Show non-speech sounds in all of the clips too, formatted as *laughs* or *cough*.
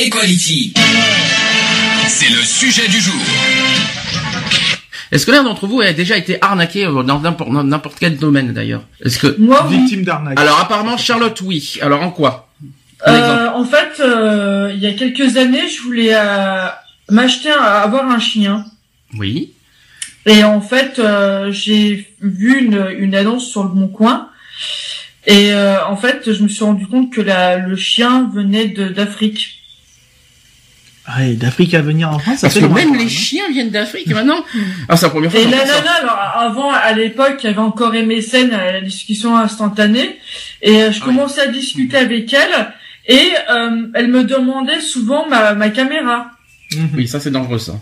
Equality. C'est le sujet du jour. Est-ce que l'un d'entre vous a déjà été arnaqué euh, dans n'importe quel domaine d'ailleurs Est-ce que Moi, oui. Victime d'arnaque. alors apparemment Charlotte oui. Alors en quoi. Euh, en fait, euh, il y a quelques années, je voulais euh, m'acheter, un- avoir un chien. Oui. Et en fait, euh, j'ai vu une, une annonce sur le Bon Coin. Et euh, en fait, je me suis rendu compte que la, le chien venait de- d'Afrique. Ah, et d'Afrique à venir en France, ça Parce fait que loin, même les hein. chiens viennent d'Afrique maintenant. Ah c'est la première fois. Et j'entends ça. nana, alors avant, à l'époque, il y avait encore MSN, euh, la discussion instantanée, et euh, je Ah oui. commençais à discuter avec elle, et euh, elle me demandait souvent ma, ma caméra. Mhm. Oui ça c'est dangereux ça.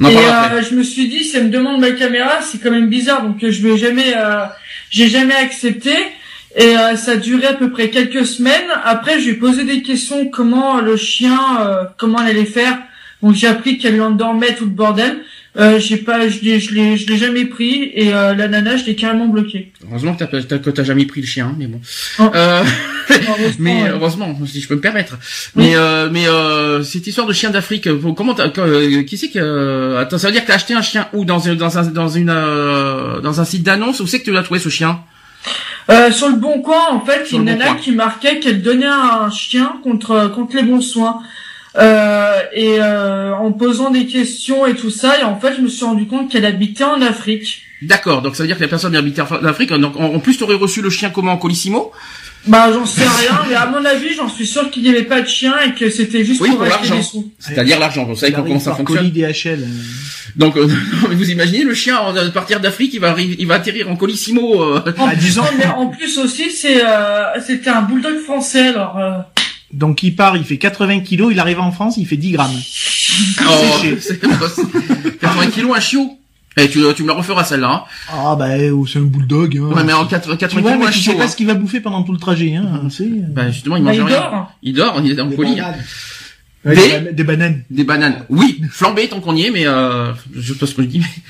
On en et euh, je me suis dit, si elle me demande ma caméra, c'est quand même bizarre, donc euh, je vais jamais, euh, j'ai jamais accepté. Et euh, ça a duré à peu près quelques semaines. Après, je lui ai posé des questions, comment le chien, euh, comment elle allait faire. Donc j'ai appris qu'elle l'endormait tout le bordel. Euh, j'ai pas, je l'ai, je l'ai, je l'ai jamais pris et euh, la nana, je l'ai carrément bloqué. Heureusement que t'as que t'as jamais pris le chien, mais bon. Oh. Euh, Heureusement, *laughs* mais ouais. heureusement, si je peux me permettre. Oui. Mais euh, mais euh, cette histoire de chien d'Afrique, comment t'as, euh, qui c'est que attends, ça veut dire que t'as acheté un chien où? Dans dans un dans une dans un site d'annonce? Où c'est que tu l'as trouvé ce chien? Euh, sur le bon coin, en fait, il y Sur a une Bon nana qui marquait qu'elle donnait un chien contre contre les bons soins. Euh, et euh, en posant des questions et tout ça, et en fait, je me suis rendu compte qu'elle habitait en Afrique. D'accord, donc ça veut dire que la personne habite en Afrique. Donc en en plus, t'aurais reçu le chien comment en colissimo? Bah, j'en sais rien, mais à mon avis, j'en suis sûr qu'il n'y avait pas de chien et que c'était juste Oui, pour pour acheter l'argent. des sous. C'est-à-dire l'argent. Vous savez Il arrive comment ça fonctionne. colis DHL. Donc euh, *laughs* non, mais vous imaginez le chien en- à partir d'Afrique, il va il va atterrir en colissimo. euh, En, À 10 ans. non, mais en plus aussi, c'est euh, c'était un bulldog français, alors. Euh, Donc il part, il fait 80 kilos, il arrive en France, il fait 10 grammes. Oh, Séché. c'est 80 kilos un chiot. Et tu, tu me la referas celle-là. Hein. Ah bah oh, c'est un bulldog. Hein. Ouais, mais en 80 tu 80 vois, kilos mais tu sais pas hein. ce qu'il va bouffer pendant tout le trajet. Hein. C'est Bah justement, il bah, mange il rien. dort. Il dort, il est en colis. Ouais, Des- des, des bananes. Des bananes. Oui, flambées tant qu'on y est, mais euh, je sais pas ce que je dis. Mais...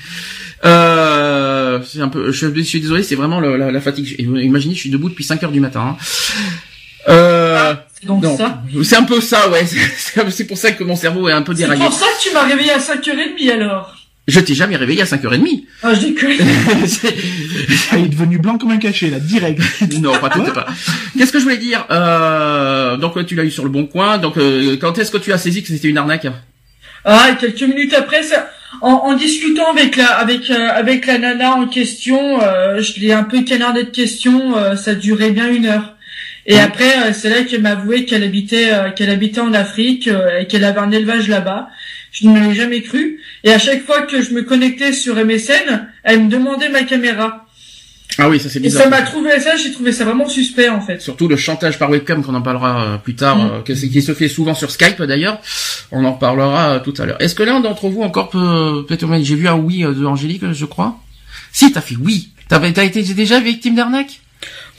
Euh, c'est un peu. Je, suis- je suis désolé, c'est vraiment le- la, la fatigue. Imaginez, je suis debout depuis 5 heures du matin. hein. Euh, Donc non, ça. c'est un peu ça, ouais. *laughs* C'est c'est pour ça que mon cerveau est un peu C'est déraillé. pour ça que tu m'as réveillé à 5h30 alors. Je t'ai jamais réveillé à 5h30. Ah, je déconne. *laughs* Ah, il est devenu blanc comme un cachet là, direct. *laughs* non, pas tout, pas. Qu'est-ce que je voulais dire? Euh, Donc tu l'as eu sur le bon coin. Donc euh, quand est-ce que tu as saisi que c'était une arnaque? Ah, quelques minutes après, ça, en, en discutant avec la, avec, euh, avec la nana en question, euh, je l'ai un peu canardé de questions. euh, ça durait bien une heure. Et après, euh, c'est là qu'elle m'a avoué qu'elle habitait, euh, qu'elle habitait en Afrique euh, et qu'elle avait un élevage là-bas. Je ne l'ai jamais cru. Et à chaque fois que je me connectais sur MSN, elle me demandait ma caméra. Ah oui, ça c'est Et bizarre. ça m'a trouvé ça, j'ai trouvé ça vraiment suspect en fait. Surtout le chantage par webcam qu'on en parlera euh, plus tard, Mm. euh, qui se fait souvent sur Skype d'ailleurs. On en parlera euh, tout à l'heure. Est-ce que l'un d'entre vous encore peut peut-être j'ai vu un oui de Angélique, je crois. Si t'as fait oui. T'as été déjà victime d'arnaque?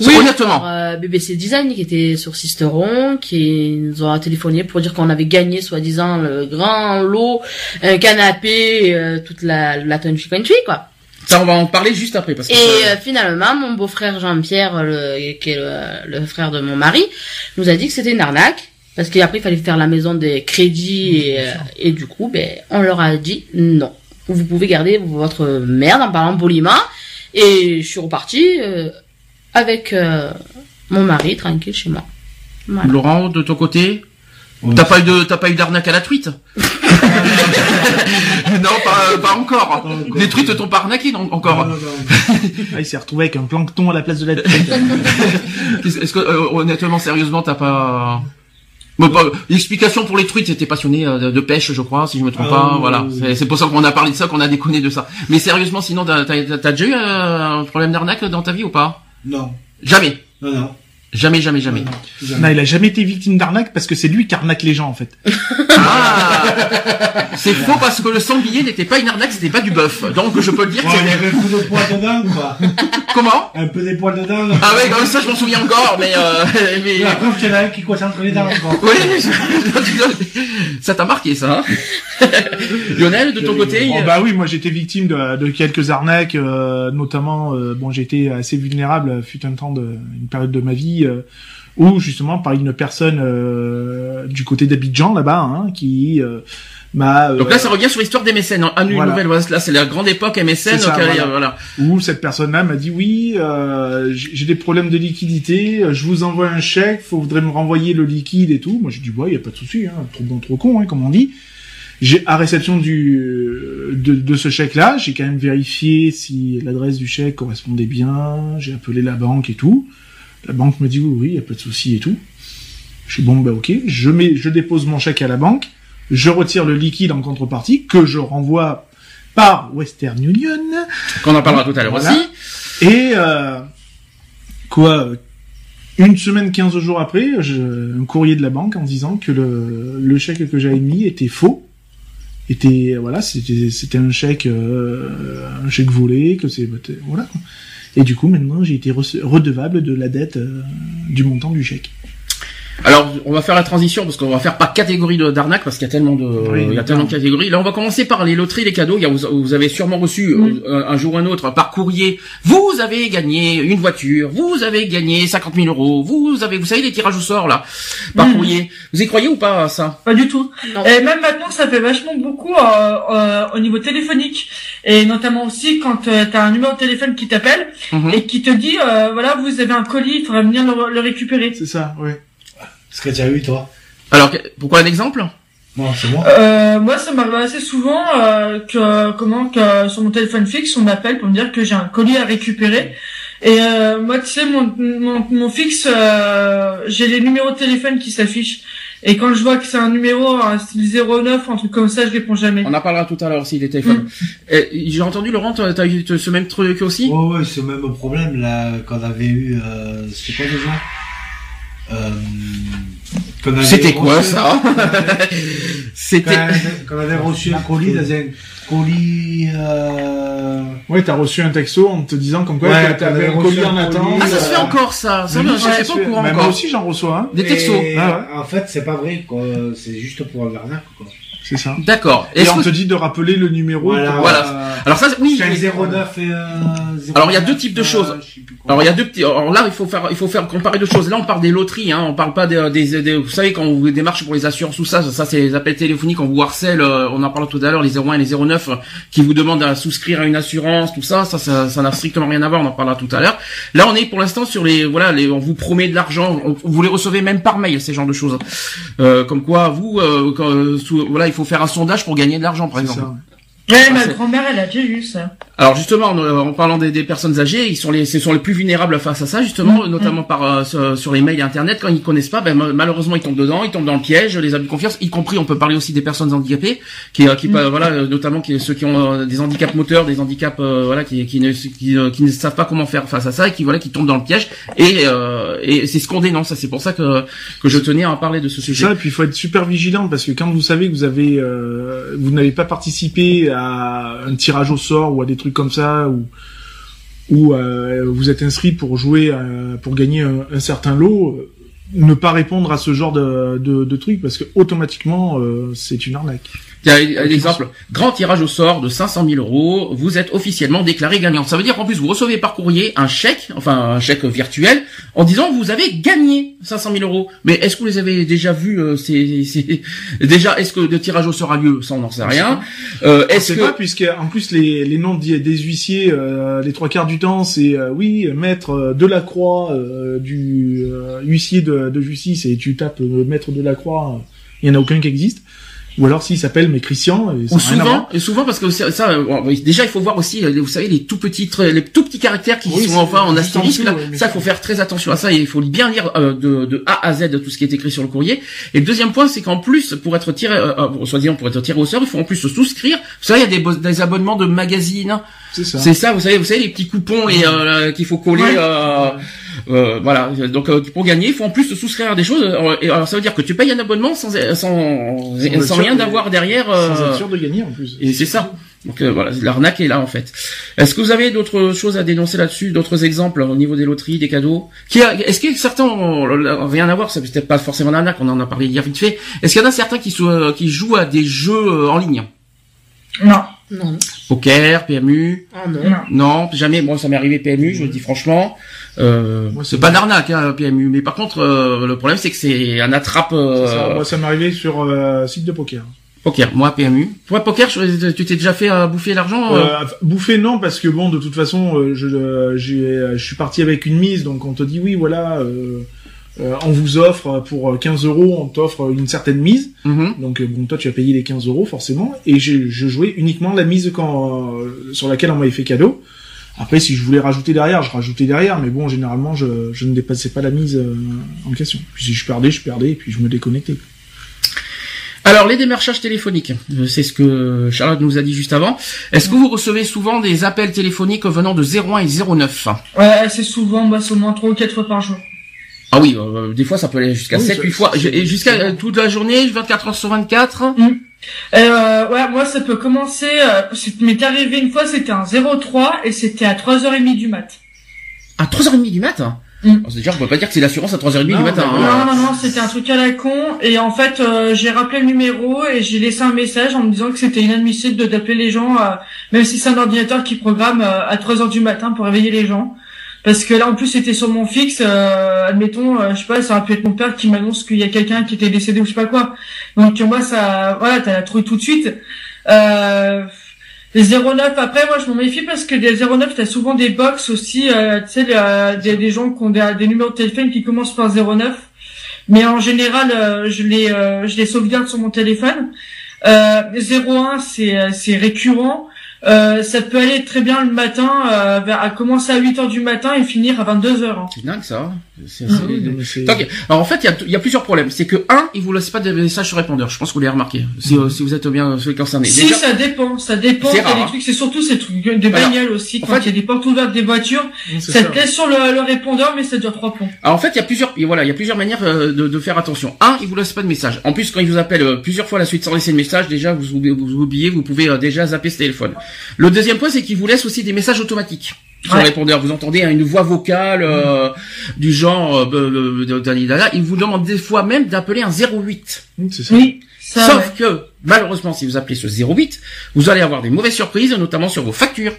Oui, honnêtement. par, euh, BBC Design qui était sur Sisteron, qui nous a téléphoné pour dire qu'on avait gagné soi-disant le grand lot, un canapé, euh, toute la, la Country Country, quoi. Ça, on va en parler juste après parce que Et ça- euh, finalement, mon beau-frère Jean-Pierre, le, qui est le, le frère de mon mari, nous a dit que c'était une arnaque. Parce qu'après, il fallait faire la maison des crédits et, euh, et du coup, ben, on leur a dit non. Vous pouvez garder votre merde en parlant poliment. Et je suis repartie euh, avec euh, mon mari tranquille chez moi. Voilà. Laurent, de ton côté, t'as pas eu de t'as pas eu d'arnaque à la truite *laughs* *laughs* Non, pas, pas encore. Les truites t'ont pas arnaqué non, encore. *laughs* Ah, il s'est retrouvé avec un plancton à la place de la tête. Est-ce que euh, honnêtement, sérieusement, t'as pas Bon, pas- L'explication pour les truites, c'était passionné euh, de, de pêche, je crois, si je me trompe Ah, pas. oui, voilà, oui, oui. c'est pour ça qu'on a parlé de ça, qu'on a déconné de ça. Mais sérieusement, sinon, t'as t'as- t'as déjà eu euh, un problème d'arnaque dans ta vie ou pas? Non, Jamais. non, non. Jamais, jamais, jamais. Non, il a jamais été victime d'arnaque parce que c'est lui qui arnaque les gens en fait. Ah C'est faux parce que le sanglier n'était pas une arnaque, c'était pas du bœuf. Donc je peux le dire. Ouais, que il y avait un peu de poids dedans, quoi. Comment? Un peu des poils dedans. Ah ouais, comme ça je m'en souviens encore, mais euh, *laughs* mais. La preuve qu'il y en a un qui coince entre les dents encore. Oui, *laughs* je- ça t'a marqué ça. hein? *laughs* Lionel, de ton côté, Oh, bah oui, moi j'étais victime de, de quelques arnaques, euh, notamment, euh, bon, j'étais assez vulnérable, fut un temps de une période de ma vie euh, où justement par une personne euh, du côté d'Abidjan là-bas, hein, qui euh, m'a euh, donc là ça revient sur l'histoire des mécènes. hein. À une Voilà. nouvelle, voilà, là c'est la grande époque MSN. Ça, auquel- voilà. voilà. où cette personne-là m'a dit oui, euh, j'ai des problèmes de liquidité, euh, je vous envoie un chèque, faut voudrait me renvoyer le liquide et tout. Moi j'ai dit ouais, y a pas de souci, hein, trop bon, trop con, hein, comme on dit. J'ai à réception du euh, de, de ce chèque-là, j'ai quand même vérifié si l'adresse du chèque correspondait bien. J'ai appelé la banque et tout. La banque me dit oui, oui, y a pas de souci et tout. Je suis bon, bah ok. Je mets, je dépose mon chèque à la banque. Je retire le liquide en contrepartie que je renvoie par Western Union. Qu'on en parlera tout à l'heure Voilà. aussi. Et euh, quoi Une semaine, 15 jours après, je, un courrier de la banque en disant que le, le chèque que j'avais mis était faux. Était voilà, c'était c'était un chèque euh, un chèque volé, que c'est voilà. Et du coup, maintenant, j'ai été redevable de la dette euh, du montant du chèque. Alors, on va faire la transition parce qu'on va faire par catégorie de- d'arnaque parce qu'il y a tellement de, Oui, il y a tellement de catégories. Là, on va commencer par les loteries, les cadeaux. Il y a- vous, vous avez sûrement reçu Mm. euh, un, jour ou un autre par courrier. Vous avez gagné une voiture. Vous avez gagné 50 000 euros. Vous avez, vous savez les tirages au sort là par Mm. courrier. Vous y croyez ou pas à ça? Pas du tout. Non. Et même maintenant, ça fait vachement beaucoup euh, euh, au niveau téléphonique. Et notamment aussi quand euh, tu as un numéro de téléphone qui t'appelle Mhm. et qui te dit, euh, voilà, vous avez un colis, il faudra venir le, le récupérer. C'est ça, ouais. Ce que tu as eu, toi. Alors, pourquoi un exemple? Non, c'est moi. Euh, moi, ça m'arrive assez souvent euh, que comment que sur mon téléphone fixe, on m'appelle pour me dire que j'ai un colis à récupérer. Et euh, moi, tu sais, mon, mon, mon fixe, euh, j'ai les numéros de téléphone qui s'affichent. Et quand je vois que c'est un numéro, un style 09, un truc comme ça, je réponds jamais. On en parlera tout à l'heure aussi des téléphones. Et J'ai entendu Laurent, t'as t'as eu ce même truc aussi? Ouais, ouais, ce même problème, là, qu'on avait eu, euh, c'était quoi déjà? Euh, C'était quoi reçu- ça *laughs* C'était. Qu'on avait- qu'on avait reçu un colis dans un colis, euh, Ouais, t'as reçu un texto en te disant comme quoi Ouais, t'avais un colis en un attente. Ah, ça se fait euh, encore ça. Ça, Oui, je ouais, sais c'est- pas au courant Moi aussi, j'en reçois, hein. Des textos. Ah En fait, c'est pas vrai, quoi. C'est juste pour l'arnaque, quoi. C'est ça. D'accord. Et on que- te dit de rappeler le numéro. Voilà. pour, Voilà. euh, Alors ça, oui. C'est un mais- 09 et 09, Alors, il y a deux types de choses. euh, quoi. Alors il y a deux petits. Alors là, il faut faire, il faut faire comparer deux choses. Là, on parle des loteries, hein. On parle pas des, des, des- vous savez quand vous démarchez pour les assurances ou ça, ça c'est les appels téléphoniques, on vous harcèle. euh, on en parle tout à l'heure, les 01 et les 09 euh, qui vous demandent à souscrire à une assurance, tout ça, ça, ça, ça n'a strictement rien à voir. On en parlera tout à l'heure. Là, on est pour l'instant sur les, voilà, les, on vous promet de l'argent, vous les recevez même par mail, ces genres de choses. Euh, comme quoi, vous, euh, quand, euh, sous- voilà, il faut faire un sondage pour gagner de l'argent, par exemple. ça. Ouais, Ah, ma grand-mère, elle a déjà eu ça. Alors justement, en, en parlant des, des personnes âgées, ils sont les, ce sont les plus vulnérables face à ça, justement, notamment par euh, sur, les mails et internet. Quand ils connaissent pas, ben, ma- malheureusement, ils tombent dedans, ils tombent dans le piège. Les abus de confiance, y compris, on peut parler aussi des personnes handicapées, qui, euh, qui Mm. euh, voilà, euh, notamment qui, ceux qui ont euh, des handicaps moteurs, des handicaps, euh, voilà, qui, qui, ne, qui, euh, qui ne savent pas comment faire face à ça et qui voilà, qui tombent dans le piège. Et, euh, et c'est ce qu'on dénonce. Ça, C'est pour ça que que je tenais à en parler de ce C'est sujet. ça, et puis il faut être super vigilant parce que quand vous savez que vous avez, euh, vous n'avez pas participé à un tirage au sort ou à des trucs comme ça, ou ou euh, vous êtes inscrit pour jouer, euh, pour gagner un, certain lot, ne pas répondre à ce genre de, de, parce que automatiquement euh, c'est une arnaque. Un exemple. Grand tirage au sort de 500 000 euros. Vous êtes officiellement déclaré gagnant. Ça veut dire qu'en plus, vous recevez par courrier un chèque, enfin un chèque virtuel, en disant que vous avez gagné 500 000 euros. Mais est-ce que vous les avez déjà vus euh, c'est, c'est- *laughs* Déjà, est-ce que le tirage au sort a lieu? Ça, on n'en sait rien. Euh, est-ce que... pas puisque en plus les, les noms des, des huissiers, euh, les trois quarts du temps, c'est euh, oui maître euh, Delacroix euh, du euh, huissier de, de justice et tu tapes maître Delacroix, euh, il y en a aucun qui existe. Ou alors s'il s'appelle mais Christian, et ça Ou souvent, et souvent parce que ça, ça, euh, bon, oui, déjà il faut voir aussi, euh, vous savez, les tout petits, les tout petits caractères qui Oui, sont enfin en astérisque. Là, ça, faut faire très attention à ça et il faut bien lire euh, de, de A à Z tout ce qui est écrit sur le courrier. Et le deuxième point, c'est qu'en plus, pour être tiré, euh, euh, soi-disant pour être tiré au sort, il faut en plus se souscrire. Vous savez, il y a des, bo- des abonnements de magazines. C'est ça. C'est ça, vous savez, vous savez les petits coupons et euh, qu'il faut coller. Ouais. Euh, voilà. Donc euh, pour gagner, il faut en plus se soustraire à des choses. euh, Et alors ça veut dire que tu payes un abonnement sans sans sans, rien de- d'avoir derrière. Sans euh, être sûr de gagner en plus. et c'est ça. Donc euh, voilà, l'arnaque est là en fait. Est-ce que vous avez d'autres choses à dénoncer là-dessus, d'autres exemples au niveau des loteries, des cadeaux Qui a- Est-ce que certains ont ont rien à voir C'est peut-être pas forcément l'arnaque, on en a parlé hier vite fait. Est-ce qu'il y en a certains qui, sont, qui jouent à des jeux en ligne? Non. Non. Poker, PMU Ah non. Non. Non, jamais. Moi, ça m'est arrivé PMU, je le dis franchement. Euh, c'est pas d'arnaque, hein, PMU. Mais par contre, euh, le problème, c'est que c'est un attrape euh, Ça, moi, ça m'est arrivé sur euh, site de poker. poker. Moi, PMU. Toi, poker, je- tu t'es déjà fait euh, bouffer l'argent euh Euh, bouffer non parce que bon de toute façon euh, je suis parti avec une mise donc on te dit oui voilà euh, euh, on vous offre pour 15 euros on t'offre une certaine mise. Mhm. donc euh, bon toi tu as payé les 15 euros forcément. Et je jouais uniquement la mise quand euh, sur laquelle on m'avait fait cadeau. Après si je voulais rajouter derrière je rajoutais derrière. Mais bon généralement je, je ne dépassais pas la mise euh, en question. Puis si je perdais je perdais. Et puis je me déconnectais. Alors, les démarchages téléphoniques, euh, c'est ce que Charlotte nous a dit juste avant. Est-ce que vous recevez souvent des appels téléphoniques venant de 01 et 09 Ouais, c'est souvent, bah, c'est au moins 3 ou 4 fois par jour. Ah oui, euh, des fois ça peut aller jusqu'à Oui, 7, ça- 8 fois, et jusqu'à euh, toute la journée, 24 heures sur 24. Et euh, ouais, moi ça peut commencer, euh, c'est m'est arrivé une fois, c'était un 03 et c'était à 3h30 du mat. À 3h30 du matin Mm. Alors, C'est-à-dire, on peut pas dire que c'est l'assurance à 3h30 du Non, matin. non, hein. Non, non, non, c'était un truc à la con. Et en fait, euh, j'ai rappelé le numéro et j'ai laissé un message en me disant que c'était inadmissible de d'appeler les gens, euh, même si c'est un ordinateur qui programme euh, à 3 heures du matin pour réveiller les gens. Parce que là, en plus, c'était sur mon fixe. euh, admettons, euh, je sais pas, ça aurait pu être mon père qui m'annonce qu'il y a quelqu'un qui était décédé ou je sais pas quoi. Donc moi, ça, voilà, t'as la trouvé tout de suite. Euh, les 09, après, moi, je m'en méfie parce que des 09, t'as souvent des box aussi, euh, tu sais, des, des gens qui ont des, des numéros de téléphone qui commencent par 09. Mais en général, euh, je les, je les sauvegarde sur mon téléphone. Euh, 01, c'est, c'est récurrent. Euh, ça peut aller très bien le matin, euh, vers, à commencer à 8 heures du matin et finir à 22 heures. hein. C'est dingue ça. C'est- Mm. non, mais c'est- Donc, alors en fait, il y y a plusieurs problèmes. C'est que un, il vous laisse pas de messages sur répondeur. Je pense que vous l'avez remarqué. Si, euh, si vous êtes bien euh, concerné. Si, Déjà, ça dépend, ça dépend. C'est des hein. trucs, c'est surtout ces trucs, des bagnoles aussi, En quand fait- il y a des portes ouvertes des voitures, ça ça. te laisse sur le, le répondeur, mais ça dure trois plombs. Alors, en fait, il y a plusieurs, voilà, il y a plusieurs manières euh, de, de faire attention. Un, il vous laisse pas de message. En plus, quand il vous appelle euh, plusieurs fois la suite sans laisser de message, déjà vous, oubliez- vous oubliez, vous pouvez euh, déjà zapper ce téléphone. Le deuxième point, c'est qu'il vous laisse aussi des messages automatiques. Sur Ouais. répondeur, vous entendez hein, une voix vocale euh, du genre euh, euh, il vous demande des fois même d'appeler un 08. Mm, c'est ça. Oui, ça, Sauf ouais. que, malheureusement, si vous appelez ce 08, vous allez avoir des mauvaises surprises, notamment sur vos factures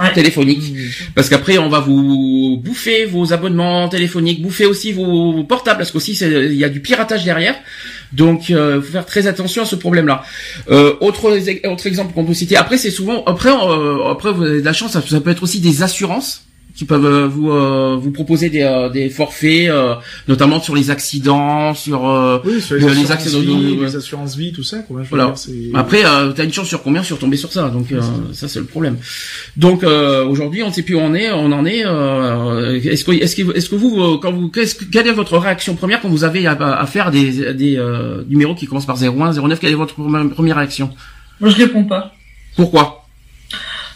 Ouais. téléphoniques. Parce qu'après, on va vous bouffer vos abonnements téléphoniques, bouffer aussi vos, vos portables, parce qu'aussi, il y a du piratage derrière. Donc, euh, faut faire très attention à ce problème-là. Euh, autre, exemple qu'on peut citer. Après, c'est souvent, après, euh, après, vous avez de la chance, ça peut être aussi des assurances qui peuvent euh, vous euh, vous proposer des, euh, des forfaits, euh, notamment sur les accidents, sur euh, Oui, sur les, Les assurances accidents de- vie, les assurances vie, tout ça, quoi. Voilà. dire, Après, euh, t'as une chance sur combien sur tomber sur ça, donc euh, ça c'est le problème. Donc euh, aujourd'hui, on ne sait plus où on est, on en est. euh, est-ce que, est-ce que, est-ce que vous, quand vous, qu'est-ce que- quelle est votre réaction première quand vous avez à, à faire des, des euh, numéros qui commencent par 01, 09 Quelle est votre première première réaction? Moi, je réponds pas. Pourquoi?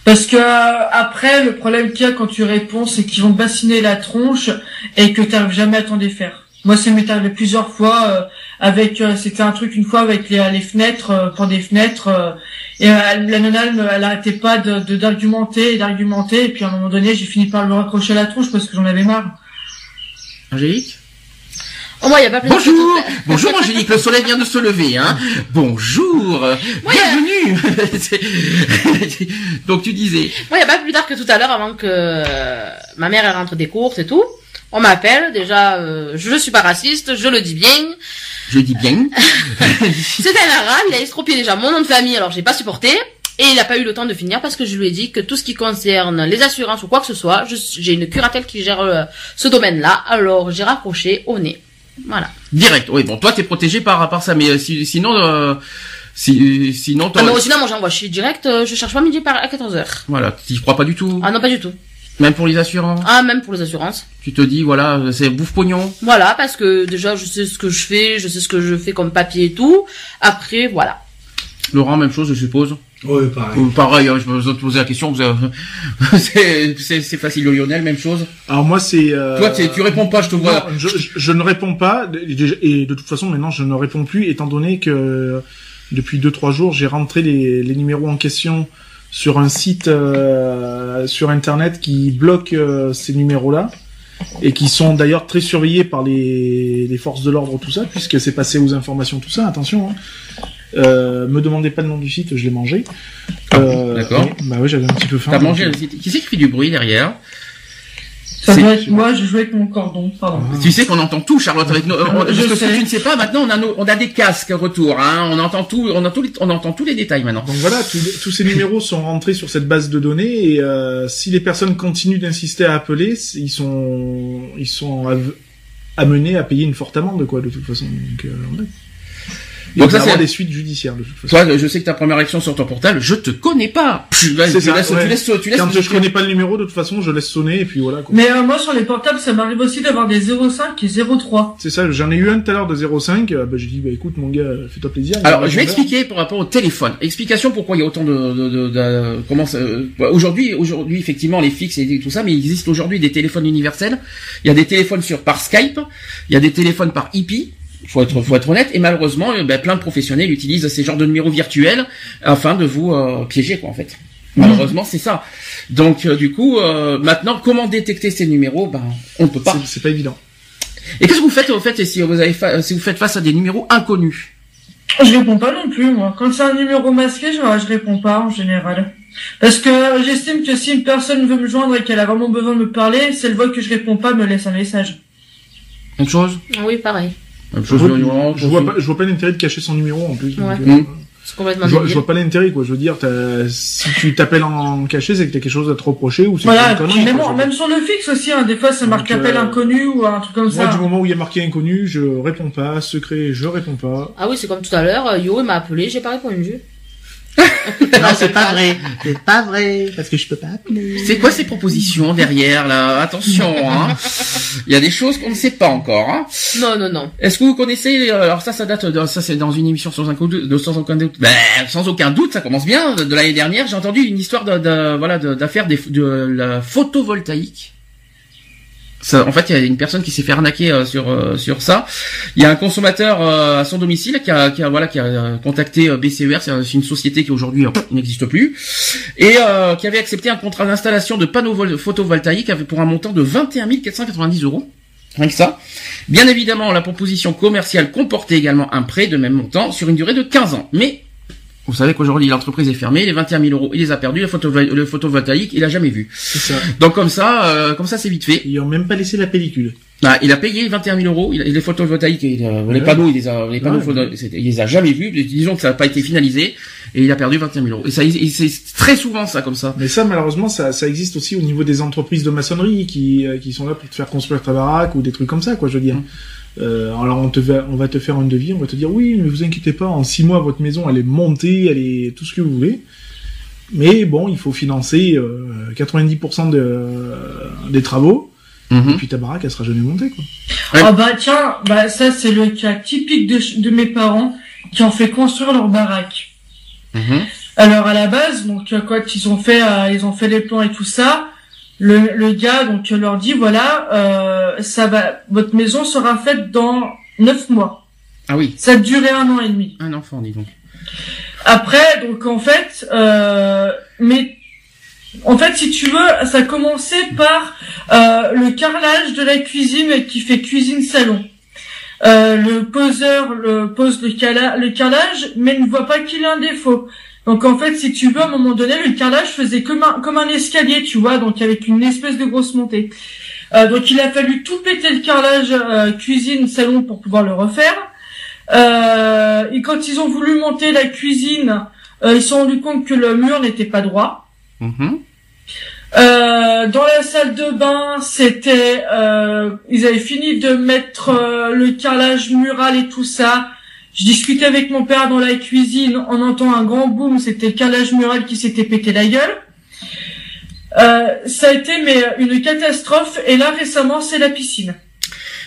Parce que euh, après, le problème qu'il y a quand tu réponds, c'est qu'ils vont bassiner la tronche et que tu n'arrives jamais à t'en défaire. Moi, ça m'est arrivé plusieurs fois euh, avec, euh, c'était un truc une fois avec les, les fenêtres, euh, pour des fenêtres, euh, et euh, la nana, elle, elle arrêtait pas de d'argumenter et d'argumenter, et puis à un moment donné, j'ai fini par lui raccrocher la tronche parce que j'en avais marre. Angélique? Il y a pas plus de Bonjour photos. Bonjour Angélique, le soleil vient de se lever, hein Bonjour Bienvenue C'est- *laughs* Donc tu disais, Moi, il y a pas plus tard que tout à l'heure, avant que euh, ma mère elle rentre des courses et tout. On m'appelle, déjà, euh, je suis pas raciste, je le dis bien. je dis bien, *laughs* C'était un arabe, il a estropié déjà mon nom de famille, alors j'ai pas supporté. Et il n'a pas eu le temps de finir parce que je lui ai dit que tout ce qui concerne les assurances ou quoi que ce soit, j'ai une curatelle qui gère euh, ce domaine-là, alors j'ai raccroché au nez. Voilà. direct. Oui, bon, toi t'es protégé par, par ça, mais euh, si- sinon, euh, si, sinon, Ah t'aurais- non, sinon moi j'envoie, je suis direct, euh, je cherche pas midi par à 14h. Voilà, tu y crois pas du tout? Ah non, pas du tout. Même pour les assurances? Ah, même pour les assurances. Tu te dis, voilà, c'est bouffe pognon. Voilà, parce que déjà je sais ce que je fais, je sais ce que je fais comme papier et tout. Après, voilà. Laurent, même chose, je suppose. Oui, pareil. Pareil, hein, je me vous poser la question. vous avez- *laughs* c'est facile, le Lionel, même chose. Alors moi c'est. euh, Toi, tu réponds pas, je te vois. non, je, je- je ne réponds pas et de toute façon maintenant je ne réponds plus étant donné que depuis deux trois jours j'ai rentré les, les numéros en question sur un site euh, sur internet qui bloque euh, ces numéros là et qui sont d'ailleurs très surveillés par les, les forces de l'ordre tout ça puisque c'est passé aux informations tout ça attention hein. Euh, me demandez pas le nom du site, je l'ai mangé. Euh, d'accord. Bah oui, j'avais un petit peu faim. T'as donc, mangé le site. Qui c'est qui fait du bruit derrière Ça C'est- doit être moi, je jouais avec mon cordon, pardon. Tu sais qu'on entend tout, Charlotte, avec nos. on- Je que sais. tu ne sais pas, maintenant on a nos, on a des casques retour, hein. On entend tout, on entend tous les, on entend tous les détails maintenant. Donc voilà, tous, tous ces numéros sont rentrés sur cette base de données et euh, si les personnes continuent d'insister à appeler, ils sont ils sont av- amenés à payer une forte amende quoi de toute façon. Donc, euh, ouais. Donc ça, c'est- des suites judiciaires de toute façon. Toi, je sais que ta première action sur ton portable, je te connais pas. Tu, tu, C'est ça, laisses, ouais. tu laisses, tu laisses, Quand je connais pas le numéro, de toute façon, je laisse sonner et puis voilà. quoi. Mais euh, moi sur les portables, ça m'arrive aussi d'avoir des 05 et 03. C'est ça, j'en ai eu un tout à l'heure de 05. euh, bah, j'ai dit bah écoute mon gars, fais-toi plaisir. Alors, je vais expliquer par rapport au téléphone. Explication pourquoi il y a autant de, de, de, de- comment ça, euh, aujourd'hui, aujourd'hui, effectivement, les fixes et tout ça, mais il existe aujourd'hui des téléphones universels. Il y a des téléphones sur par Skype, il y a des téléphones par IP. Faut être, faut être honnête. Et malheureusement, euh, ben, plein de professionnels utilisent ces genres de numéros virtuels afin de vous euh, piéger, quoi, en fait. Malheureusement, c'est ça. Donc, euh, du coup, euh, maintenant, comment détecter ces numéros? Ben, on ne peut pas. C'est- pas évident. Et qu'est-ce que vous faites, au fait, si vous avez, fa- si vous faites face à des numéros inconnus? Je réponds pas non plus, moi. Quand c'est un numéro masqué, je, je réponds pas en général. Parce que j'estime que si une personne veut me joindre et qu'elle a vraiment besoin de me parler, si elle voit que je réponds pas, me laisse un message. Même chose? Oui, pareil. Même Je, chose. vois- Laurent, je vois pas, je vois pas l'intérêt de cacher son numéro en plus. Ouais. euh, Mm. C'est complètement Je vois, je débile. vois pas l'intérêt quoi. Je veux dire, t'as- si tu t'appelles en cachet, c'est que t'as quelque chose à te reprocher ou c'est Voilà, même, quoi, même sur le fixe aussi, hein, des fois ça marque Donc, appel euh, inconnu ou un truc comme Moi, ça. du moment où il y a marqué inconnu, je réponds pas. Secret, je réponds pas. Ah oui, c'est comme tout à l'heure, euh, Yo il m'a appelé, j'ai pas répondu. *laughs* Non, c'est pas vrai. C'est pas vrai. Parce que je peux pas appeler. C'est quoi ces propositions derrière là? Attention, hein. Il y a des choses qu'on ne sait pas encore. Hein. Non, non, non. Est-ce que vous connaissez euh, Alors ça, ça date. De, ça, c'est dans une émission sans aucun doute. De, sans aucun doute. Ben, sans aucun doute, ça commence bien. De, de l'année dernière, j'ai entendu une histoire de, de voilà de- d'affaire de, la photovoltaïque. En fait, il y a une personne qui s'est fait arnaquer euh, sur euh, sur ça. Il y a un consommateur euh, à son domicile qui a, qui a voilà qui a euh, contacté euh, BCER, c'est c'est une société qui aujourd'hui euh, n'existe plus, et qui avait accepté un contrat d'installation de panneaux vol- photovoltaïques pour un montant de 21 490 euros. Rien que ça. Bien évidemment, la proposition commerciale comportait également un prêt de même montant sur une durée de 15 ans. Mais vous savez qu'aujourd'hui l'entreprise est fermée, les 21 000 euros, il les a perdus, le, photovol- le photovoltaïque, il a jamais vu. C'est ça. Donc comme ça, euh, comme ça c'est vite fait. Ils ont même pas laissé la pellicule. Ah, il a payé 21 000 euros. Il les photovoltaïques, il les Ouais. panneaux, il les a, les panneaux, Ouais. photo- il les a jamais vus. Disons que ça n'a pas été finalisé et il a perdu 21 000 euros. Et ça, c'est très souvent ça comme ça. Mais ça, malheureusement, ça, ça existe aussi au niveau des entreprises de maçonnerie qui, euh, qui sont là pour te faire construire ta baraque ou des trucs comme ça, quoi, je veux dire. Mm. Euh, alors on te va, on va te faire un devis, on va te dire oui, mais vous inquiétez pas, en six mois votre maison elle est montée, elle est tout ce que vous voulez. Mais bon, il faut financer euh, 90% de, des travaux, et Mhm. puis ta baraque elle sera jamais montée, quoi. Ouais. Ah bah tiens, bah ça c'est le cas typique de mes parents qui ont fait construire leur baraque. Mhm. Alors à la base, donc euh, quand ils ont fait, euh, ils ont fait les plans et tout ça, le, le gars donc leur dit voilà, euh, ça va, votre maison sera faite dans neuf mois. Ah oui, Ça a duré un an et demi. un enfant, dis donc. Après, donc en fait, euh, mais en fait, si tu veux, ça a commencé par euh, le carrelage de la cuisine qui fait cuisine salon. Euh, le poseur le pose le, cala- le carrelage, mais ne voit pas qu'il a un défaut. Donc en fait, si tu veux, à un moment donné, le carrelage faisait comme un comme un escalier, tu vois, donc avec une espèce de grosse montée. Euh, donc il a fallu tout péter le carrelage euh, cuisine salon pour pouvoir le refaire. Euh, et quand ils ont voulu monter la cuisine, euh, ils se sont rendus compte que le mur n'était pas droit. Mhm. Euh, dans la salle de bain, c'était, euh, ils avaient fini de mettre le carrelage mural et tout ça. Je discutais avec mon père dans la cuisine, on entend un grand boom, c'était le carrelage mural qui s'était pété la gueule. Euh, ça a été mais une catastrophe et là récemment c'est la piscine.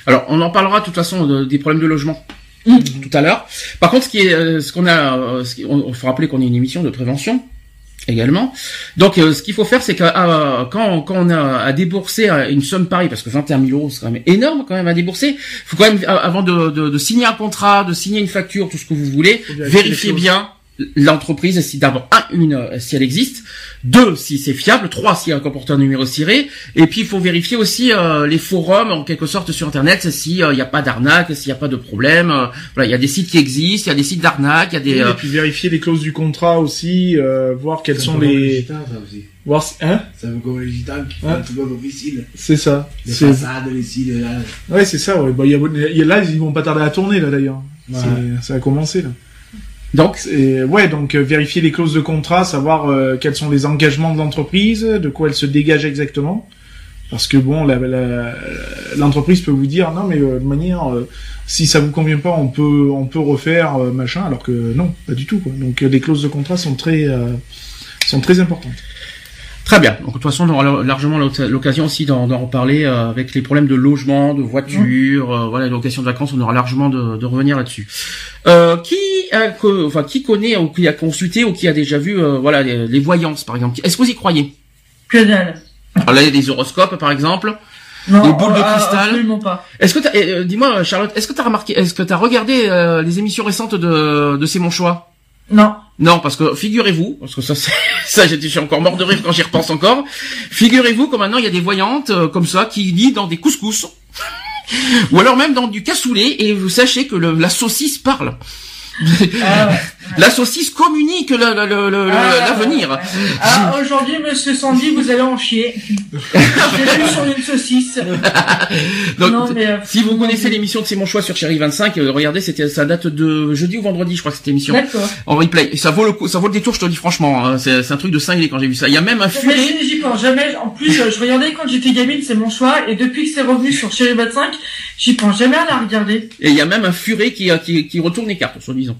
Alors, on en parlera de toute façon de- des problèmes de logement. tout à l'heure. Par contre, ce qui est, euh, ce qu'on a, euh, ce qui- on, faut rappeler qu'on est une émission de prévention également. Donc, euh, ce qu'il faut faire, c'est que euh, quand, quand on a à débourser euh, une somme pareille, parce que 21 000 euros, c'est quand même énorme quand même à débourser, faut quand même, avant de, de, de signer un contrat, de signer une facture, tout ce que vous voulez, vérifiez bien l'entreprise, si d'abord un, une, euh, si elle existe, deux, si c'est fiable, trois, s'il y a un comporteur numéro ciré, et puis il faut vérifier aussi euh, les forums en quelque sorte sur internet s'il n'y a pas d'arnaque, s'il n'y a pas de problème. euh, voilà, il y a des sites qui existent, il y a des sites d'arnaque, il y a des Oui, euh, Et puis vérifier les clauses du contrat aussi, euh, voir quels C'est sont un peu comme les, gitans, ça aussi. voir, si- hein, C'est un peu comme les gitans qui font Ouais. un truc comme officine. c'est ça. Les C'est- façades, les ci, les là. Ouais, c'est ça. Ouais. Bah, il y a, y a- là, ils vont pas tarder à tourner là d'ailleurs. Ouais. Ça a commencé là. Donc Et ouais, donc euh, vérifier les clauses de contrat, savoir euh, quels sont les engagements de l'entreprise, de quoi elle se dégage exactement. Parce que bon, l'entreprise peut vous dire non, mais euh, de manière, euh, si ça vous convient pas, on peut, on peut refaire euh, machin, alors que non, pas du tout. Quoi. Donc euh, les clauses de contrat sont très, euh, sont très importantes. Très bien. Donc de toute façon, on aura largement l'occasion aussi d'en reparler euh, avec les problèmes de logement, de voiture, euh, voilà, location de vacances. On aura largement de, de revenir là-dessus. Euh, qui, a, enfin, qui connaît ou qui a consulté ou qui a déjà vu, euh, voilà, les, les voyances par exemple? Est-ce que vous y croyez? Que dalle. Alors là, il y a des horoscopes par exemple. Non, Les boules de ah, cristal. Absolument pas. Est-ce que euh, dis-moi Charlotte, est-ce que t'as remarqué, est-ce que t'as regardé euh, les émissions récentes de, de C'est mon choix? Non. Non, parce que figurez-vous, parce que ça, *laughs* c'est- ça, j'étais je suis encore mort de rire quand j'y repense encore. Figurez-vous que maintenant il y a des voyantes euh, comme ça qui lisent dans des couscous, *laughs* ou alors même dans du cassoulet, et vous sachez que le- la saucisse parle. Ah, ouais. La saucisse communique Ah, l'avenir. Ah, aujourd'hui, monsieur Sandy, vous allez en chier. J'ai vu sur une saucisse. *laughs* Donc, non, mais, euh, si vous connaissez l'émission de C'est mon choix sur Chéri 25, euh, regardez, c'était ça date de jeudi ou vendredi, je crois que cette émission D'accord. en replay. Et ça vaut le coup, ça vaut le détour, je te le dis franchement. hein. C'est un truc de cinglé quand j'ai vu ça. Il y a même un j'y- j'y pense jamais. En plus, euh, je regardais quand j'étais gamine, c'est mon choix. Et depuis que c'est revenu sur Chéri 25, j'y pense jamais à la regarder. Et il y a même un furet qui, euh, qui, qui retourne les cartes, soi-disant.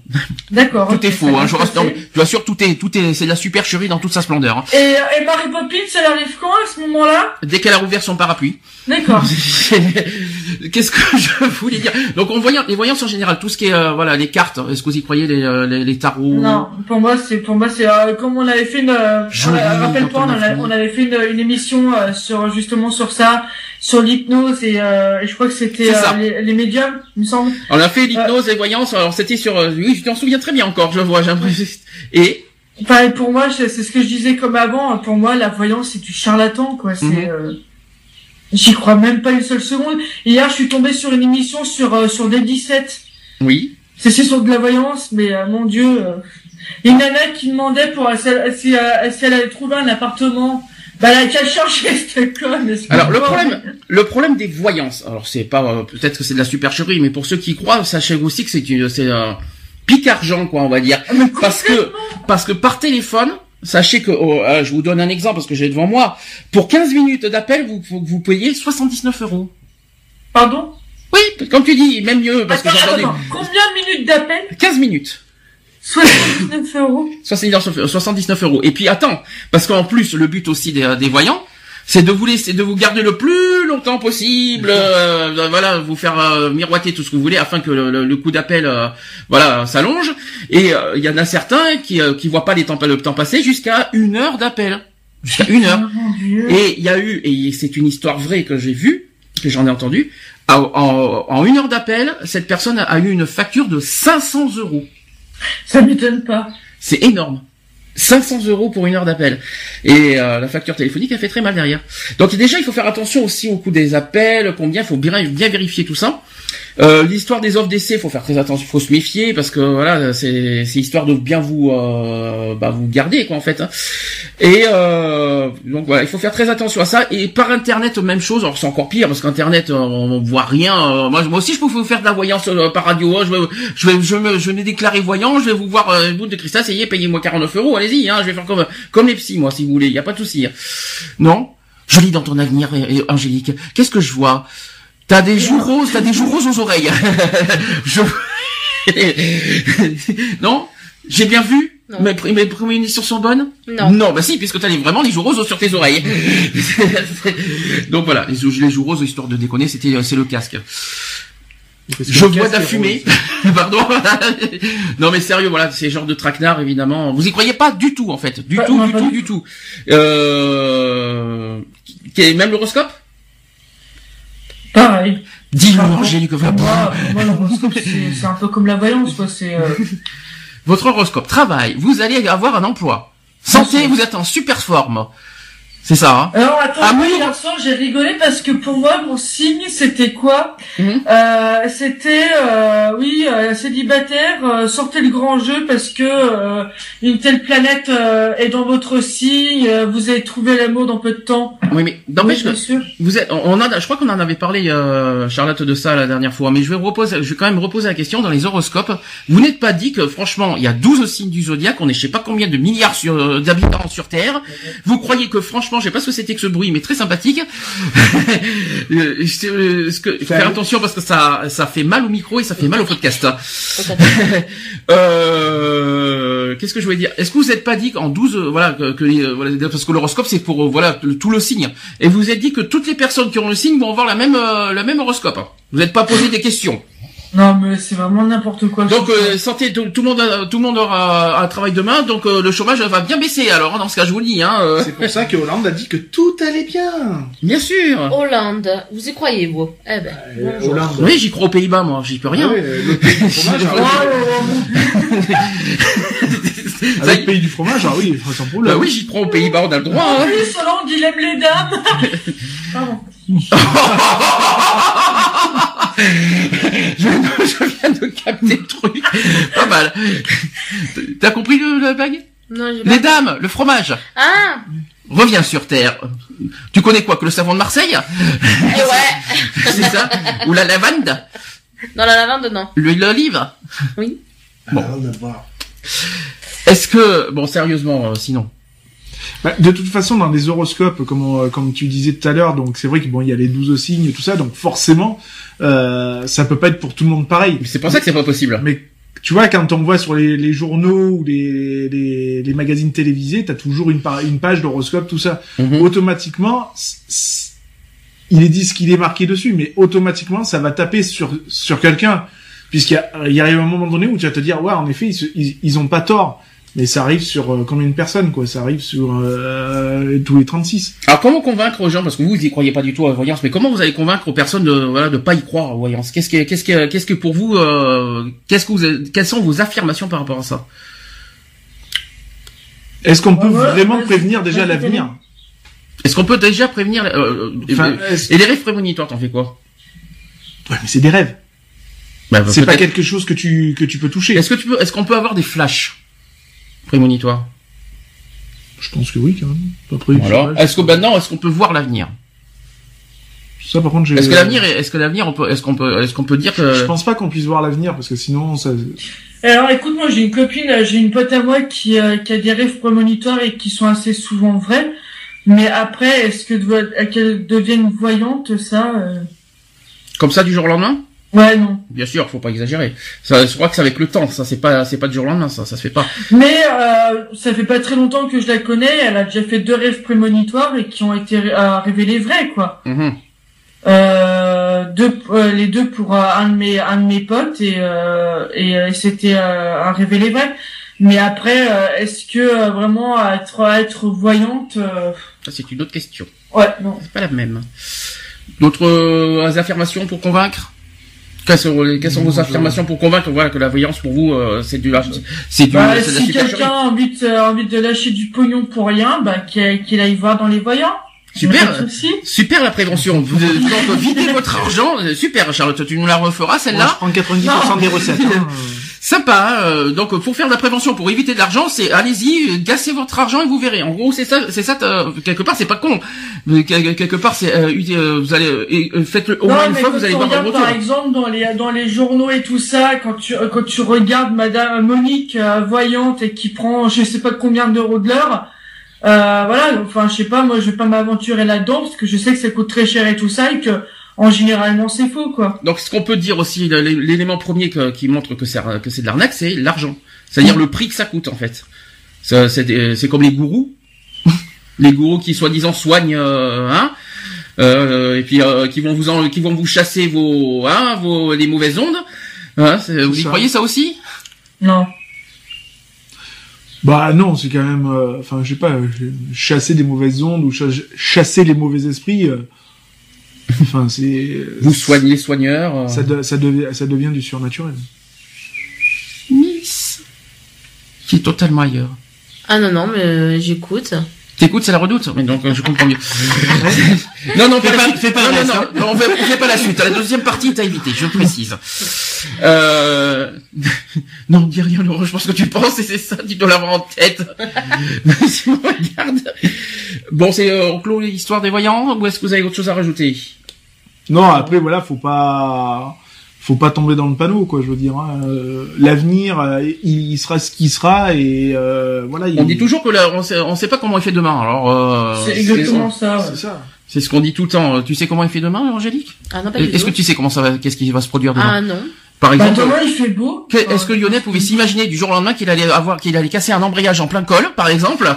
D'accord. *laughs* Tout est faux, hein, je, rassure- non, je tout est, tout est, c'est de la supercherie dans toute sa splendeur. hein. Et, et Mary Poppins, elle arrive quand à ce moment-là? Dès qu'elle a rouvert son parapluie. D'accord. *laughs* Qu'est-ce que je voulais dire? Donc, on voyant, les voyances en général, tout ce qui est, euh, voilà, les cartes. Est-ce que vous y croyez, les, euh, les, les tarots? Non, pour moi c'est pour moi c'est euh, comme on avait fait une euh, euh, rappelle-toi on avait fait une, une émission euh, sur justement sur ça sur l'hypnose et, euh, je crois que c'était euh, les, les médiums il me semble On a fait l'hypnose, les voyances. Alors, c'était sur, euh, oui, je t'en souviens très bien encore. Je vois, l'impression. Et? Enfin, pour moi c'est ce que je disais comme avant pour moi la voyance c'est du charlatan quoi c'est Mhm. euh, j'y crois même pas une seule seconde hier je suis tombé sur une émission sur euh, sur des 17 oui. C'est sur de la voyance, mais euh, mon Dieu, euh, il y a une nana qui demandait pour si elle, si, si elle avait trouvé un appartement, bah elle a qu'à chercher cette conne. Alors le problème, le problème des voyances. Alors c'est pas, peut-être que c'est de la supercherie, mais pour ceux qui y croient, sachez aussi que c'est une, c'est pic argent quoi, on va dire. Ah, Parce que, parce que par téléphone, sachez que, oh, euh, je vous donne un exemple parce que j'ai devant moi, pour 15 minutes d'appel, vous, vous, vous payez 79 euros. Pardon? Oui, comme tu dis, même mieux, parce Attends, que j'ai attends, entendu. attends. Combien de minutes d'appel? 15 minutes. 79 euros. 79 79 euros. Et puis attends, parce qu'en plus, le but aussi des, des voyants, c'est de vous laisser, de vous garder le plus longtemps possible, euh, voilà, vous faire euh, miroiter tout ce que vous voulez afin que le, le- le coup d'appel, euh, voilà, s'allonge. Et euh, il y en a certains qui euh, qui voient pas les temps, le temps passer jusqu'à une heure d'appel, jusqu'à une heure. Oh. Et il y a eu, et c'est une histoire vraie que j'ai vue, que j'en ai entendu, en, en, en une heure d'appel, cette personne a eu une facture de 500 euros. Ça m'étonne pas. C'est énorme. 500 euros pour une heure d'appel. Et euh, la facture téléphonique, elle fait très mal derrière. Donc déjà, il faut faire attention aussi au coût des appels, combien, il faut bien vérifier tout ça. Euh, L'histoire des offres d'essai, faut faire très attention, faut se méfier parce que voilà, c'est histoire de bien vous euh, bah, vous garder quoi en fait. hein. Et euh, donc voilà, il faut faire très attention à ça. Et par internet, même chose. Alors c'est encore pire parce qu'internet, on, on voit rien. Euh, moi, aussi, je peux vous faire de la voyance euh, par radio. hein. Je vais, je vais, je me, je vais déclarer voyant. Je vais vous voir une boule de cristal. Ça y est, payez-moi 49 euros. Allez-y, hein. Je vais faire comme comme les psys, moi, si vous voulez. Il y a pas de souci. hein. Non? Je lis dans ton avenir, Angélique. Qu'est-ce que je vois? T'as des joues roses, t'as des joues roses aux oreilles. *laughs* je... non? J'ai bien vu? Non. mes, mes prémonitions sont bonnes Non. Non, bah si, puisque t'as les- vraiment les joues roses sur tes oreilles. *laughs* Donc voilà, les, joues- les joues roses, histoire de déconner, c'était c'est le casque. Je vois de fumée. *laughs* Pardon? non mais sérieux, voilà, c'est genre de traquenard évidemment. Vous y croyez pas du tout en fait, du Pas- tout, du tout, du du tout. Euh... qui- Même l'horoscope? Pareil. Dis-le, Angélique. va- moi, moi, l'horoscope, c'est c'est un peu comme la voyance, quoi. C'est euh, Votre horoscope, travail, vous allez avoir un emploi. Santé, vous êtes en super forme. C'est ça, hein Alors attends, Ah, oui. soir j'ai rigolé parce que pour moi mon signe c'était quoi Mhm. euh, C'était euh, oui euh, célibataire, euh, sortez le grand jeu parce que euh, une telle planète euh, est dans votre signe, euh, vous allez trouver l'amour dans peu de temps. Oui, mais Oui, n'empêche que bien sûr. vous êtes, on a, je crois qu'on en avait parlé, euh, Charlotte, de ça la dernière fois, mais je vais reposer, je vais quand même reposer la question dans les horoscopes. Vous n'êtes pas dit que, franchement, il y a 12 signes du zodiaque, on est je sais pas combien de milliards sur, d'habitants sur Terre. Vous croyez que, franchement, je sais pas ce que c'était que ce bruit, mais très sympathique. *laughs* Euh, euh, ce que, faut faire attention parce que ça, ça fait mal au micro et ça fait mal au podcast. *laughs* euh, qu'est-ce que je voulais dire? Est-ce que vous n'êtes pas dit qu'en 12, euh, voilà, que, que les, voilà, parce que l'horoscope c'est pour voilà le- tout le signe, et vous vous êtes dit que toutes les personnes qui ont le signe vont avoir la même euh, la même horoscope. Vous n'êtes pas posé des questions. Non mais c'est vraiment n'importe quoi. Donc euh, santé, tout, tout le monde, a- tout le monde aura un travail demain, donc euh, le chômage va bien baisser. Alors hein, dans ce cas, je vous le dis. Hein, euh. C'est pour ça que Hollande a dit que tout allait bien. Bien sûr. Hollande, vous y croyez, vous? Eh ben, Euh. Hollande. Oui, j'y crois aux Pays-Bas, moi, j'y peux rien. Ah le pays du fromage, *laughs* ah oh, oui. *laughs* Avec le pays du fromage, ah oui, sans problème. Bah oui, j'y crois aux Pays-Bas, on a le droit. En Hein. plus Hollande il aime les dames. *laughs* Pardon. Je, je viens de capter le truc. Pas mal. T'as compris le, la blague? Non, j'ai pas... Les dames, le fromage. Ah Reviens sur Terre. Tu connais quoi que le savon de Marseille? Eh ouais C'est ça? Ou la lavande? Dans la lavande, non. L'huile d'olive? Oui. Bon. Voir. Est-ce que... Bon, sérieusement, euh, sinon. Bah, de toute façon, dans les horoscopes, comme, on- comme tu disais tout à l'heure, donc c'est vrai qu'il bon, y a les 12 signes tout ça, donc forcément, euh, ça peut pas être pour tout le monde pareil. C'est pour ça que c'est pas possible. Mais tu vois, quand on voit sur les, les journaux ou les, les, les magazines télévisés, t'as toujours une, pa- une page d'horoscope, tout ça. Mhm. Automatiquement, il est dit ce qu'il est marqué dessus, mais automatiquement, ça va taper sur, sur quelqu'un. Puisqu'il y, a- il y arrive un moment donné où tu vas te dire, ouais, en effet, ils, se- ils, ils ont pas tort. Mais ça arrive sur euh, combien de personnes, quoi. Ça arrive sur euh, tous les 36. Alors comment convaincre aux gens? Parce que vous vous y croyez pas du tout à la voyance, mais comment vous allez convaincre aux personnes de voilà de pas y croire à la voyance? Qu'est-ce que qu'est-ce que qu'est-ce que pour vous euh, qu'est-ce que vous quelles sont vos affirmations par rapport à ça? Est-ce qu'on peut Ouais, ouais, vraiment ouais, prévenir déjà ouais, l'avenir? Est-ce qu'on peut déjà prévenir Enfin, et- les rêves prémonitoires t'en fais quoi? Ouais, mais c'est des rêves. bah, C'est pas quelque chose que tu que tu peux toucher. Est-ce que tu peux est-ce qu'on peut avoir des flashs? Prémonitoires Je pense que oui, quand même. Alors est-ce que maintenant est-ce qu'on peut voir l'avenir? Ça par contre, j'ai- Est-ce que l'avenir est- est-ce que l'avenir on peut est-ce qu'on peut est-ce qu'on peut dire que Je pense pas qu'on puisse voir l'avenir parce que sinon ça. Alors écoute, moi j'ai une copine, euh, j'ai une pote à moi qui, euh, qui a des rêves prémonitoires et qui sont assez souvent vrais. Mais après, est-ce que euh, qu'elle devienne voyante, ça euh, comme ça du jour au lendemain? Ouais, non. Bien sûr, faut pas exagérer. Ça, je crois que c'est avec le temps. Ça, c'est pas, c'est pas du jour au lendemain. Ça, ça se fait pas. Mais euh, ça fait pas très longtemps que je la connais. Elle a déjà fait deux rêves prémonitoires et qui ont été euh, révélés vrais, quoi. Mhm. Euh, deux, euh, les deux pour un de mes un de mes potes et et c'était un révélé vrai. Mais après, est-ce que vraiment être être voyante Ça, c'est une autre question. Ouais, non. C'est pas la même. D'autres affirmations pour convaincre? Quelles sont, quelles sont vos affirmations pour convaincre voilà, que la voyance pour vous euh, c'est du c'est du Bah, si quelqu'un a envie de, a envie de lâcher du pognon pour rien, bah qu'il qu'il aille voir dans les voyants. Super. Super la prévention vous *laughs* videz votre argent Euh, super Charlotte tu nous la referas celle-là je prends 90% des recettes. hein. *laughs* Sympa, euh, donc pour faire de la prévention, pour éviter de l'argent, c'est allez-y, gassez votre argent et vous verrez. En gros, c'est ça, c'est ça. euh, quelque part, c'est pas con. Mais quel- quelque part, c'est euh, euh, vous allez euh, faites-le au moins une fois, vous allez voir un retour. par exemple dans les dans les journaux et tout ça, quand tu quand tu regardes Madame Monique voyante et qui prend je sais pas combien d'euros de l'heure, euh, voilà. Enfin, je sais pas, moi je vais pas m'aventurer là-dedans parce que je sais que ça coûte très cher et tout ça et que en généralement c'est faux quoi. Donc, ce qu'on peut dire aussi, l'élément premier que- qui montre que c'est que c'est de l'arnaque, c'est l'argent. C'est-à-dire le prix que ça coûte en fait. C'est comme les gourous, *laughs* les gourous qui soi-disant soignent, euh, hein. euh, et puis euh, qui vont vous en, qui vont vous chasser vos, hein, vos les mauvaises ondes. Hein, vous y ça. croyez ça aussi? Non. Bah non, c'est quand même, euh, enfin, je sais pas, euh, chasser des mauvaises ondes ou cha- chasser les mauvais esprits. Euh, Enfin, c'est. Vous soignez les soigneurs. euh. Ça, de- ça, devient, ça devient du surnaturel. Miss, qui est totalement ailleurs. Ah non, non, mais euh, j'écoute. T'écoutes, c'est la redoute. Mais donc, euh, je comprends mieux. *laughs* non, non, Fais pas, fais pas non, non, non, hein. non, on fait, on fait pas la suite. La deuxième partie, t'as évité, je précise. Euh... *laughs* non, dis rien, Laurent, je pense que tu penses et c'est ça, tu dois l'avoir en tête. *laughs* si on regarde. Bon, c'est, euh, on clôt l'histoire des voyants, ou est-ce que vous avez autre chose à rajouter? Non, après voilà, faut pas, faut pas tomber dans le panneau, quoi. Je veux dire, hein. Euh, l'avenir, euh, il, il sera ce qu'il sera, et euh, voilà. il- On dit toujours que là, on sait, on sait pas comment il fait demain, alors, euh, C'est exactement ça. ouais. C'est ça. C'est ce qu'on dit tout le temps. Tu sais comment il fait demain, Angélique? Ah non, pas du Est-ce que tu sais comment ça va, qu'est-ce qui va se produire demain? Ah non. Par Bah, exemple. demain, il fait beau. Que- Est-ce que Lionel pouvait s'imaginer du jour au lendemain qu'il allait avoir, qu'il allait casser un embrayage en plein col, par exemple, *laughs*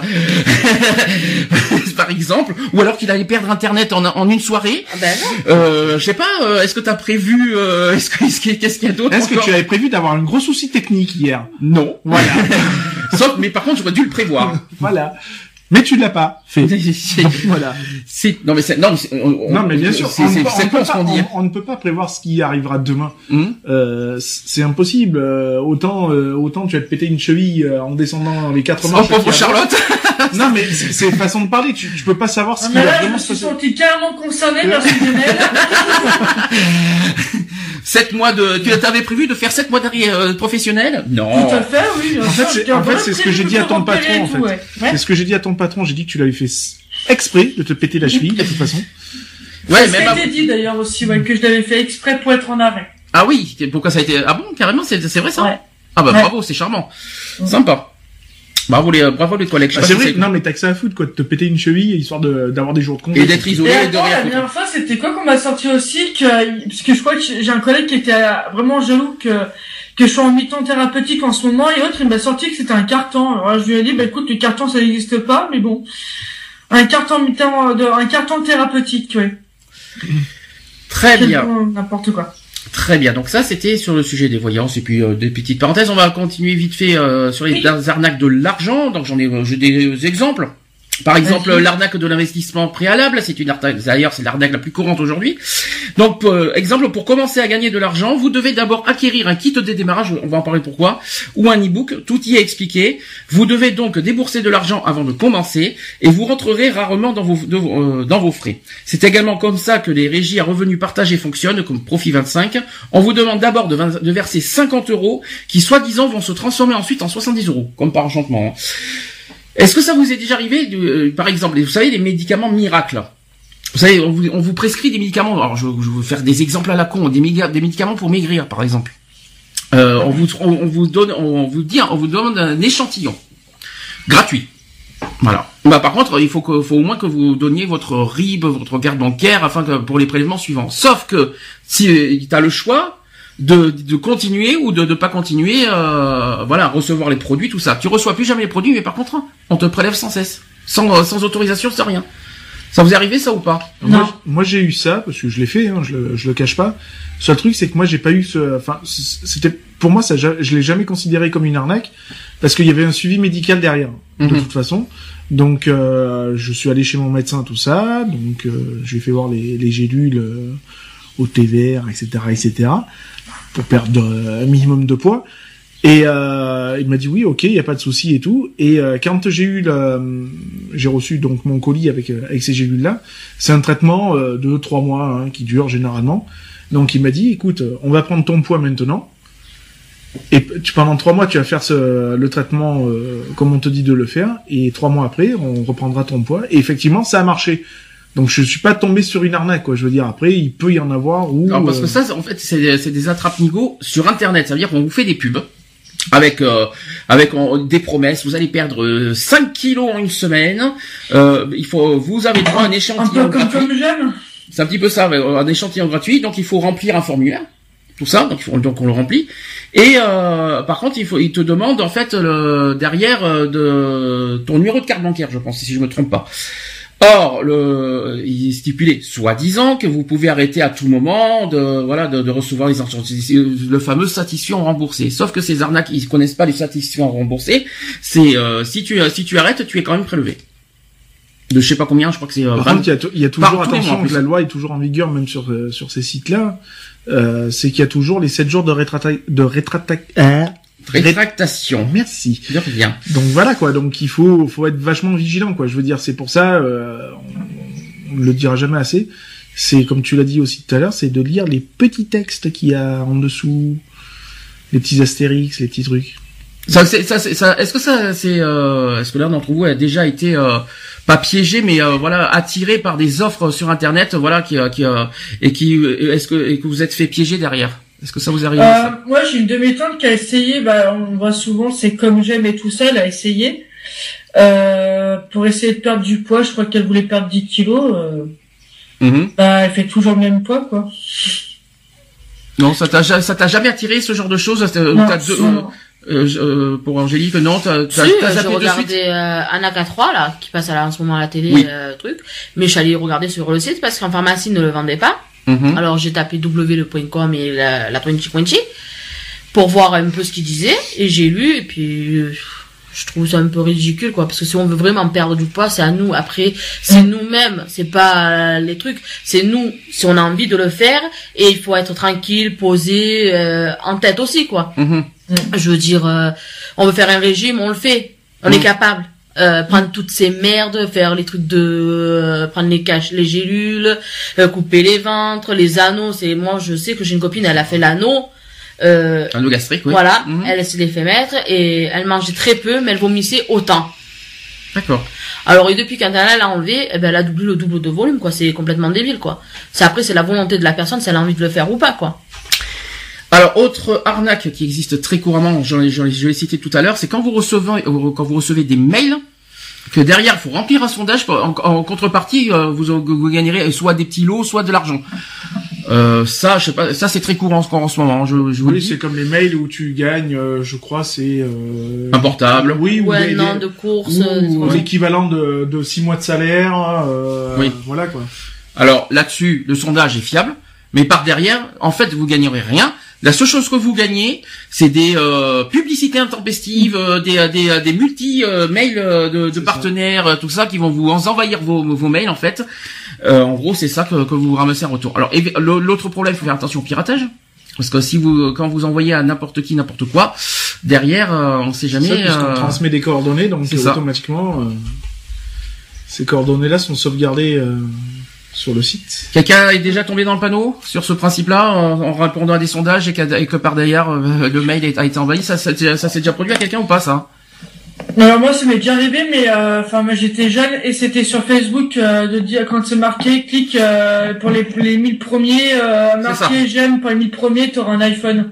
par exemple, ou alors qu'il allait perdre Internet en, en une soirée? Ah ben euh, Je sais pas. euh, est-ce que t'as prévu euh, Est-ce que, est-ce que- qu'est-ce qu'il y a d'autre Est-ce que tu avais prévu d'avoir un gros souci technique hier? Non. Voilà. *laughs* Sauf, mais par contre, j'aurais dû le prévoir. voilà. Mais tu l'as pas fait. *laughs* Voilà. c'est- non mais c'est, non mais c'est- on- on- Non, mais bien sûr, c'est on, c'est- ne peut- c'est on con peut ce pas- qu'on dit. on- on ne peut pas prévoir ce qui arrivera demain. Hum Euh, c'est impossible. Euh, autant, euh, autant tu vas te péter une cheville euh, en descendant les quatre Oh marches. pauvre qui arrivent. Charlotte. *laughs* Non, mais c'est c'est façon de parler. Tu, tu peux pas savoir ce Ah, qui mais va là, je me se suis senti carrément concerné, merci Lionel. *laughs* Sept mois de. Tu avais prévu de faire sept mois d'arrière euh, professionnel? Non. Tout à fait, oui. En fait, c'est- en fait, c'est ce que j'ai dit à ton patron, en fait. C'est ce que j'ai dit à ton patron. J'ai dit que tu l'avais fait exprès de te péter la cheville de toute façon. Ouais, Ça même. a avant- été dit d'ailleurs aussi, ouais, que je l'avais fait exprès pour être en arrêt. Ah oui. Pourquoi ça a été Ah bon, carrément, c'est vrai ça Ouais. Ah bah Ouais. bravo, c'est charmant. Sympa. Bravo les, bravo les collègues. Ah, pas c'est si vrai. Non, mais t'as que ça à foutre, quoi, de te péter une cheville histoire de d'avoir des jours de congé. Et d'être isolé Et de attends, rien la foutre. dernière fois, c'était quoi qu'on m'a sorti aussi que, parce que je crois que j'ai un collègue qui était euh, vraiment jaloux que, que je sois en mi-temps thérapeutique en ce moment et autre, il m'a sorti que c'était un carton. Alors je lui ai dit, bah écoute, le carton ça n'existe pas, mais bon. Un carton de, un carton thérapeutique, ouais. Très bien. N'importe quoi. Très bien. Donc ça, c'était sur le sujet des voyances et puis euh, des petites parenthèses. On va continuer vite fait euh, sur les Oui. arnaques de l'argent. Donc j'en ai, euh, j'ai des exemples. Par exemple, l'arnaque de l'investissement préalable, c'est une arnaque, d'ailleurs, c'est l'arnaque la plus courante aujourd'hui. Donc, euh, exemple, pour commencer à gagner de l'argent, vous devez d'abord acquérir un kit de démarrage, on va en parler pourquoi, ou un e-book, tout y est expliqué. Vous devez donc débourser de l'argent avant de commencer, et vous rentrerez rarement dans vos, de- euh, dans vos frais. C'est également comme ça que les régies à revenus partagés fonctionnent, comme Profit 25. On vous demande d'abord de verser 50 euros, qui soi-disant vont se transformer ensuite en 70 euros, comme par enchantement. hein. Est-ce que ça vous est déjà arrivé, euh, par exemple, vous savez, les médicaments miracles Vous savez, on vous, prescrit des médicaments. Alors, je, je vous faire des exemples à la con, des, médicaments pour maigrir, par exemple. Euh, on vous, on vous donne, on vous dit, on vous demande un échantillon gratuit. Voilà. Bah, par contre, il faut que, faut au moins que vous donniez votre RIB, votre carte bancaire, afin que pour les prélèvements suivants. Sauf que si tu as le choix de, de continuer ou de ne pas continuer, euh, voilà, recevoir les produits, tout ça. Tu reçois plus jamais les produits, mais par contre, on te prélève sans cesse, sans, euh, sans autorisation, sans rien. Ça vous est arrivé ça ou pas Non. Moi, j'ai eu ça parce que je l'ai fait, hein, je, le, je le cache pas. Seul truc, c'est que moi j'ai pas eu ce, enfin, c'était pour moi ça, je l'ai jamais considéré comme une arnaque parce qu'il y avait un suivi médical derrière, de Mhm. toute façon. Donc, euh, je suis allé chez mon médecin, tout ça. Donc, euh, je lui ai fait voir les, les gélules euh, au TVR, etc., etc., pour perdre un minimum de poids. Et euh, il m'a dit oui, ok, il y a pas de souci et tout. Et euh, quand j'ai eu, le- j'ai reçu donc mon colis avec euh, ces gélules là, c'est un traitement euh, de trois mois hein, qui dure généralement. Donc il m'a dit, écoute, on va prendre ton poids maintenant. Et pendant trois mois, tu vas faire ce, le traitement comme on te dit de le faire. Et trois mois après, on reprendra ton poids. Et effectivement, ça a marché. Donc je suis pas tombé sur une arnaque, quoi. Je veux dire, après, il peut y en avoir où. Alors, parce que euh, ça, c'est- en fait, c'est des- c'est des attrape-niveaux sur Internet. Ça veut dire qu'on vous fait des pubs avec euh, avec en- des promesses. Vous allez perdre euh, 5 kilos en une semaine. Euh, il faut, vous avez droit à un Un échantillon peu comme gratuit. comme j'aime. C'est un petit peu ça, ouais, un échantillon gratuit. Donc il faut remplir un formulaire, tout ça. Donc, il faut- donc on le remplit. Et euh, par contre, il faut, il te demande en fait le, derrière euh, de ton numéro de carte bancaire, je pense, si je me trompe pas. Or, le, il est stipulé, soi-disant, que vous pouvez arrêter à tout moment de, voilà, de, de recevoir les satisfactions, le fameux satisfaction remboursé. Sauf que ces arnaques, ils connaissent pas les satisfactions remboursées. C'est, euh, si tu, si tu arrêtes, tu es quand même prélevé. De je sais pas combien, je crois que c'est. euh, Par 20 contre, il y a, il y a toujours, Par mois, attention, plus. la loi est toujours en vigueur, même sur, euh, sur ces sites-là, euh, c'est qu'il y a toujours les 7 jours de rétrata... de rétrata... rétractation. Merci. De rien. Donc voilà quoi, donc il faut, faut être vachement vigilant quoi. Je veux dire, c'est pour ça, euh, on, ne le dira jamais assez. C'est comme tu l'as dit aussi tout à l'heure, c'est de lire les petits textes qu'il y a en dessous, les petits astérix, les petits trucs. Ça, c'est, ça, c'est- ça, est-ce que ça, c'est, euh, est-ce que l'un d'entre vous a déjà été euh, pas piégé, mais euh, voilà, attiré par des offres sur Internet, voilà, qui, qui, euh, et qui, est-ce que, et que vous êtes fait piéger derrière? Est-ce que ça vous arrive Euh, ça? moi, j'ai une de mes tantes qui a essayé, bah, on voit souvent, c'est comme j'aime et tout ça, elle a essayé, euh, pour essayer de perdre du poids, je crois qu'elle voulait perdre 10 kilos, euh, Mhm. bah, elle fait toujours le même poids, quoi. Non, ça t'a, ja- ça t'a jamais attiré ce genre de choses euh, Non, t'as deux- non. euh, euh, Pour Angélique, non, t'as, Si, t'as, t'as euh, zappé j'ai regardé euh, Anaka 3 là, qui passe à la, en ce moment à la télé, Oui. euh, truc. Mais je suis allée regarder sur le site parce qu'en pharmacie ils ne le vendait pas. Mhm. Alors j'ai tapé w.com et la, la 2020 pour voir un peu ce qu'il disait et j'ai lu et puis euh, je trouve ça un peu ridicule quoi. Parce que si on veut vraiment perdre du poids c'est à nous. Après c'est nous-mêmes. C'est pas euh, les trucs. C'est nous si on a envie de le faire. Et il faut être tranquille posé euh, en tête aussi quoi. Mhm. je veux dire euh, on veut faire un régime on le fait. On Mhm. est capable euh, prendre toutes ces merdes, faire les trucs de euh, prendre les caches, les gélules, euh, couper les ventres, les anneaux. C'est moi, je sais que j'ai une copine, elle a fait l'anneau. Euh, Un gastrique, oui. Voilà, Mhm. elle se les fait mettre et elle mangeait très peu, mais elle vomissait autant. D'accord. Alors et depuis quand elle l'a enlevé, eh ben, elle a doublé le double de volume, quoi. C'est complètement débile, quoi. C'est après c'est la volonté de la personne, si elle a envie de le faire ou pas, quoi. Alors, autre arnaque qui existe très couramment, je, l'ai- je, je l'ai cité tout à l'heure, c'est quand vous recevez, euh, quand vous recevez des mails, que derrière, il faut remplir un sondage, pour- en, en contrepartie, euh, vous, vous gagnerez soit des petits lots, soit de l'argent. Euh, ça, je sais pas, ça c'est très courant encore en ce moment. hein, Je, je vous Oui, c'est comme les mails où tu gagnes, euh, je crois, c'est euh, Un portable. Oui, ou Ou un des- an des- de course. ou euh, l'équivalent de, de six mois de salaire. euh, Oui. Voilà quoi. Alors là-dessus, le sondage est fiable, mais par derrière, en fait, vous gagnerez rien. La seule chose que vous gagnez, c'est des euh, publicités intempestives, euh, des, euh, des, euh, des multi euh, de, de partenaires, euh, tout ça, qui vont vous en- envahir vos, vos mails en fait. Euh, en gros, c'est ça que, que vous ramassez en retour. Alors l'autre problème, il faut faire attention au piratage. Parce que si vous, quand vous envoyez à n'importe qui n'importe quoi, derrière, euh, on sait jamais. Ça, puisqu'on euh, transmet des coordonnées, donc ça. automatiquement, euh, ces coordonnées-là sont sauvegardées euh, sur le site. Quelqu'un est déjà tombé dans le panneau sur ce principe-là en, en répondant à des sondages et, que par derrière euh, le mail a été envahi. Ça, ça, ça s'est déjà produit à quelqu'un ou pas ça? Alors moi, ça m'est déjà arrivé, mais euh, enfin, moi j'étais jeune et c'était sur Facebook euh, de dire quand c'est marqué, clique euh, pour les les 1000 premiers, euh, marqué j'aime pour les 1000 premiers, t'auras un iPhone.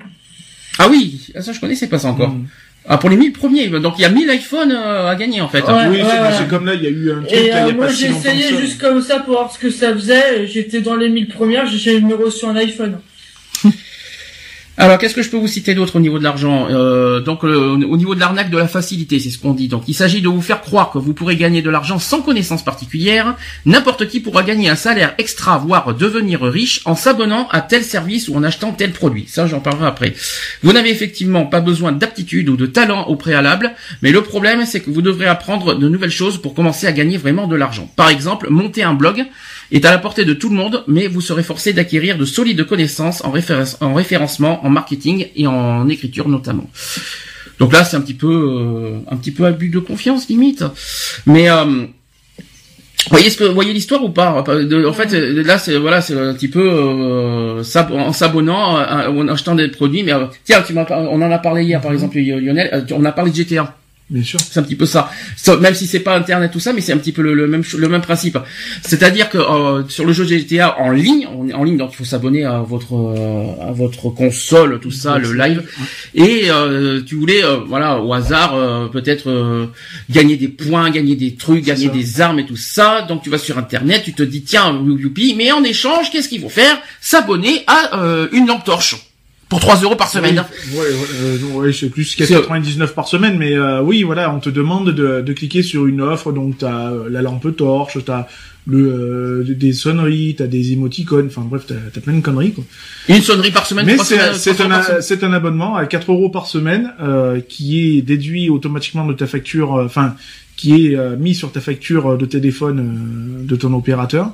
Ah oui, ah, ça je connaissais pas ça encore. Mm. Ah pour les 1000 premiers, donc il y a 1000 iPhones euh, à gagner en fait. Ouais. oui, c'est ouais. comme là, il y a eu un truc Et là, euh, moi si j'ai essayé juste comme ça pour voir ce que ça faisait. J'étais dans les 1000 premières, j'ai jamais reçu un iPhone. Alors qu'est-ce que je peux vous citer d'autre au niveau de l'argent? Euh, Donc au niveau de l'arnaque de la facilité, c'est ce qu'on dit. Donc il s'agit de vous faire croire que vous pourrez gagner de l'argent sans connaissance particulière. N'importe qui pourra gagner un salaire extra, voire devenir riche en s'abonnant à tel service ou en achetant tel produit. Ça j'en parlerai après. Vous n'avez effectivement pas besoin d'aptitude ou de talent au préalable, mais le problème c'est que vous devrez apprendre de nouvelles choses pour commencer à gagner vraiment de l'argent. Par exemple, monter un blog est à la portée de tout le monde, mais vous serez forcé d'acquérir de solides connaissances en, référence- en référencement, en marketing et en écriture notamment. Donc là, c'est un petit peu, euh, un petit peu abus de confiance limite. Mais euh, voyez ce que, voyez l'histoire ou pas? De- En fait, là, c'est voilà, c'est un petit peu euh, s'ab- en s'abonnant, euh, en achetant des produits. Mais euh, tiens, tu on en a parlé hier, par exemple, Lionel. euh, On a parlé de GTA. Bien sûr. C'est un petit peu ça. Même si c'est pas internet tout ça, mais c'est un petit peu le, le même le même principe. C'est-à-dire que euh, sur le jeu GTA en ligne, on est en ligne donc il faut s'abonner à votre euh, à votre console, tout ça, le live. Et euh, tu voulais euh, voilà au hasard euh, peut-être euh, gagner des points, gagner des trucs, gagner ça. des armes et tout ça. Donc tu vas sur internet, tu te dis tiens youpi, mais en échange qu'est-ce qu'il faut faire? S'abonner à euh, une lampe torche. Pour 3 euros par semaine. hein. Ouais, euh, non, ouais, je sais plus qu'à C'est- 99 par semaine, mais euh, oui, voilà, on te demande de, de cliquer sur une offre, donc t'as euh, la lampe torche, t'as le euh, des sonneries, t'as des émoticônes, enfin bref, t'as as plein de conneries quoi. Une sonnerie par semaine. Mais c'est un, c'est un abonnement à 4 euros par semaine euh, qui est déduit automatiquement de ta facture, enfin qui est euh, mis sur ta facture de téléphone euh, de ton opérateur.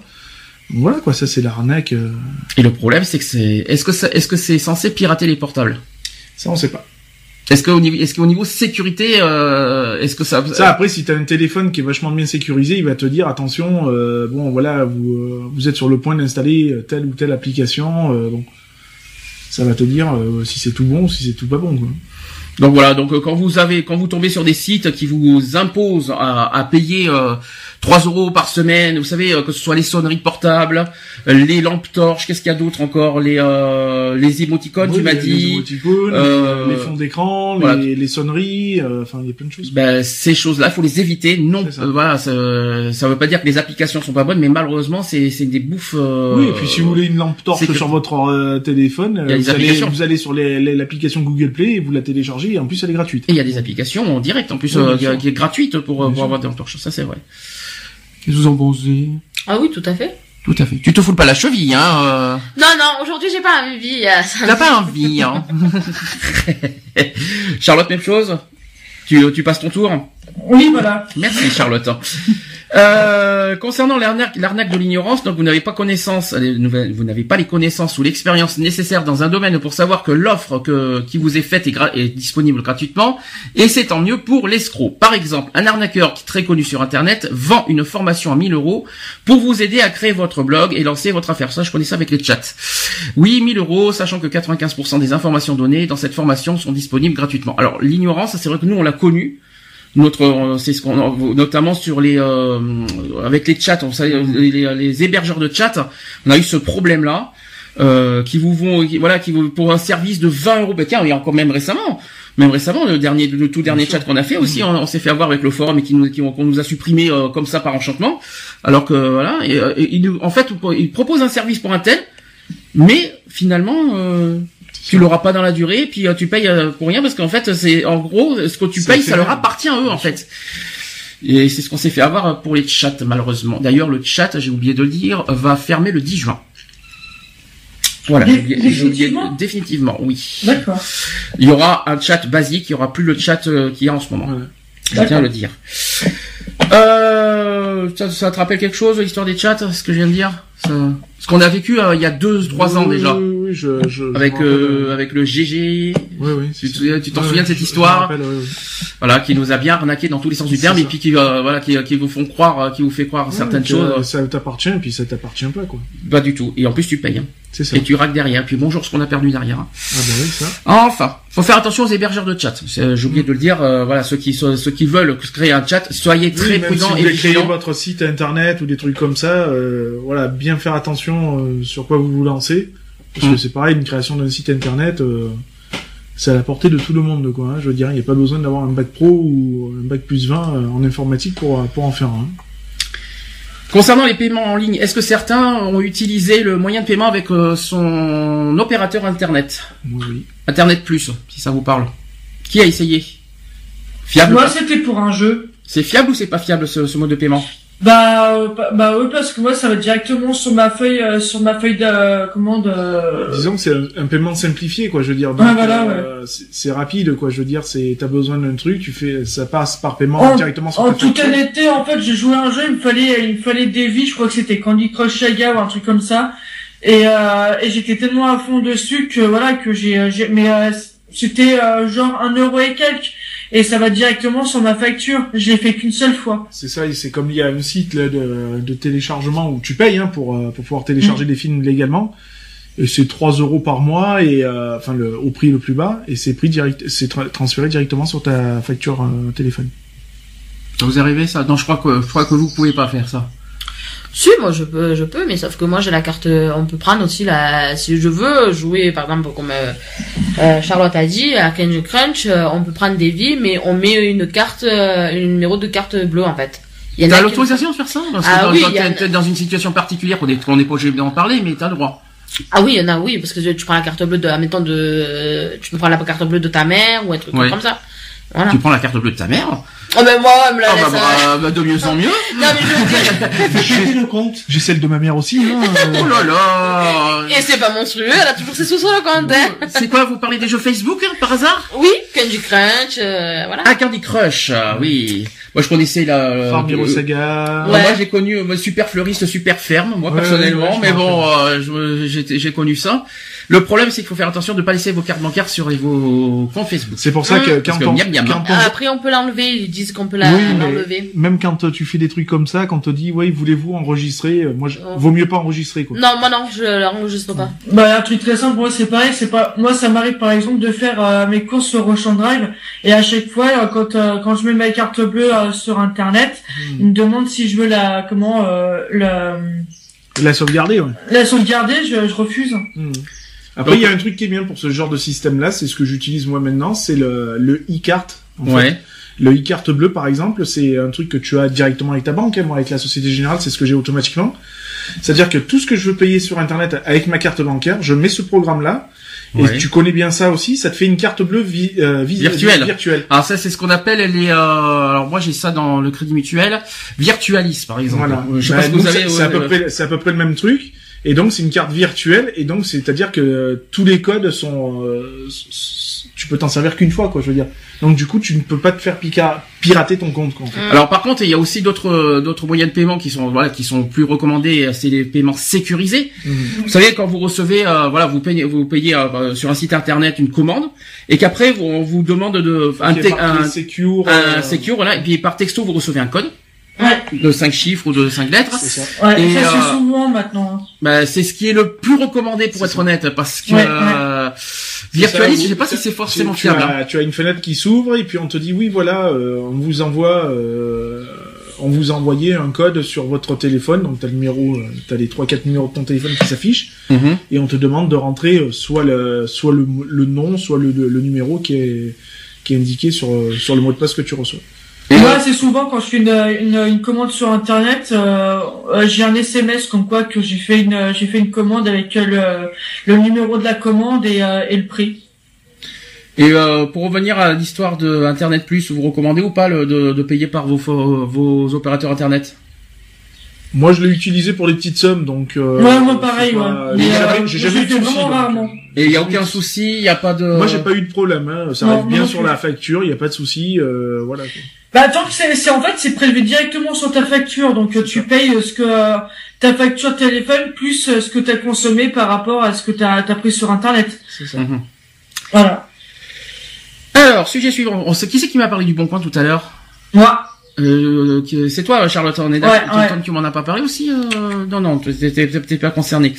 Voilà quoi, ça c'est l'arnaque. euh, Et le problème, c'est que c'est, est-ce que ça, est-ce que c'est censé pirater les portables? Ça on sait pas. Est-ce qu'au niveau, est-ce qu'au niveau sécurité, euh, est-ce que ça, Ça après si t'as un téléphone qui est vachement bien sécurisé, il va te dire attention, euh, bon voilà, vous euh, vous êtes sur le point d'installer euh, telle ou telle application, euh, bon ça va te dire si c'est tout bon ou si c'est tout pas bon quoi. Donc voilà, donc quand vous avez, quand vous tombez sur des sites qui vous imposent à, à payer euh, 3 euros par semaine, vous savez euh, que ce soit les sonneries portables, euh, les lampes torches, qu'est-ce qu'il y a d'autre encore, les euh, les émoticônes, Oui, tu m'as les- les dit. émoticônes, euh, les fonds d'écran, voilà. les, les sonneries, euh, enfin il y a plein de choses. Ben, ces choses-là, faut les éviter. Non, ça. euh, voilà, ça, ça veut pas dire que les applications sont pas bonnes, mais malheureusement, c'est c'est des bouffes. euh, Oui, et puis si vous voulez une lampe torche sur votre téléphone, vous, allez, vous allez sur l'application Google Play et vous la téléchargez et en plus elle est gratuite. Et il y a des applications en direct, en plus, Oui, euh, qui, est gratuite pour, pour avoir des lampes torches. Ça, c'est vrai. Qu'est-ce que vous en pensez? Ah oui, tout à fait. Tout à fait. Tu te foules pas la cheville, hein euh... Non, non, aujourd'hui j'ai pas envie. euh, ça- T'as pas envie, hein *laughs* Charlotte, même chose? Tu, tu passes ton tour? Oui, voilà. Merci Charlotte. Euh, concernant l'arnaque, de l'ignorance, donc vous n'avez pas connaissance, euh, vous n'avez pas les connaissances ou l'expérience nécessaire dans un domaine pour savoir que l'offre qui vous est faite est, est disponible gratuitement, et c'est tant mieux pour l'escroc. Par exemple, un arnaqueur qui est très connu sur Internet vend une formation à 1000 euros pour vous aider à créer votre blog et lancer votre affaire. Ça, je connais ça avec les chats. Oui, 1000 euros, sachant que 95% des informations données dans cette formation sont disponibles gratuitement. Alors, l'ignorance, c'est vrai que nous, on l'a connu notre euh, c'est ce qu'on notamment sur les euh, avec les chats on sait, les, hébergeurs de chat on a eu ce problème là euh, qui vous vont qui- voilà qui vous pour un service de 20 euros. Ben tiens il y a encore même récemment même récemment le dernier le tout dernier chat qu'on a fait aussi on, on s'est fait avoir avec le forum et qui nous qui, qu'on nous a supprimé euh, comme ça par enchantement. Alors que voilà et, et il nous- en fait il propose un service pour un tel mais finalement euh, tu l'auras pas dans la durée, puis euh, tu payes euh, pour rien parce qu'en fait c'est en gros ce que tu payes, ça leur appartient à eux en fait. Et c'est ce qu'on s'est fait avoir pour les chats malheureusement. D'ailleurs le chat, j'ai oublié de le dire, va fermer le 10 juin. Voilà, j'ai oublié, j'ai oublié- Définitivement définitivement, oui. D'accord. Il y aura un chat basique, il y aura plus le chat euh, qu'il y a en ce moment. Je tiens à le dire. Euh, ça, ça te rappelle quelque chose l'histoire des chats, ce que je viens de dire? Ça- Ce qu'on a vécu euh, il y a deux, trois ans déjà, Oui, oui, je, je, je avec rappelle, euh, avec le GG, Oui, oui. tu souviens- t'en Ouais, souviens de cette je- je histoire rappelle, ouais, voilà, qui nous a bien arnaqué dans tous les sens du terme et puis qui euh, voilà, qui, qui vous font croire, euh, qui vous fait croire certaines Ouais, choses, euh, Ça t'appartient, puis ça t'appartient pas, quoi. pas du tout. Et en plus tu payes, hein. C'est ça. et tu raques derrière. Puis bonjour ce qu'on a perdu derrière. hein. Ah bah oui, ça. Enfin, faut faire attention aux hébergeurs de chat. C'est- J'ai oublié de le dire. euh, voilà, ceux qui ceux, qui veulent créer un chat, soyez très Oui, même prudents si vous et créer votre site internet ou des trucs comme ça, euh, voilà, bien faire attention euh, sur quoi vous vous lancez. Parce que c'est pareil, une création d'un site internet, euh, c'est à la portée de tout le monde, quoi. hein. Je veux dire, il n'y a pas besoin d'avoir un bac pro ou un bac plus 20 euh, en informatique pour, euh, pour en faire un. Concernant les paiements en ligne, est-ce que certains ont utilisé le moyen de paiement avec euh, son opérateur internet, Oui, oui. Internet Plus, si ça vous parle Qui a essayé? Fiable Moi, c'était pour un jeu. C'est fiable ou c'est pas fiable ce, ce mode de paiement? Bah, euh, bah, bah oui, parce que moi, ça va directement sur ma feuille, euh, sur ma feuille de, comment de... Disons que c'est un, paiement simplifié, quoi. Je veux dire, Ouais, voilà, euh, c'est c'est rapide, quoi. Je veux dire, c'est t'as besoin d'un truc, tu fais, ça passe par paiement En- directement sur En toute honnêteté, en fait, j'ai joué à un jeu, il me fallait, il me fallait des vies, je crois que c'était Candy Crush Saga ou un truc comme ça. Et, euh, et j'étais tellement à fond dessus que voilà, que j'ai, j'ai- mais euh, c'était euh, genre un euro et quelques. Et ça va directement sur ma facture. Je l'ai fait qu'une seule fois. C'est ça, et c'est comme il y a un site là, de, de téléchargement où tu payes hein, pour, euh, pour pouvoir télécharger Mm. des films légalement. Et c'est 3 euros par mois et euh, enfin le au prix le plus bas et c'est pris direct, c'est tra- transféré directement sur ta facture euh, téléphone. Vous arrivé ça? Non, je crois que je crois que vous pouvez pas faire ça. Si, moi je peux, je peux, mais sauf que moi j'ai la carte. On peut prendre aussi la. Si je veux jouer, par exemple, comme euh, euh, Charlotte a dit, à Candy Crunch, euh, on peut prendre des vies, mais on met une carte, euh, un numéro de carte bleue en fait. T'as qui- l'autorisation de faire ça Parce que Ah dans, oui, dans- a- une situation particulière qu'on est, qu'on n'est pas obligé d'en parler, mais t'as le droit. Ah oui, il y en a, oui, parce que tu prends la carte bleue de, admettons de, tu peux prendre la carte bleue de ta mère ou un truc comme ça. Voilà. Tu prends la carte bleue de ta mère. Oh ben moi, elle me la Ah laisse. bah, bah, bah, de mieux en mieux. Non mais je veux dire, *laughs* J'ai le compte. J'ai celle de ma mère aussi. Hein. Oh là là. et c'est pas monstrueux, elle a toujours ses sous sur le compte, hein. C'est quoi Vous parlez des jeux Facebook hein, par hasard? Oui, Candy Crunch, euh, voilà. Ah Candy Crush, ah, oui. Moi je connaissais la. euh, Farm Hero euh, Saga. Ouais. Moi j'ai connu euh, Super Fleuriste, Super Ferme, moi Ouais, personnellement, ouais, ouais, je mais bon, euh, j'ai connu ça. Le problème c'est qu'il faut faire attention de pas laisser vos cartes bancaires sur vos comptes Facebook. C'est pour ça que Hum. quand Parce que on, miam, miam, quand on- Après on peut l'enlever, ils disent qu'on peut la- Oui, l'enlever. même quand tu fais des trucs comme ça, quand on te dit, ouais, voulez-vous enregistrer, euh, moi, je... Oh. vaut mieux pas enregistrer, quoi. Non, moi non, je l'enregistre pas. Bah un truc très simple, moi c'est pareil, c'est pas moi ça m'arrive par exemple de faire euh, mes courses sur Ocean Drive et à chaque fois euh, quand euh, quand je mets ma carte bleue euh, sur internet, Hmm. il me demande si je veux la comment euh, la La sauvegarder, ouais. la sauvegarder, je, je refuse. Hmm. Après, il y a un truc qui est bien pour ce genre de système-là, c'est ce que j'utilise moi maintenant, c'est le, le e-cart. en fait. Ouais. Le e-carte bleu, par exemple, c'est un truc que tu as directement avec ta banque. hein. Moi, avec la Société Générale, c'est ce que j'ai automatiquement. C'est-à-dire que tout ce que je veux payer sur Internet avec ma carte bancaire, je mets ce programme-là. Et Ouais. tu connais bien ça aussi, ça te fait une carte bleue vi- euh, vi- Virtuelle. virtuelle. Alors ça c'est ce qu'on appelle les. Euh, alors moi j'ai ça dans le Crédit Mutuel, Virtualis par exemple. Voilà. Euh, Je sais Bah, pas ce que nous, vous c'est- avez. C'est à ouais, peu près, c'est à peu près le même truc. Et donc c'est une carte virtuelle. Et donc c'est-à-dire que euh, tous les codes sont, euh, tu peux t'en servir qu'une fois, quoi. Je veux dire. Donc du coup, tu ne peux pas te faire pica- pirater ton compte, quoi. en fait. Alors par contre, il y a aussi d'autres euh, d'autres moyens de paiement qui sont voilà qui sont plus recommandés. C'est les paiements sécurisés. Mhm. Vous savez quand vous recevez euh, voilà vous payez vous payez euh, sur un site internet une commande et qu'après on vous demande de un, un, secure. un secure voilà et puis par texto vous recevez un code Ouais, de 5 chiffres ou de 5 lettres. C'est ça. ouais, Et, ça euh, c'est souvent maintenant. hein. Bah, c'est ce qui est le plus recommandé pour être honnête parce que Ouais, euh, C'est Virtualis, ça, je sais pas si c'est forcément tu, fiable. Tu hein. as, tu as une fenêtre qui s'ouvre et puis on te dit oui voilà, euh, on vous envoie, euh, on vous a envoyé un code sur votre téléphone, donc t'as le numéro, euh, t'as les trois quatre numéros de ton téléphone qui s'affichent Mhm. et on te demande de rentrer euh, soit le soit le, le nom, soit le, le, le numéro qui est qui est indiqué sur euh, sur le mot de passe que tu reçois. Et, Moi, c'est souvent quand je fais une, une, une commande sur internet, euh, euh, j'ai un SMS comme quoi que j'ai fait une j'ai fait une commande avec euh, le, le numéro de la commande et, euh, et le prix. Et euh, pour revenir à l'histoire de Internet Plus, vous recommandez ou pas le- de, de payer par vos, vos opérateurs Internet? Moi je l'ai utilisé pour les petites sommes donc. Euh, Ouais, moi, pareil, pas- ouais. J'ai jamais, euh, j'ai je jamais eu de soucis, vraiment donc, rarement. Et il y a aucun souci, il y a pas de. Moi j'ai pas eu de problème, hein. ça Non, arrive bien non sur plus. la facture, il y a pas de souci, euh, voilà. quoi. Bah tant que c'est c'est- en fait c'est prélevé directement sur ta facture donc euh, tu payes euh, ce que euh, ta facture téléphone plus ce que tu as consommé par rapport à ce que tu as, pris sur internet. C'est ça. Mhm. Voilà. Alors, sujet suivant. On sait qui c'est qui m'a parlé du bon coin tout à l'heure? Moi. Euh, C'est toi, Charlotte. On est d'accord. Ouais, tu m'en as pas parlé aussi euh, Non, non, t'es- pas concerné.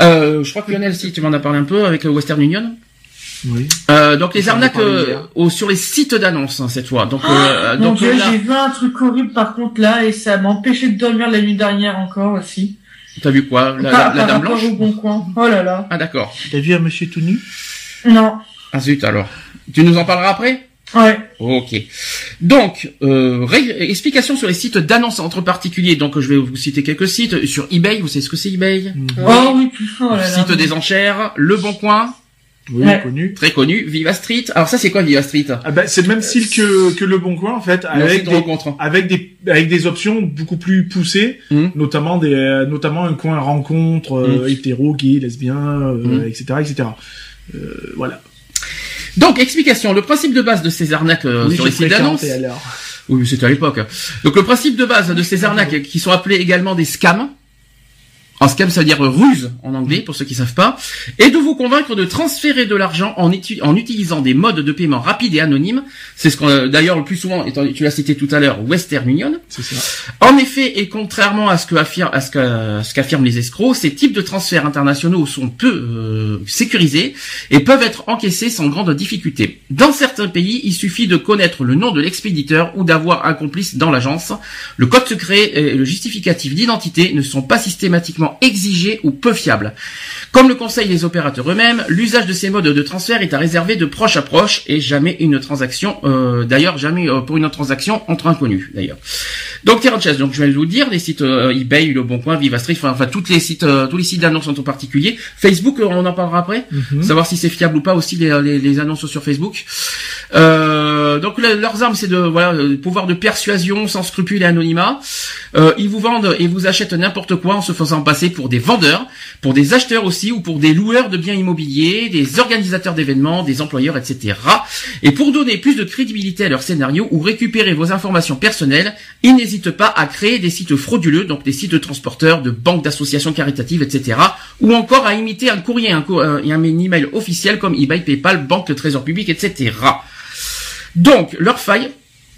Euh, je crois que Lionel, si tu m'en as parlé un peu avec le Western Union. Oui. Euh, donc les arnaques euh, au- sur les sites d'annonces hein, cette fois. Donc, euh, Mon donc là, j'ai vu un truc horrible par contre là et ça m'a empêché de dormir la nuit dernière encore aussi. t'as vu quoi La, par, la- la par dame blanche au bon coin. Oh là là. Ah d'accord. T'as vu un monsieur tout nu? Non. Ah zut alors. Tu nous en parleras après? Ouais. Ok. Donc, euh, ré- explication sur les sites d'annonces entre particuliers. Donc, je vais vous citer quelques sites. Sur eBay, vous savez ce que c'est eBay Oh oui, plus oh là. Site des enchères, Le Bon Coin, Oui, Ouais. connu. très connu, Viva Street. Alors ça, c'est quoi Viva Street? Ah bah, c'est le même style que, que le Bon Coin, en fait, Le avec de des, avec des, avec des options beaucoup plus poussées, Mhm. notamment des, euh, notamment un coin rencontre, euh, Mhm. hétéro, gay, lesbien, euh, Mhm. etc., etc. Euh, voilà. Donc, explication. Le principe de base de ces arnaques euh, Oui, sur les sites d'annonces. Oui, c'était à l'époque. Donc, le principe de base de ces arnaques, qui sont appelées également des scams. En scam, ça veut dire ruse en anglais, pour ceux qui savent pas, et de vous convaincre de transférer de l'argent en, en utilisant des modes de paiement rapides et anonymes. C'est ce qu'on, euh, d'ailleurs, le plus souvent, étant- tu l'as cité tout à l'heure, Western Union. Ça. En effet, et contrairement à ce que affirme, à ce que- à ce qu'affirment les escrocs, ces types de transferts internationaux sont peu euh, sécurisés et peuvent être encaissés sans grande difficulté. Dans certains pays, il suffit de connaître le nom de l'expéditeur ou d'avoir un complice dans l'agence. Le code secret et le justificatif d'identité ne sont pas systématiquement exigés ou peu fiables. Comme le conseillent les opérateurs eux-mêmes, l'usage de ces modes de transfert est à réserver de proche à proche et jamais une transaction, euh, d'ailleurs jamais euh, pour une transaction entre inconnus d'ailleurs. Donc chasse, donc je vais vous le dire, les sites euh, eBay, Le Bon Coin, Vivastreet, enfin, enfin toutes les sites, tous les sites d'annonces en particulier. Facebook, on en parlera après. Mhm. Savoir si c'est fiable ou pas aussi les, les, les annonces sur Facebook. Donc le- leurs armes, c'est de voilà, le pouvoir de persuasion, sans scrupule et anonymat. Ils vous vendent et vous achètent n'importe quoi en se faisant passer pour des vendeurs, pour des acheteurs aussi ou pour des loueurs de biens immobiliers, des organisateurs d'événements, des employeurs, etc. Et pour donner plus de crédibilité à leur scénario ou récupérer vos informations personnelles, ils n'hésitent pas à créer des sites frauduleux, donc des sites de transporteurs, de banques, d'associations caritatives, etc. Ou encore à imiter un courrier un co- euh, et un email officiel comme eBay, PayPal, Banque, Trésor Public, etc. Donc, leur faille.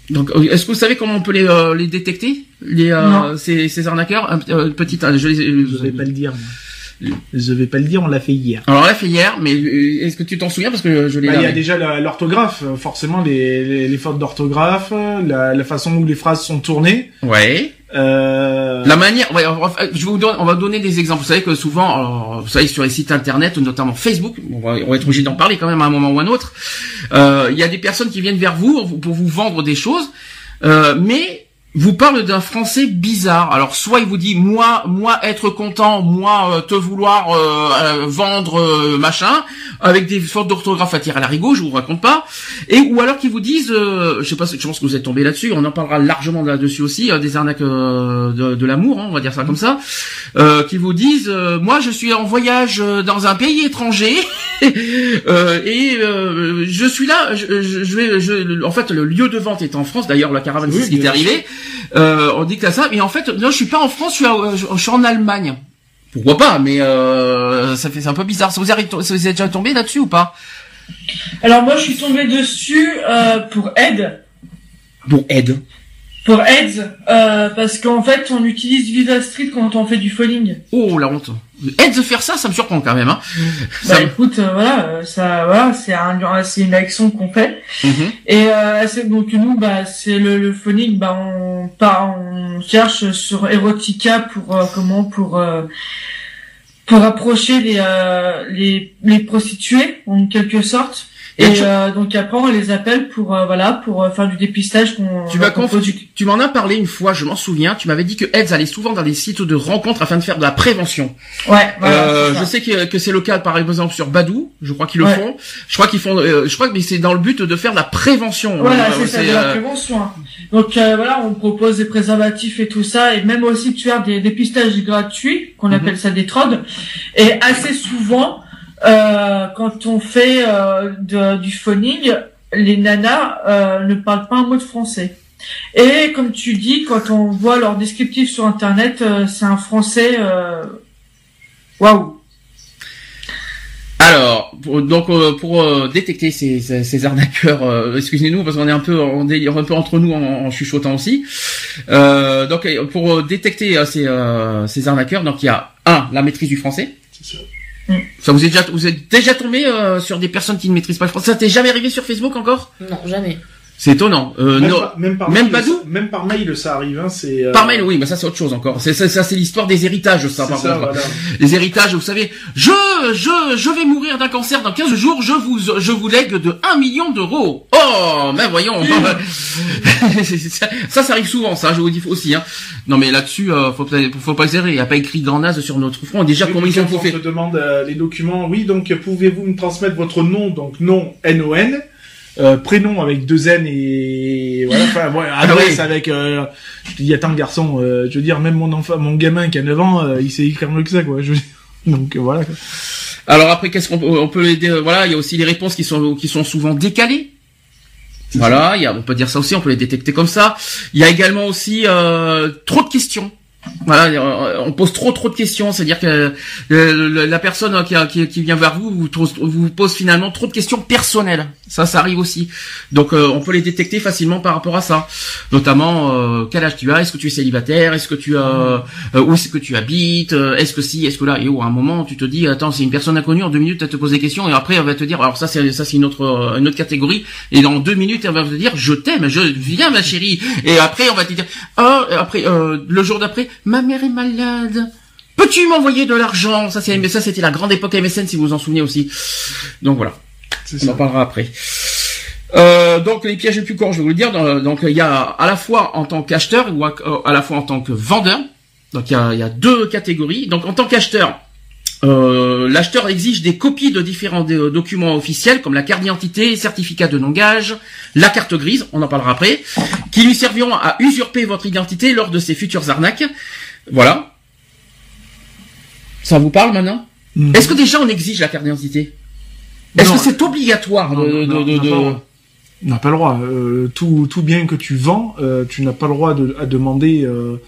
Donc, euh, est-ce que vous savez comment on peut les, euh, les détecter les, euh, ces, ces arnaqueurs? Un- euh, Petite, euh, je les, Je vais pas le dire. moi. Je vais pas le dire, on l'a fait hier. Alors, on l'a fait hier, mais euh, est-ce que tu t'en souviens? Parce que je l'ai Bah, il y a déjà l'orthographe, euh, forcément les, les, les fautes d'orthographe, euh, la, la façon où les phrases sont tournées. Ouais. Euh... La manière, ouais, on va- je vous donne, on va donner des exemples. Vous savez que souvent, alors, vous savez sur les sites internet, notamment Facebook, on va, on va être obligé d'en parler quand même à un moment ou à un autre. euh, Il y a des personnes qui viennent vers vous pour vous vendre des choses, euh, mais vous parle d'un français bizarre. Alors soit il vous dit moi, moi être content, moi euh, te vouloir euh, euh, vendre euh, machin, avec des fautes d'orthographe à tirer à la rigo, je vous raconte pas. Et ou alors qu'ils vous disent, euh, je sais pas, je pense que vous êtes tombé là-dessus. On en parlera largement là-dessus aussi, euh, des arnaques euh, de, de l'amour, hein, on va dire ça comme ça, euh, qui vous disent, euh, moi je suis en voyage dans un pays étranger *laughs* euh, et euh, je suis là, je, je, je vais, je- en fait le lieu de vente est en France. D'ailleurs la caravane Oui, c'est ce qui est bien arrivé. Euh, on dit que ça, mais en fait non, je suis pas en France, je suis, à- je, je suis en Allemagne. Pourquoi pas Mais euh, ça fait c'est un peu bizarre. Ça vous est, ça vous est déjà tombé là-dessus ou pas? Alors moi je suis tombé dessus euh, pour aide, Pour aide. Pour aids, euh, parce qu'en fait on utilise Viva Street quand on fait du phoning. Oh la honte. De faire ça, ça me surprend quand même. Hein. Bah Ça me- écoute, euh, voilà, euh, ça, voilà, c'est un, c'est une action qu'on fait. Mhm. Et euh, donc nous, bah c'est le, le phoning, bah on part, on cherche sur Erotica pour euh, comment pour euh, pour approcher les euh, les les prostituées en quelque sorte. Et euh, donc après on les appelle pour euh, voilà pour euh, faire du dépistage qu'on Tu m'as. Tu m'en as parlé une fois, je m'en souviens. Tu m'avais dit que Aids allait souvent dans des sites de rencontres afin de faire de la prévention. Ouais, voilà. Euh, je sais que, que c'est le cas par exemple sur Badou. Je crois qu'ils le Ouais. font. Je crois qu'ils font. euh, je crois que c'est dans le but de faire de la prévention. Voilà, c'est ça, de la prévention. hein. Donc euh, voilà, on propose des préservatifs et tout ça, et même aussi de faire des dépistages gratuits, qu'on Mhm. appelle ça des trodes. Et assez souvent, euh, quand on fait euh, de- du phoning, les nanas euh, ne parlent pas un mot de français. Et comme tu dis, quand on voit leur descriptif sur Internet, euh, c'est un français... euh, Waouh Alors, pour, donc euh, pour euh, détecter ces, ces, ces arnaqueurs, euh, excusez-nous parce qu'on est un peu en délire, un peu entre nous en, en chuchotant aussi. Euh, donc pour détecter euh, ces, euh, ces arnaqueurs, donc il y a un la maîtrise du français. C'est ça. Ça vous est déjà vous êtes déjà tombé euh, sur des personnes qui ne maîtrisent pas le français? Ça t'est jamais arrivé sur Facebook encore? Non, jamais. C'est étonnant. Euh, Même, non. par, même par Même mail, ça- même par mail, ça arrive. Hein, c'est. euh, Par mail, oui, mais ça c'est autre chose encore. C'est ça, ça, c'est l'histoire des héritages, ça par ça, contre. voilà. Les héritages, vous savez, je, je, je vais mourir d'un cancer dans 15 jours, je vous, je vous lègue de 1 million d'euros. Oh, mais voyons. *laughs* ça, ça, arrive souvent, ça, je vous dis aussi, hein. Non, mais là-dessus, euh, faut, pas- faut pas exagérer. Il n'y a pas écrit grand naze sur notre front. Déjà, Oui, mais ils ont fait on te demande euh, les documents, oui, donc pouvez-vous me transmettre votre nom, donc nom N-O-N, euh, prénom avec deux N et voilà, *laughs* enfin, ouais, adresse oui. avec, euh, je te dis, attends garçon, euh, je veux dire, même mon enfant, mon gamin qui a 9 ans, euh, il sait écrire mieux que ça, quoi, je veux dire. *laughs* Donc euh, voilà. quoi. Alors après, qu'est-ce qu'on peut, on peut les, dé- voilà, il y a aussi les réponses qui sont, qui sont souvent décalées. Voilà, il y a, on peut dire ça aussi, on peut les détecter comme ça. Il y a également aussi euh, trop de questions. Voilà, on pose trop trop de questions, c'est-à-dire que la personne qui, qui, qui vient vers vous vous, pose- vous pose finalement trop de questions personnelles. Ça, ça arrive aussi. Donc, euh, on peut les détecter facilement par rapport à ça. Notamment, euh, quel âge tu as? Est-ce que tu es célibataire? Est-ce que tu as euh, où est-ce que tu habites? Euh, Est-ce que si Est-ce que là? Et où à un moment, tu te dis, attends, c'est une personne inconnue. En deux minutes, elle te pose des questions et après, elle va te dire, alors ça, c'est ça, c'est une autre une autre catégorie. Et dans deux minutes, elle va te dire, je t'aime, je viens, ma chérie. Et après, on va te dire, et après, le jour d'après, ma mère est malade. Peux-tu m'envoyer de l'argent? Ça, c'est, mais ça, c'était la grande époque MSN, si vous vous en souvenez aussi. Donc voilà. On en ça. parlera après. Euh, donc les pièges les plus courts, je vais vous le dire. donc il y a à la fois en tant qu'acheteur ou à, à la fois en tant que vendeur. Donc il y a, il y a deux catégories. Donc en tant qu'acheteur, euh, l'acheteur exige des copies de différents documents officiels comme la carte d'identité, certificat de non-gage, la carte grise, on en parlera après, qui lui serviront à usurper votre identité lors de ses futures arnaques. Voilà. Ça vous parle maintenant. Est-ce que déjà on exige la carte d'identité? Est-ce que c'est obligatoire Non, de, non, de- n'a de- pas le droit. On n'a pas le droit. Euh, tout, tout bien que tu vends, euh, tu n'as pas le droit de, à demander. euh,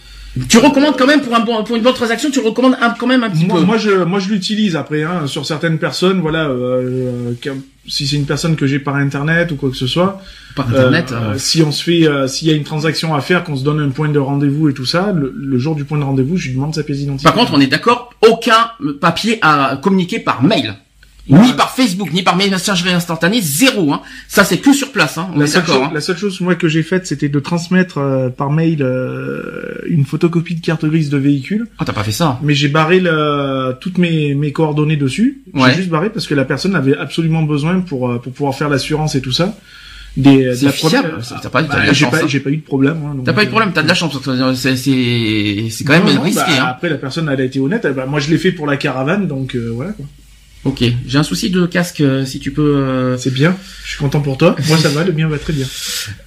Tu recommandes quand même pour un bon, pour une bonne transaction, tu recommandes un- quand même un petit Moi, peu. moi, je, moi, je l'utilise après hein, sur certaines personnes. Voilà, euh, euh, si c'est une personne que j'ai par internet ou quoi que ce soit. Par internet. euh, euh, si on se fait, euh, s'il y a une transaction à faire, qu'on se donne un point de rendez-vous et tout ça, le, le jour du point de rendez-vous, je lui demande sa pièce d'identité. Par contre, on est d'accord, aucun papier à communiquer par mail. Ni par Facebook, ni par messagerie instantanée, zéro. Hein. Ça, c'est que sur place. Hein. On la est seule, chose, hein. la seule chose moi que j'ai faite, c'était de transmettre euh, par mail euh, une photocopie de carte grise de véhicule. Ah, t'as pas fait ça Mais j'ai barré le, toutes mes, mes coordonnées dessus. Ouais. J'ai juste barré parce que la personne avait absolument besoin pour euh, pour pouvoir faire l'assurance et tout ça. Des, de C'est fiable. T'as pas, Bah, j'ai chance. pas, hein. pas eu de problème. hein, T'as pas eu de euh, problème, t'as de la chance. parce que C'est, c'est, c'est quand même non, non, risqué. bah, hein. Après, la personne, elle a été honnête. elle- bah, moi, je l'ai fait pour la caravane, donc euh, voilà. quoi. Ok, j'ai un souci de casque. euh, Si tu peux. euh, C'est bien. Je suis content pour toi. Moi, ça va. Le mien va très bien.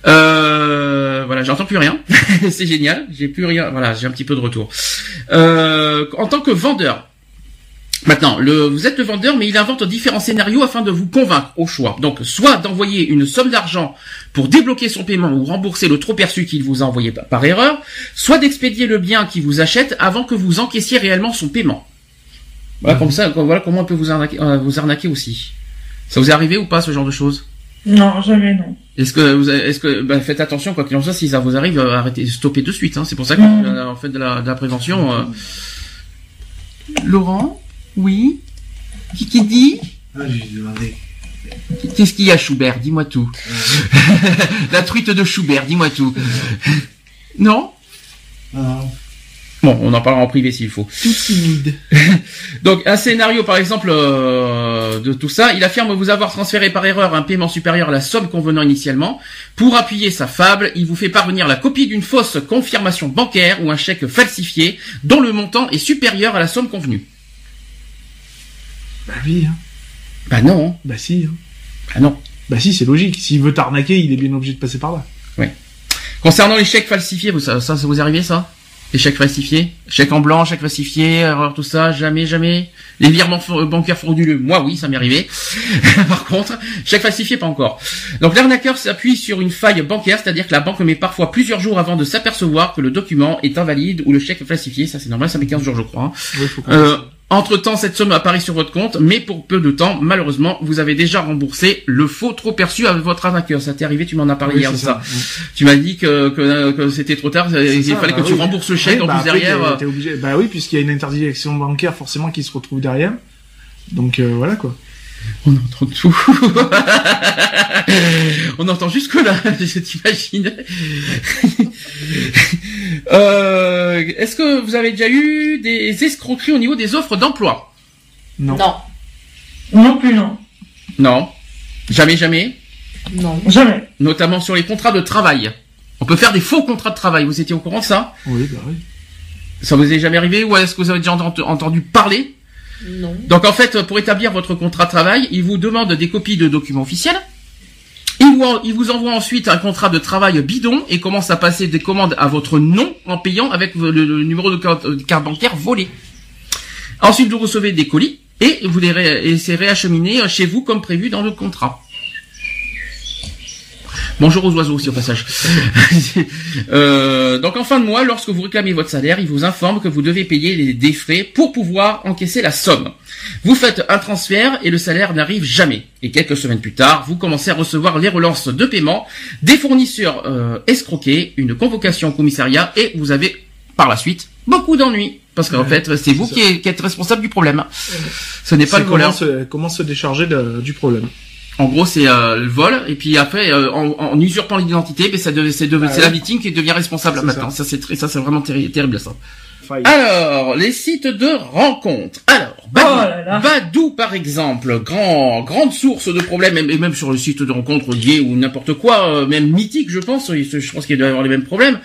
Euh, voilà, j'entends plus rien. *laughs* c'est génial. J'ai plus rien. Voilà, j'ai un petit peu de retour. Euh, en tant que vendeur. Maintenant, le, vous êtes le vendeur, mais il invente différents scénarios afin de vous convaincre au choix. Donc, soit d'envoyer une somme d'argent pour débloquer son paiement ou rembourser le trop perçu qu'il vous a envoyé par, par erreur, soit d'expédier le bien qu'il vous achète avant que vous encaissiez réellement son paiement. Voilà, comme ça, voilà comment on peut vous arnaquer, euh, vous arnaquer aussi. Ça vous est arrivé ou pas ce genre de choses? Non, jamais non. est-ce que vous, avez- est-ce que, bah, faites attention quoi qu'il en soit, si ça vous arrive, euh, arrêtez, stoppez de suite. Hein. C'est pour ça qu'on Mm. euh, en fait de la, de la prévention. euh. Laurent, oui. Qui, qui dit? Ah, j'ai demandé. Qu'est-ce qu'il y a, Schubert? Dis-moi tout. *laughs* la truite de Schubert, dis-moi tout. Non, non. Bon, on en parlera en privé s'il faut. Tout timide. *laughs* Donc un scénario par exemple euh, de tout ça, il affirme vous avoir transféré par erreur un paiement supérieur à la somme convenant initialement. Pour appuyer sa fable, il vous fait parvenir la copie d'une fausse confirmation bancaire ou un chèque falsifié dont le montant est supérieur à la somme convenue. Bah oui. Hein. Bah non. Bah si. Hein. bah non. Bah si, c'est logique. S'il veut t'arnaquer, il est bien obligé de passer par là. Concernant les chèques falsifiés, vous, ça, ça, vous arrivé ça? Les chèques falsifiés Chèques en blanc, chèques falsifiés, erreur, tout ça, jamais, jamais. Les virements fa- bancaires frauduleux, moi oui, ça m'est arrivé. *laughs* Par contre, chèques falsifiés, pas encore. Donc l'arnaqueur s'appuie sur une faille bancaire, c'est-à-dire que la banque met parfois plusieurs jours avant de s'apercevoir que le document est invalide ou le chèque falsifié. Ça c'est normal, ça met 15 jours je crois. hein. Faut Euh, entre-temps, cette somme apparaît sur votre compte, mais pour peu de temps, malheureusement, vous avez déjà remboursé le faux trop perçu à votre arnaqueur. Ça t'est arrivé, tu m'en as parlé Oui, hier de ça. Tu m'as dit que, que, que c'était trop tard, il ça, fallait bah que tu oui. rembourses le chèque, en bah plus après, derrière. t'es- euh, t'es obligé. Bah oui, puisqu'il y a une interdiction bancaire forcément qui se retrouve derrière. Donc euh, voilà quoi. On entend tout. *laughs* On entend jusque là, *laughs* t'imagines euh, Est-ce que vous avez déjà eu des escroqueries au niveau des offres d'emploi Non. Non. Non plus non. Non. Jamais, jamais. Non. Jamais. Notamment sur les contrats de travail. On peut faire des faux contrats de travail. Vous étiez au courant de ça Oui, bah oui. Ça vous est jamais arrivé ou est-ce que vous avez déjà ent- entendu parler Non. Donc en fait, pour établir votre contrat de travail, il vous demande des copies de documents officiels. Il vous, envoie ensuite un contrat de travail bidon et commence à passer des commandes à votre nom en payant avec le, numéro de carte, bancaire volé. Ensuite, vous recevez des colis et vous les ré- et chez vous comme prévu dans le contrat. Bonjour aux oiseaux aussi au passage. *laughs* Euh, donc en fin de mois, lorsque vous réclamez votre salaire, il vous informe que vous devez payer les des frais pour pouvoir encaisser la somme. Vous faites un transfert et le salaire n'arrive jamais. Et quelques semaines plus tard, vous commencez à recevoir les relances de paiement, des fournisseurs euh, escroqués, une convocation au commissariat et vous avez par la suite beaucoup d'ennuis. Parce qu'en Ouais, fait, c'est vous qui, êtes- qui êtes responsable du problème. Ce n'est pas le voleur. comment se, comment se décharger de- du problème. En gros, c'est euh, le vol, et puis après, euh, en, en usurpant l'identité, ben, ça devait- c'est de- Ah c'est ouais. la victime qui devient responsable C'est maintenant. Ça, c'est très, ça, c'est vraiment terri- terrible ça. failles. Alors, les sites de rencontres. Alors, Badou, Oh là là. Badou, par exemple, grand, grande source de problèmes, et même sur le site de rencontres gay ou n'importe quoi, euh, même mythique, je pense, je pense qu'il doit y avoir les mêmes problèmes.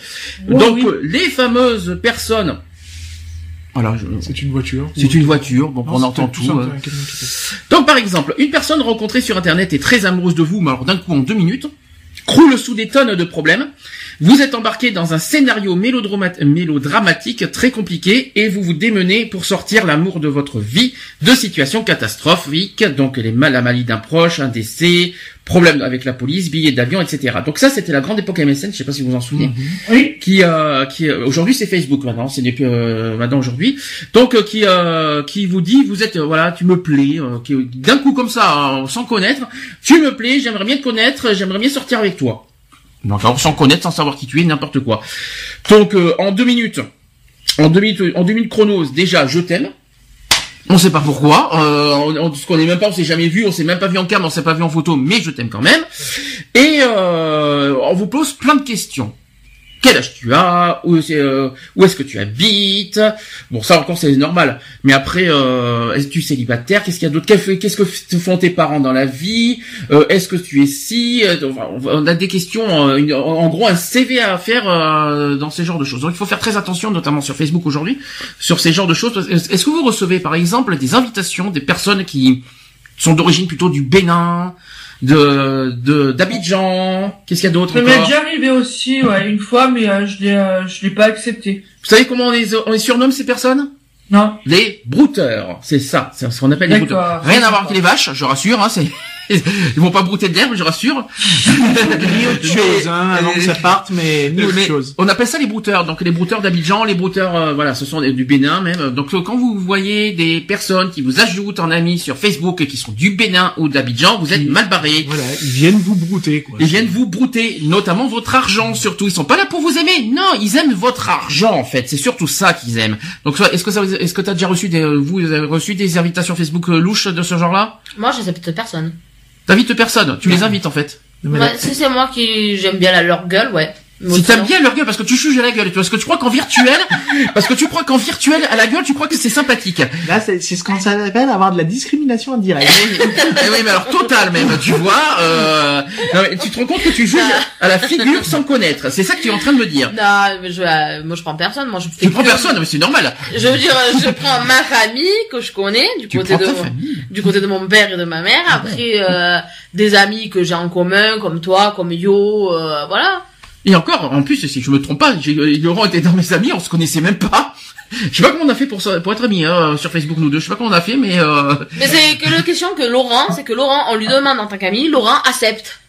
Ouais, Donc, oui. les fameuses personnes, voilà, je- C'est une voiture. c'est une voiture, donc Non, on entend tout. hein. Donc par exemple, une personne rencontrée sur internet est très amoureuse de vous, mais alors d'un coup en deux minutes, croule sous des tonnes de problèmes. Vous êtes embarqué dans un scénario mélodrama- mélodramatique très compliqué et vous vous démenez pour sortir l'amour de votre vie de situations catastrophiques, donc les mal maladie d'un proche, un décès, problème avec la police, billets d'avion, etc. Donc ça c'était la grande époque MSN, je sais pas si vous vous en souvenez Oui. qui euh, qui euh, aujourd'hui c'est Facebook maintenant c'est depuis euh, maintenant aujourd'hui. Donc euh, qui euh, qui vous dit vous êtes euh, voilà tu me plais euh, qui d'un coup comme ça euh, sans connaître tu me plais j'aimerais bien te connaître j'aimerais bien sortir avec toi. Donc alors sans connaître sans savoir qui tu es n'importe quoi. Donc euh, en deux minutes en deux minutes en deux minutes chronos déjà je t'aime on sait pas pourquoi, euh, on, on se connaît même pas, on s'est jamais vu, on s'est même pas vu en cam, on s'est pas vu en photo, mais je t'aime quand même. Et euh, on vous pose plein de questions. Quel âge tu as euh, où est-ce que tu habites Bon, ça encore c'est normal. Mais après, euh, est-ce que tu es célibataire? Qu'est-ce qu'il y a d'autre? Qu'est- Qu'est-ce que te font tes parents dans la vie? Euh, Est-ce que tu es si? Euh, On a des questions, en gros un CV à faire dans ces genres de choses. Donc il faut faire très attention, notamment sur Facebook aujourd'hui, sur ces genres de choses. Est-ce que vous recevez par exemple des invitations des personnes qui sont d'origine plutôt du Bénin, de de d'Abidjan Qu'est-ce qu'il y a d'autre Ça m'est déjà arrivé aussi, ouais, une fois, mais euh, je l'ai, euh, je l'ai pas accepté. Vous savez comment on les, on les surnomme ces personnes? Non. Les brouteurs. C'est ça, c'est ce qu'on appelle les brouteurs. Rien à voir avec les vaches, je rassure. Hein, c'est ils vont pas brouter de l'herbe, je rassure. Ni autre chose, hein, avant que ça parte, mais ni autre Mais chose. On appelle ça les brouteurs. Donc les brouteurs d'Abidjan, les brouteurs, euh, voilà, ce sont des- du Bénin même. Donc quand vous voyez des personnes qui vous ajoutent en ami sur Facebook et qui sont du Bénin ou d'Abidjan, vous êtes mal barrés. Voilà, ils viennent vous brouter, quoi. Ils viennent vous brouter, notamment votre argent surtout. Ils sont pas là pour vous aimer. Non, ils aiment votre argent en fait. C'est surtout ça qu'ils aiment. Donc est-ce que ça, vous- est-ce que t'as déjà reçu des, euh, vous avez reçu des invitations Facebook euh, louches de ce genre-là? Moi, je n'accepte personne. T'invites personne. Tu les invites en fait. Bah, si c'est moi qui j'aime bien la, leur gueule, ouais. Si t'aimes bien leur gueule, parce que tu juges à la gueule, parce que tu crois qu'en virtuel, *laughs* parce que tu crois qu'en virtuel, à la gueule, tu crois que c'est sympathique. Là, c'est c'est ce qu'on s'appelle avoir de la discrimination en direct. Eh oui, mais alors total même, tu vois. Euh... non, mais tu te rends compte que tu juges à la figure sans connaître. C'est ça que tu es en train de me dire. Non, mais je, euh, moi je prends personne, moi je fais Tu prends personne, mais c'est normal. Je veux dire, je prends ma famille que je connais du Tu côté de mon, du côté de mon père et de ma mère. Après, euh, des amis que j'ai en commun, comme toi, comme Yo, euh, voilà. Et encore, en plus, si je me trompe pas, euh, Laurent était dans mes amis, on se connaissait même pas. *laughs* Je sais pas comment on a fait pour être amis hein, sur Facebook nous deux. Je sais pas comment on a fait, mais euh... Mais c'est que la question que Laurent, c'est que Laurent, on lui demande en tant qu'ami, Laurent accepte.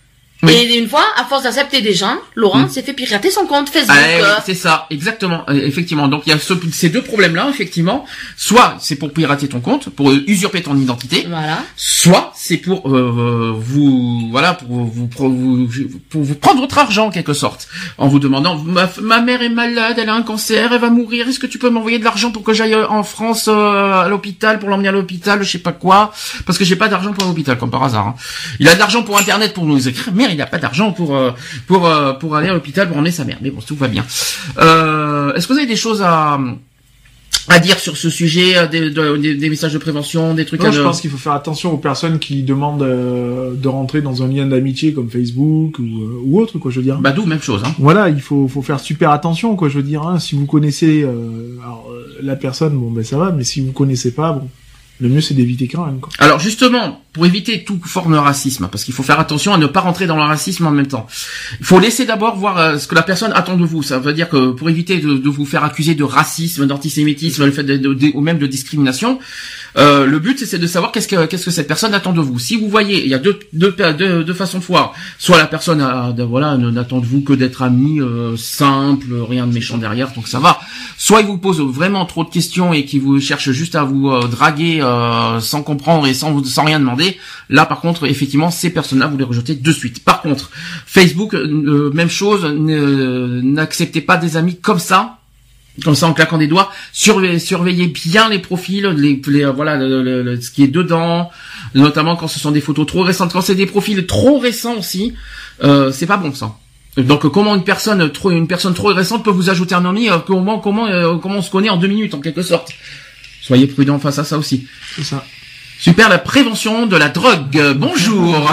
Oui. Et une fois, à force d'accepter des gens, Laurent Mm. s'est fait pirater son compte Facebook. Ah, c'est ça, exactement, euh, effectivement. Donc il y a ce- ces deux problèmes-là, effectivement. Soit c'est pour pirater ton compte, pour usurper ton identité, Voilà. soit c'est pour euh, vous, voilà, pour vous, pour vous, pour vous prendre votre argent en quelque sorte, en vous demandant ma, ma mère est malade, elle a un cancer, elle va mourir. Est-ce que tu peux m'envoyer de l'argent pour que j'aille euh, en France euh, à l'hôpital pour l'emmener à l'hôpital, je sais pas quoi, parce que j'ai pas d'argent pour l'hôpital, comme par hasard. hein. Il a de l'argent pour internet pour nous écrire, mais il a pas d'argent pour euh, pour euh, pour aller à l'hôpital pour emmener sa mère. Mais bon, tout va bien. Euh, Est-ce que vous avez des choses à à dire sur ce sujet, des, de- des, des messages de prévention, des trucs Non, à je pense qu'il faut faire attention aux personnes qui demandent euh, de rentrer dans un lien d'amitié comme Facebook ou, euh, ou autre, quoi, je veux dire. Badou, même chose. Hein. Voilà, il faut, faut faire super attention, quoi, je veux dire. Hein. Si vous connaissez euh, alors, la personne, bon, ben ça va, mais si vous connaissez pas, bon, le mieux c'est d'éviter quand même, quoi. Alors justement, pour éviter toute forme de racisme, parce qu'il faut faire attention à ne pas rentrer dans le racisme en même temps, il faut laisser d'abord voir euh, ce que la personne attend de vous. Ça veut dire que pour éviter de, de vous faire accuser de racisme, d'antisémitisme, le fait de, de- ou même de discrimination, euh, le but c'est de savoir qu'est-ce que qu'est-ce que cette personne attend de vous. Si vous voyez, il y a deux deux, deux, deux façons de voir. Soit la personne voilà n'attend de vous que d'être ami euh, simple, rien de méchant derrière, donc ça va. Soit il vous pose vraiment trop de questions et qui vous cherche juste à vous euh, draguer euh, sans comprendre et sans sans rien demander. Là par contre effectivement ces personnes-là vous les rejetez de suite. Par contre Facebook euh, même chose, ne- n'acceptez pas des amis comme ça comme ça en claquant des doigts, surveillez, bien les profils, les, euh, voilà ce qui est dedans, notamment quand ce sont des photos trop récentes, quand c'est des profils trop récents aussi, euh, c'est pas bon ça. Donc comment une personne trop une personne trop récente peut vous ajouter un ami euh, Comment comment euh, comment on se connaît en deux minutes en quelque sorte? Soyez prudent face à ça aussi. C'est ça. Super, la prévention de la drogue. Bonjour.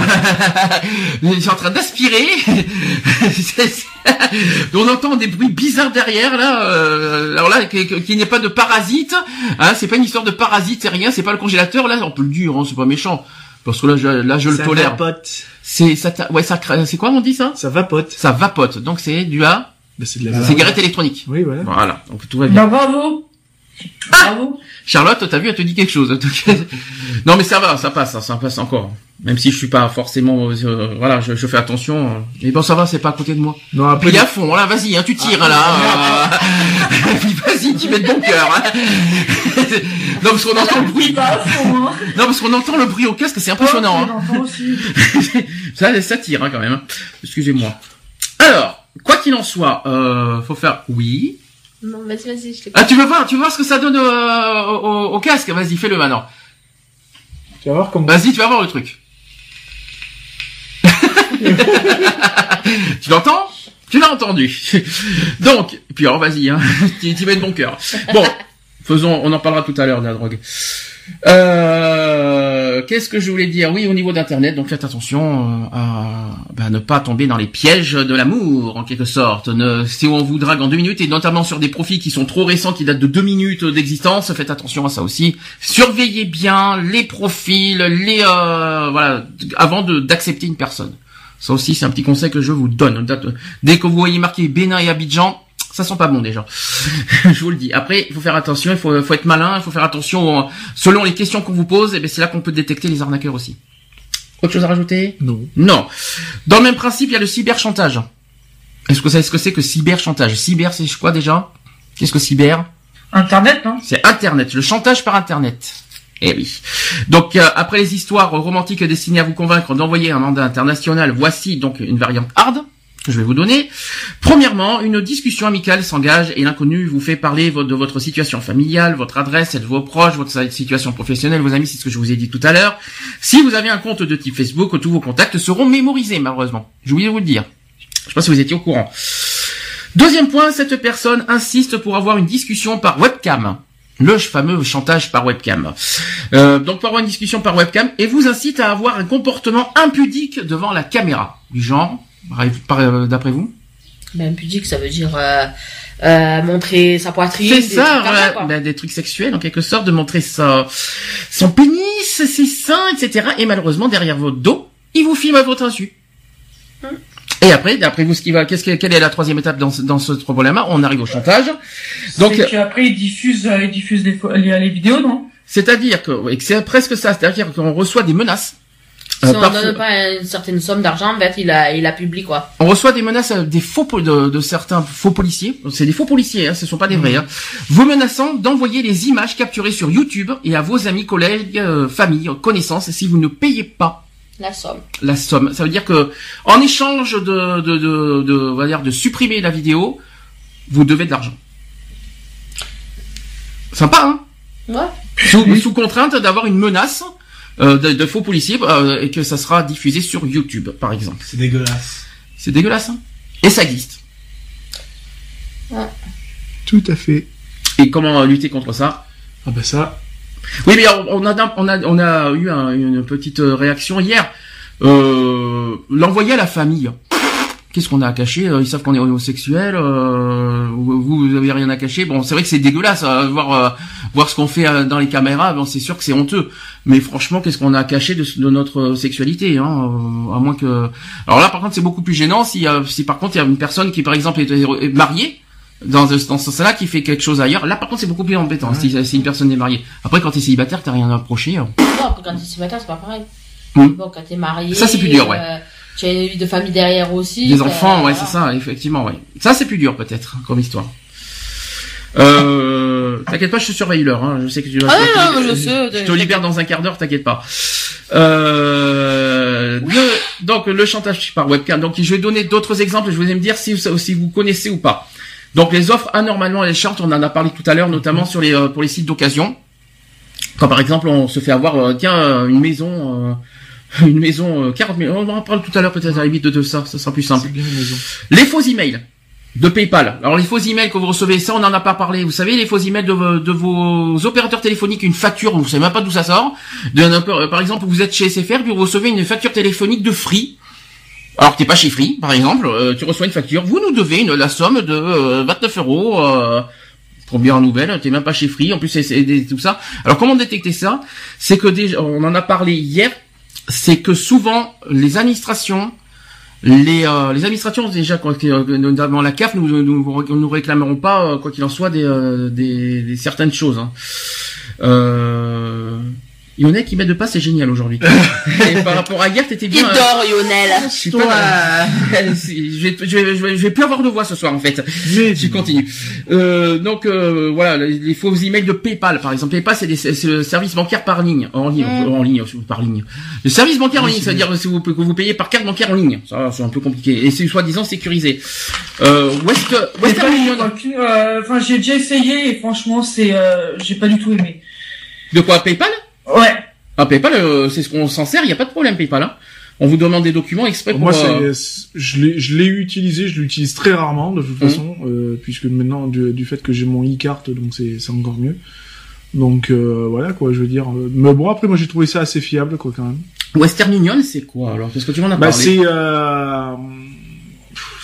*laughs* Je suis en train d'aspirer. *laughs* On entend des bruits bizarres derrière là. euh, alors là, qu'il n'y ait pas de parasite. Hein, c'est pas une histoire de parasite, c'est rien. C'est pas le congélateur. Là, on peut le dire. Hein, c'est pas méchant. Parce que là, je, là, je le ça tolère. vapote. C'est ça. Ouais, ça. C'est quoi on dit ça? Ça vapote. Ça vapote. Donc c'est du à Bah, c'est de la cigarette électronique. Oui, voilà. Voilà. Donc tout va bien. Bah, bravo. Bravo. Charlotte, t'as vu, elle te dit quelque chose. *laughs* non, mais ça va, ça passe, ça, ça passe encore. Même si je suis pas forcément, euh, voilà, je, je fais attention. euh. Mais bon, ça va, c'est pas à côté de moi. Non, après, Puis à fond, là, vas-y, hein, tu tires là. euh. *laughs* Puis vas-y, tu mets de bon cœur. hein. *laughs* non, parce qu'on entend le bruit. Hein. Non, parce qu'on entend le bruit au casque, c'est impressionnant. hein. Aussi. ça, ça tire hein, quand même. hein. Excusez-moi. Alors, quoi qu'il en soit, euh, faut faire oui. Non, vas-y, vas-y, je t'écoute. Ah, tu veux voir, tu veux voir ce que ça donne euh, au, au- au casque? Vas-y, fais-le maintenant. tu vas voir comme Vas-y, tu vas voir le truc. *laughs* tu l'entends? Tu l'as entendu. Donc, puis alors vas-y, hein, *laughs* tu tu mets de bon cœur. Bon, faisons, on en parlera tout à l'heure de la drogue. Euh, Qu'est-ce que je voulais dire? Oui, au niveau d'Internet, donc faites attention euh, à ben, ne pas tomber dans les pièges de l'amour, en quelque sorte. Ne, si on vous drague en deux minutes, et notamment sur des profils qui sont trop récents, qui datent de deux minutes d'existence, faites attention à ça aussi. Surveillez bien les profils, les euh, voilà, avant d'accepter une personne. Ça aussi, c'est un petit conseil que je vous donne. Dès que vous voyez marqué Bénin et Abidjan, ça sent pas bon déjà. *laughs* je vous le dis. Après, il faut faire attention, il faut, faut être malin, il faut faire attention selon les questions qu'on vous pose. Et ben c'est là qu'on peut détecter les arnaqueurs aussi. Autre chose à rajouter? Non. Non. Dans le même principe, il y a le cyberchantage. Est-ce que vous savez ce que c'est que cyberchantage? Cyber, c'est quoi déjà? Qu'est-ce que cyber? Internet, non? C'est Internet, le chantage par Internet. Eh oui. Donc euh, après les histoires romantiques destinées à vous convaincre d'envoyer un mandat international, voici donc une variante hard je vais vous donner. Premièrement, une discussion amicale s'engage et l'inconnu vous fait parler de votre situation familiale, votre adresse, celle de vos proches, votre situation professionnelle, vos amis, c'est ce que je vous ai dit tout à l'heure. Si vous avez un compte de type Facebook, tous vos contacts seront mémorisés malheureusement. Oublié de vous le dire. Je sais pas si vous étiez au courant. Deuxième point, cette personne insiste pour avoir une discussion par webcam. Le fameux chantage par webcam. Euh, donc pour avoir une discussion par webcam et vous incite à avoir un comportement impudique devant la caméra. Du genre, d'après vous Ben, pudique, ça veut dire euh, euh, montrer sa poitrine. C'est des ça, trucs voilà, quoi. ben, des trucs sexuels en quelque sorte, de montrer sa, son pénis, ses seins, etc. Et malheureusement derrière votre dos, il vous filme à votre insu. Et après, d'après vous, ce qui va, qu'est-ce que, quelle est la troisième étape dans, ce- dans ce problème-là? On arrive au chantage. Donc, C'est qu'après, ils diffusent, euh, ils diffusent les, les, les vidéos, non? C'est-à-dire que, oui, que c'est presque ça, c'est-à-dire qu'on reçoit des menaces. Si Euh, on parfois- donne pas une certaine somme d'argent, en fait, il a, il a publie quoi. On reçoit des menaces des faux de, de certains faux policiers. C'est des faux policiers, hein, ce sont pas des vrais. Hein, vous menaçant d'envoyer les images capturées sur YouTube et à vos amis, collègues, euh, familles, connaissances si vous ne payez pas La somme. la somme. Ça veut dire que en échange de de de, de on va dire de supprimer la vidéo, vous devez de l'argent. Sympa, hein? Ouais. sous, sous contrainte d'avoir une menace de, de faux policiers euh, et que ça sera diffusé sur YouTube, par exemple. C'est dégueulasse. C'est dégueulasse, hein Et ça existe. Tout à fait. Et comment euh, lutter contre ça? Ah bah ça. Oui, mais on a, on a, on a eu un- une petite euh, réaction hier. Euh, L'envoyer à la famille. Qu'est-ce qu'on a à cacher? Euh, Ils savent qu'on est homosexuel. Euh, vous, vous avez rien à cacher. Bon, c'est vrai que c'est dégueulasse euh, voir euh, voir ce qu'on fait euh, dans les caméras. Bon, c'est sûr que c'est honteux. Mais franchement, qu'est-ce qu'on a à cacher de, de notre sexualité hein euh, À moins que. Alors là, par contre, c'est beaucoup plus gênant si, euh, si par contre il y a une personne qui, par exemple, est, est mariée dans, ce- dans ce sens-là qui fait quelque chose ailleurs. Là, par contre, c'est beaucoup plus embêtant si, si une personne est mariée. Après, quand t'es célibataire, t'as rien à approcher. hein. Non, après, quand t'es célibataire, c'est pas pareil. Hmm. Bon, quand t'es marié. Ça, c'est plus dur, ouais. euh, tu as une vie de famille derrière aussi. Des euh, enfants, ouais, voilà. c'est ça, effectivement, ouais. Ça, c'est plus dur, peut-être, comme histoire. Euh, t'inquiète pas, je te surveille l'heure, hein. Je sais que tu vas. Ah, je, non, non, je sais, je te libère dans un quart d'heure, t'inquiète pas. Euh, le- donc, le chantage par webcam. Donc, je vais donner d'autres exemples je vais me dire si, si vous connaissez ou pas. Donc, les offres anormalement alléchantes, on en a parlé tout à l'heure, notamment sur les, euh, pour les sites d'occasion. Quand par exemple on se fait avoir, euh, tiens, euh, une maison, euh, *laughs* une maison euh, 40 000. On en parle tout à l'heure peut-être à la limite de, de ça, ça sera plus simple. Bien. Les faux emails de PayPal. Alors les faux emails que vous recevez, ça on n'en a pas parlé. Vous savez les faux emails de, vos- opérateurs téléphoniques, une facture, vous savez même pas d'où ça sort. Opé- par exemple, vous êtes chez SFR, puis vous recevez une facture téléphonique de Free. Alors que t'es pas chez Free, par exemple, euh, tu reçois une facture, vous nous devez une, la somme de euh, 29 euros. Euh, Première nouvelle, t'es même pas chez Free, en plus c'est tout ça. Alors comment détecter ça? C'est que déjà, on en a parlé hier, c'est que souvent les administrations les, euh, les administrations déjà euh, notamment la CAF nous nous, nous réclameront pas euh, quoi qu'il en soit des, euh, certaines choses. Hein. Euh... Yonel qui met de pas c'est génial aujourd'hui. *laughs* Par rapport à hier t'étais Il bien. euh, dort, Lionel. je suis pas- *laughs* je vais, je vais, je vais, je vais plus avoir de voix ce soir en fait. Mais Tu continues. Euh, donc euh, voilà, les, les faux emails de PayPal par exemple. PayPal c'est des- c'est le service bancaire par ligne, en ligne, Mm. en ligne, par ligne. Le service bancaire en ligne, c'est c'est-à-dire si vous, que vous payez par carte bancaire en ligne. Ça c'est un peu compliqué et c'est soi-disant sécurisé. Euh, West, Western pas- Union. euh, Enfin, j'ai déjà essayé et franchement, c'est, euh, j'ai pas du tout aimé. De quoi PayPal? Ouais. Ah PayPal, euh, c'est ce qu'on s'en sert. Il y a pas de problème PayPal. Hein. On vous demande des documents exprès pour. Moi, euh, c'est, je l'ai, je l'ai utilisé, je l'utilise très rarement de toute Mhm. façon, euh, puisque maintenant du, du fait que j'ai mon e-carte, donc c'est, c'est encore mieux. Donc euh, voilà quoi, je veux dire. euh, Mais bon après, moi j'ai trouvé ça assez fiable quoi quand même. Western Union, c'est quoi alors? Parce que tu m'en as Bah parlé. c'est, euh,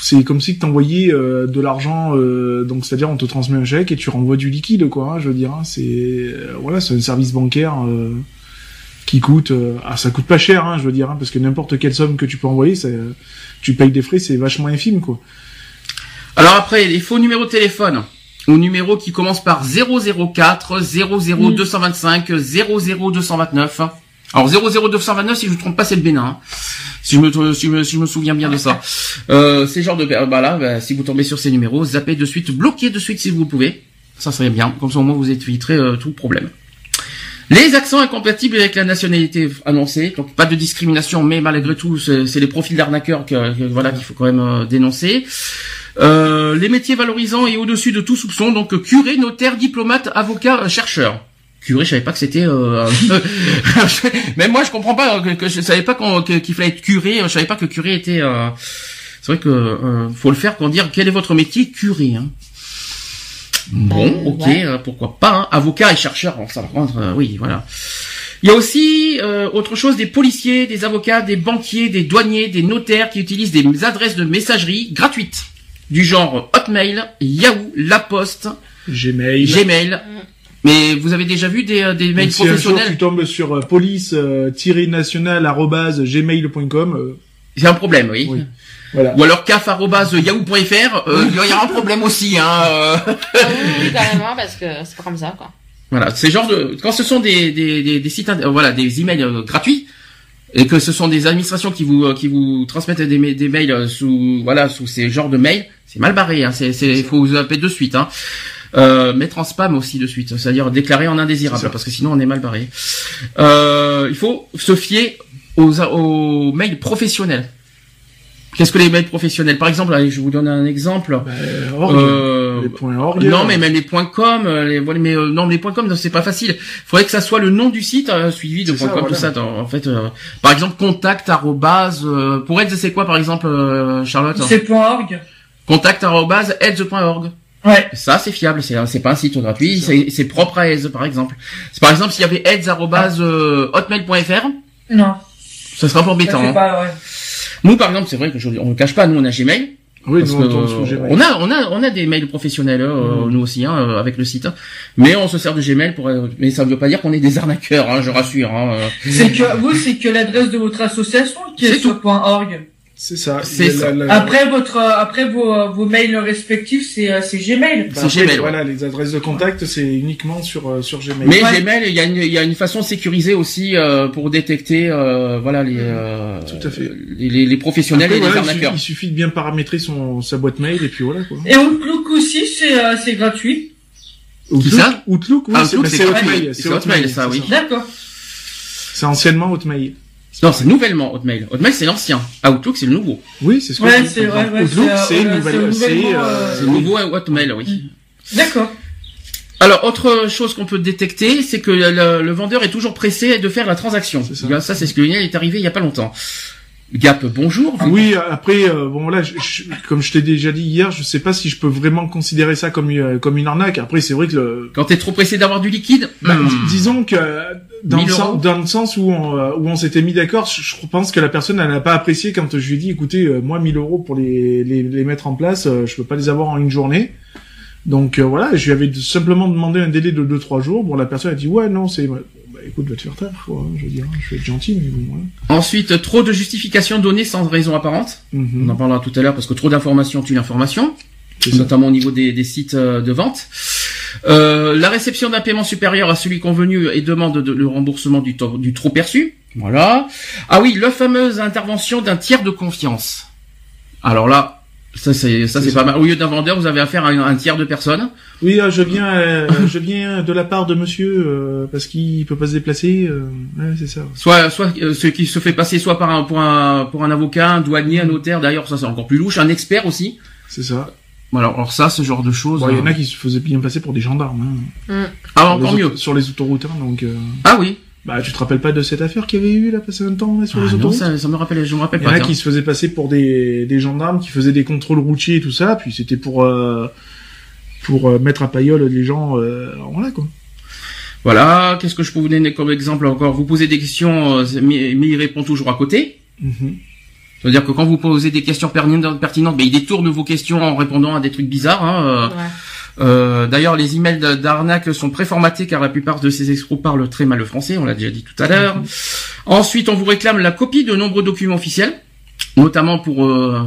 c'est comme si que t'envoyais euh, de l'argent, euh, donc c'est-à-dire on te transmet un chèque et tu renvoies du liquide quoi. hein, je veux dire, hein, c'est, euh, voilà, c'est un service bancaire. qui coûte ah ça coûte pas cher hein, je veux dire hein, parce que n'importe quelle somme que tu peux envoyer tu payes des frais c'est vachement infime quoi Alors après, les faux numéros de téléphone ou numéros qui commencent par 004, 00225, 00229. Alors 00229, si je ne trompe pas, c'est le Bénin. hein. Si je me si je si je me souviens bien de ça. Euh, ces genres de bah là, bah, si vous tombez sur ces numéros, zappez de suite, bloquez de suite si vous pouvez. Ça serait bien. Comme ça au moins vous éviterez euh, tout problème. Les accents incompatibles avec la nationalité annoncée, donc pas de discrimination, mais malgré tout, c'est les profils d'arnaqueurs que, voilà qu'il faut quand même euh, dénoncer. Euh, les métiers valorisants et au-dessus de tout soupçon, donc curé, notaire, diplomate, avocat, euh, chercheur. Curé, je savais pas que c'était. Euh, *laughs* *laughs* Même moi, je comprends pas que, que je savais pas qu'il fallait être curé. Je savais pas que curé était. euh, C'est vrai que euh, faut le faire pour dire quel est votre métier, curé. Hein. Bon, Euh, ok, ouais. euh, pourquoi pas. hein. Avocat et chercheur, bon, ça par euh, oui, voilà. Il y a aussi euh, autre chose, des policiers, des avocats, des banquiers, des douaniers, des notaires qui utilisent des adresses de messagerie gratuites du genre Hotmail, Yahoo, La Poste, Gmail Gmail. Mais vous avez déjà vu des, euh, des mails Donc, si un jour professionnels tu tombes sur euh, police-national@gmail.com euh, C'est un problème, oui. Oui. voilà Ou alors caf@yahoo.fr, euh, il y aura un problème aussi. Hein, euh. Ah oui, oui, carrément, parce que c'est pas comme ça, quoi. Voilà, c'est genre de quand ce sont des des des, des sites euh, voilà des emails euh, gratuits et que ce sont des administrations qui vous euh, qui vous transmettent des, des mails euh, sous voilà sous ces genres de mails, c'est mal barré. Hein, c'est c'est faut vous appeler de suite. Hein. Euh, mettre en spam aussi de suite, c'est-à-dire déclarer en indésirable parce que sinon on est mal barré. Euh, il faut se fier aux aux mails professionnels. Qu'est-ce que les mails professionnels? Par exemple, allez, je vous donner un exemple. bah, org, Euh, les points org non, mais même les points .com, euh, les, voilà, mais euh, non, les points .com, c'est pas facile. Faudrait que ça soit le nom du site euh, suivi de point ça, .com, voilà. tout ça. En en fait, euh, par exemple, contact arrobase, euh, pour Eds, c'est quoi, par exemple, euh, Charlotte? C'est point .org. Contact arrobase eds.org. Ouais. Ça, c'est fiable. C'est c'est pas un site gratuit. C'est c'est propre à Eds, par exemple. C'est par exemple s'il y avait eds arrobase euh, hotmail.fr, Non. ça serait pas Ça embêtant. hein. pas, ouais. Nous, par exemple, c'est vrai que je, on ne cache pas. Nous, on a Gmail. oui Parce nous on sous Gmail on a, on a, on a des mails professionnels, euh, Mhm. nous aussi, hein, euh, avec le site. hein. Mais on se sert de Gmail pour, euh, mais ça ne veut pas dire qu'on est des arnaqueurs, hein, je rassure. Hein, euh. C'est que, vous, c'est que l'adresse de votre association qui est, C'est sur .org. c'est ça ça. la- la- Après votre, euh, après vos, euh, vos mails respectifs, c'est, euh, c'est Gmail. bah, c'est Gmail, voilà les adresses de contact c'est uniquement sur sur Gmail Mais Ouais. Gmail, il y a une, il y a une façon sécurisée aussi euh, pour détecter, euh, voilà les, euh, Tout à fait. les, les- les professionnels Après, et les voilà, il, suffit, arnaqueurs. il suffit de bien paramétrer son sa boîte mail et puis voilà quoi Et Outlook aussi, c'est, euh, c'est gratuit. Outlook, ça? Outlook, oui, Ah, c'est Outlook, bah. Hotmail, C'est Hotmail, ça, oui. D'accord. C'est anciennement Hotmail. Non, c'est nouvellement Hotmail. Hotmail, c'est l'ancien. Outlook, c'est le nouveau. Oui, c'est ce que Ouais, je dis. c'est- ouais, ouais, Outlook, c'est, c'est euh, nouvelle- c'est euh, euh, C'est le nouveau Hotmail, oui. D'accord. Alors, autre chose qu'on peut détecter, c'est que le, le vendeur est toujours pressé de faire la transaction. C'est ça. Ça, ça c'est ce qui est arrivé il y a pas longtemps. Gap, bonjour. Oui, après, euh, bon là, je- je- comme je t'ai déjà dit hier, je sais pas si je peux vraiment considérer ça comme une, comme une arnaque. Après, c'est vrai que le, Quand t'es trop pressé d'avoir du liquide, bah, hmm. dis- disons que euh, dans, 1000 le sens, dans le sens où on, euh, où on s'était mis d'accord, je, je pense que la personne elle n'a pas apprécié quand je lui ai dit, écoutez, euh, moi 1000 euros pour les, les, les mettre en place, euh, je peux pas les avoir en une journée. Donc euh, voilà, je lui avais simplement demandé un délai de 2-3 jours. Bon, la personne a dit, ouais, non, c'est... Bah, écoute, va te faire taire, quoi. Je veux dire, je vais être gentil, mais bon, voilà. Ensuite, trop de justifications données sans raison apparente. Mhm. On en parlera tout à l'heure parce que trop d'informations tue l'information, C'est ça. notamment au niveau des, des sites euh, de vente. Euh, la réception d'un paiement supérieur à celui convenu et demande de- le remboursement du, to- du trop perçu. Voilà. Ah oui, la fameuse intervention d'un tiers de confiance. Alors là, ça c'est ça C'est pas mal. Au lieu d'un vendeur, vous avez affaire à un, un tiers de personne. Oui, euh, je viens, euh, je viens de la part de monsieur euh, parce qu'il peut pas se déplacer. euh, ouais, c'est ça. Soit soit euh, ce qui se fait passer soit par un pour un pour un avocat, un douanier, un notaire. D'ailleurs, ça c'est encore plus louche, un expert aussi. C'est ça. Voilà, alors ça, ce genre de choses. Bon, il y en a qui se faisaient bien passer pour des gendarmes. Hein, Ah, sur encore les mieux. Sur les autoroutes, hein, donc. euh, Ah oui. Bah, tu te rappelles pas de cette affaire qu'il y avait eu là passé un temps là, sur Ah, les non, autoroutes ça, ça me rappelle, je me rappelle Il y en pas. a qui se faisaient passer pour des, des gendarmes qui faisaient des contrôles routiers et tout ça, puis c'était pour euh, pour euh, mettre à paillole les gens. Euh, voilà quoi. Voilà, qu'est-ce que je peux vous donner comme exemple encore? Vous posez des questions, euh, mais, il répond toujours à côté. Mhm. C'est-à-dire que quand vous posez des questions pertinentes, pertinentes mais il détourne vos questions en répondant à des trucs bizarres. Hein, euh, Ouais. Euh, D'ailleurs, les emails d'arnaque sont préformatés car la plupart de ces escrocs parlent très mal le français, on l'a déjà dit tout à l'heure. Ensuite, on vous réclame la copie de nombreux documents officiels, notamment pour... euh,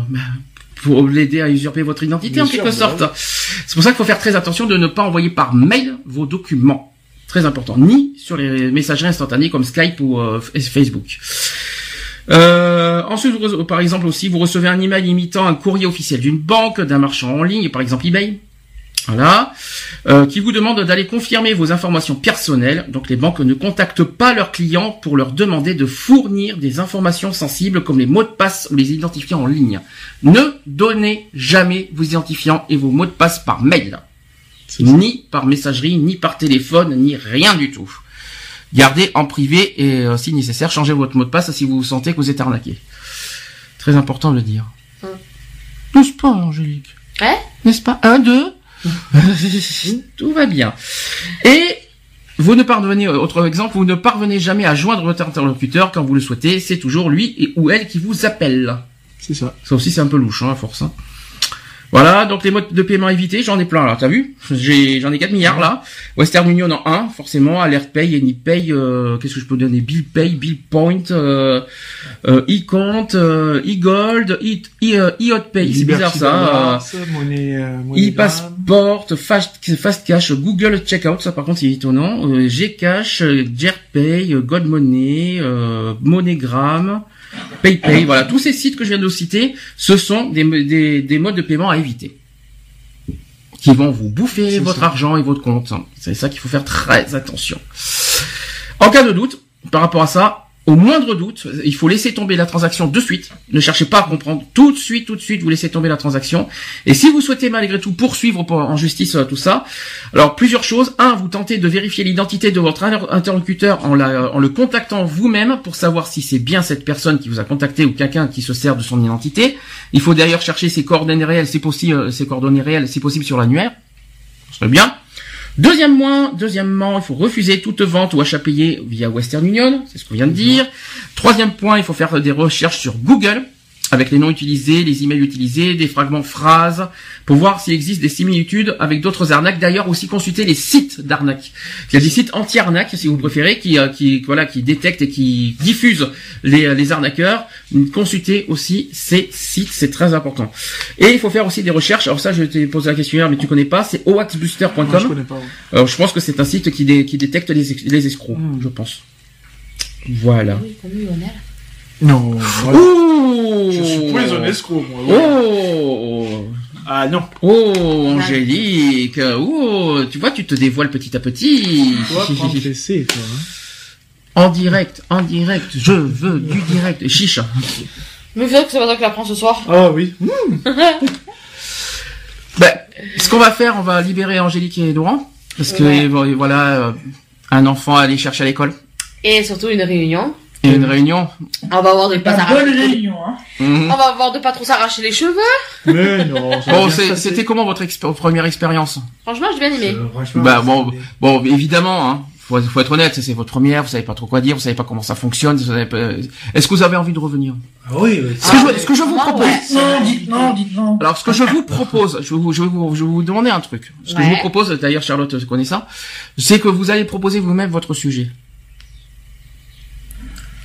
pour l'aider à usurper votre identité Bien en quelque bah sorte. C'est pour ça qu'il faut faire très attention de ne pas envoyer par mail vos documents. Très important. Ni sur les messageries instantanées comme Skype ou euh, Facebook. Euh, ensuite, vous par exemple aussi, vous recevez un email imitant un courrier officiel d'une banque, d'un marchand en ligne, par exemple eBay, voilà, euh, qui vous demande d'aller confirmer vos informations personnelles. Donc les banques ne contactent pas leurs clients pour leur demander de fournir des informations sensibles comme les mots de passe ou les identifiants en ligne. Ne donnez jamais vos identifiants et vos mots de passe par mail, ni par messagerie, ni par téléphone, ni rien du tout. Gardez en privé et euh, si nécessaire, changez votre mot de passe si vous vous sentez que vous êtes arnaqué. Très important de le dire. N'est-ce pas, Angélique Ouais. N'est-ce pas? Un, deux? *laughs* Tout va bien. Et vous ne parvenez, autre exemple, vous ne parvenez jamais à joindre votre interlocuteur quand vous le souhaitez, c'est toujours lui et ou elle qui vous appelle. C'est ça. Ça aussi c'est un peu louche, hein, à force. hein. Voilà, donc les modes de paiement évités, j'en ai plein là, t'as vu J'ai j'en ai 4 milliards là. Western Union en 1, forcément, Alert Pay, AnyPay, euh, qu'est-ce que je peux donner Bill Pay, Bill Point, euh, euh, e-Count, euh, e-Gold, e- e- euh, e-Hotpay, c'est bizarre ça. Monnaie, euh, e-Passport, Fast, Fast Cash, Google Checkout, ça par contre c'est étonnant, Gcash, Jerpay, God Money, euh, MoneyGram, PayPay, voilà, tous ces sites que je viens de citer, ce sont des, des, des modes de paiement à éviter. Qui vont vous bouffer votre ça. argent et votre compte. C'est ça qu'il faut faire très attention. En cas de doute, par rapport à ça, au moindre doute, il faut laisser tomber la transaction de suite. Ne cherchez pas à comprendre. Tout de suite, tout de suite, vous laissez tomber la transaction. Et si vous souhaitez malgré tout poursuivre pour- en justice euh, tout ça, alors plusieurs choses. Un, vous tentez de vérifier l'identité de votre inter- interlocuteur en, le contactant vous-même pour savoir si c'est bien cette personne qui vous a contacté ou quelqu'un qui se sert de son identité. Il faut d'ailleurs chercher ses coordonnées réelles, si possible, euh, ses coordonnées réelles, si possible sur l'annuaire. Ce serait bien. Deuxièmement, deuxièmement, il faut refuser toute vente ou achat payé via Western Union, c'est ce qu'on vient de dire. Troisième point, il faut faire des recherches sur Google avec les noms utilisés, les emails utilisés, des fragments phrases, pour voir s'il existe des similitudes avec d'autres arnaques. D'ailleurs, aussi consulter les sites d'arnaques. Il y a des sites anti-arnaques, si vous préférez, qui, euh, qui, voilà, qui détectent et qui diffusent les, les arnaqueurs. Consultez aussi ces sites, c'est très important. Et il faut faire aussi des recherches. Alors ça, je t'ai posé la question hier, mais tu connais pas. C'est oaxbuster.com. Je connais pas. ouais. Alors, je pense que c'est un site qui, dé- qui détecte les, escrocs, Hmm. je pense. Voilà. Oui. Non. voilà. Oh Je suis pour les escrocs, moi. ouais. Oh Ah non. Oh, Angélique Oh, tu vois, tu te dévoiles petit à petit. Toi, toi. hein. En direct, en direct, je veux du direct. Chiche. Mais c'est vrai que c'est pas toi qui ce soir. Ah oui. *laughs* Ben, ce qu'on va faire, on va libérer Angélique et Laurent. Parce que Ouais. voilà, euh, un enfant à aller chercher à l'école Et surtout une réunion. Et une réunion. On va avoir de pas Une bonne réunion, hein. On va avoir de pas trop s'arracher les cheveux. Mais non, Bon, c'était comment votre expé- première expérience Franchement, j'ai bien aimé. Euh, Bah bon, bon, évidemment, hein. Faut, faut être honnête, c'est votre première, vous savez pas trop quoi dire, vous savez pas comment ça fonctionne. pas- Est-ce que vous avez envie de revenir? Ah oui, oui. ce, que je, ce que je vous moi, propose. ouais. Non, dites non, dites non. Alors, ce que je vous propose, je vais vous, je vous, je vais vous demander un truc. Ce que je vous propose, d'ailleurs, Charlotte connaît ça, c'est que vous allez proposer vous-même votre sujet.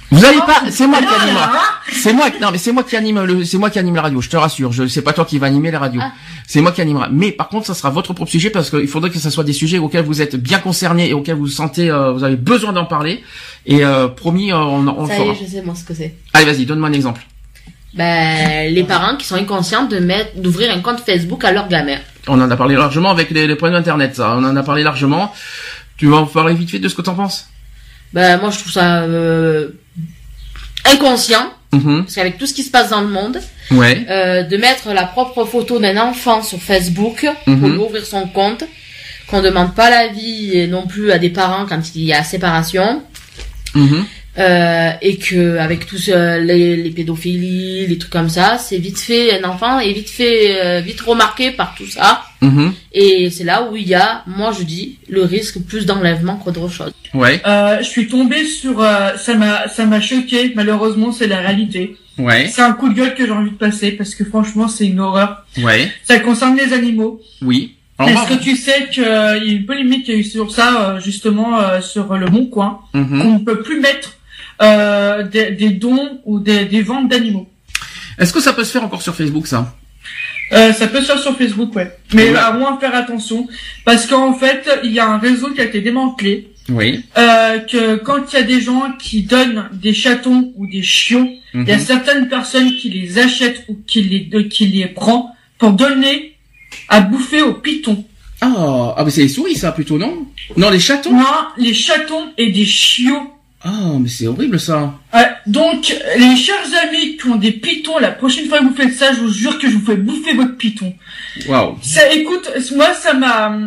Vous allez pas, c'est moi qui là, C'est moi, non mais c'est moi qui anime le, c'est moi qui anime la radio. Je te rassure, je c'est pas toi qui va animer la radio. Ah. C'est moi qui animera. Mais par contre, ça sera votre propre sujet parce qu'il faudrait que ça soit des sujets auxquels vous êtes bien concernés et auxquels vous sentez, euh, vous avez besoin d'en parler. Et euh, promis, euh, on, on le Ça y est, je sais moi ce que c'est. Allez, vas-y, donne-moi un exemple. Ben, les parents qui sont inconscients de mettre, d'ouvrir un compte Facebook à leur gamin. On en a parlé largement avec les, les problèmes d'internet. Ça, on en a parlé largement. Tu vas en parler vite fait de ce que t'en penses Ben, moi, je trouve ça euh, inconscient, Mhm. parce qu'avec tout ce qui se passe dans le monde, Ouais. euh, de mettre la propre photo d'un enfant sur Facebook pour Mhm. lui ouvrir son compte, qu'on demande pas l'avis non plus à des parents quand il y a séparation, Mhm. Euh, et que avec tous euh, les, les pédophilies, les trucs comme ça, c'est vite fait, un enfant est vite fait, euh, vite remarqué par tout ça, Mhm. et c'est là où il y a, moi je dis, le risque plus d'enlèvement qu'autre chose. Ouais. Euh, je suis tombé sur, euh, ça m'a, ça m'a choqué. Malheureusement, c'est la réalité. Ouais. C'est un coup de gueule que j'ai envie de passer parce que franchement, c'est une horreur. Ouais. Ça concerne les animaux. Oui. Est-ce que tu sais qu'il y a une polémique a eu sur ça, euh, justement, euh, sur le Bon Coin, Mhm. qu'on ne peut plus mettre euh, des, des dons ou des, des ventes d'animaux. Est-ce que ça peut se faire encore sur Facebook, ça? Euh, ça peut se faire sur Facebook, ouais. Mais Ouais. à moins faire attention, parce qu'en fait, il y a un réseau qui a été démantelé. Oui. Euh, que quand il y a des gens qui donnent des chatons ou des chiots, il y a Mhm. certaines personnes qui les achètent ou qui les qui les prend pour donner à bouffer aux pitons. Ah, ah, mais c'est les souris, ça, plutôt, non? Non, les chatons? Non, les chatons et des chiots. Ah, mais c'est horrible, ça. Ouais, donc, les chers amis qui ont des pitons, la prochaine fois que vous faites ça, je vous jure que je vous fais bouffer votre piton. Waouh. Ça, écoute, moi, ça m'a.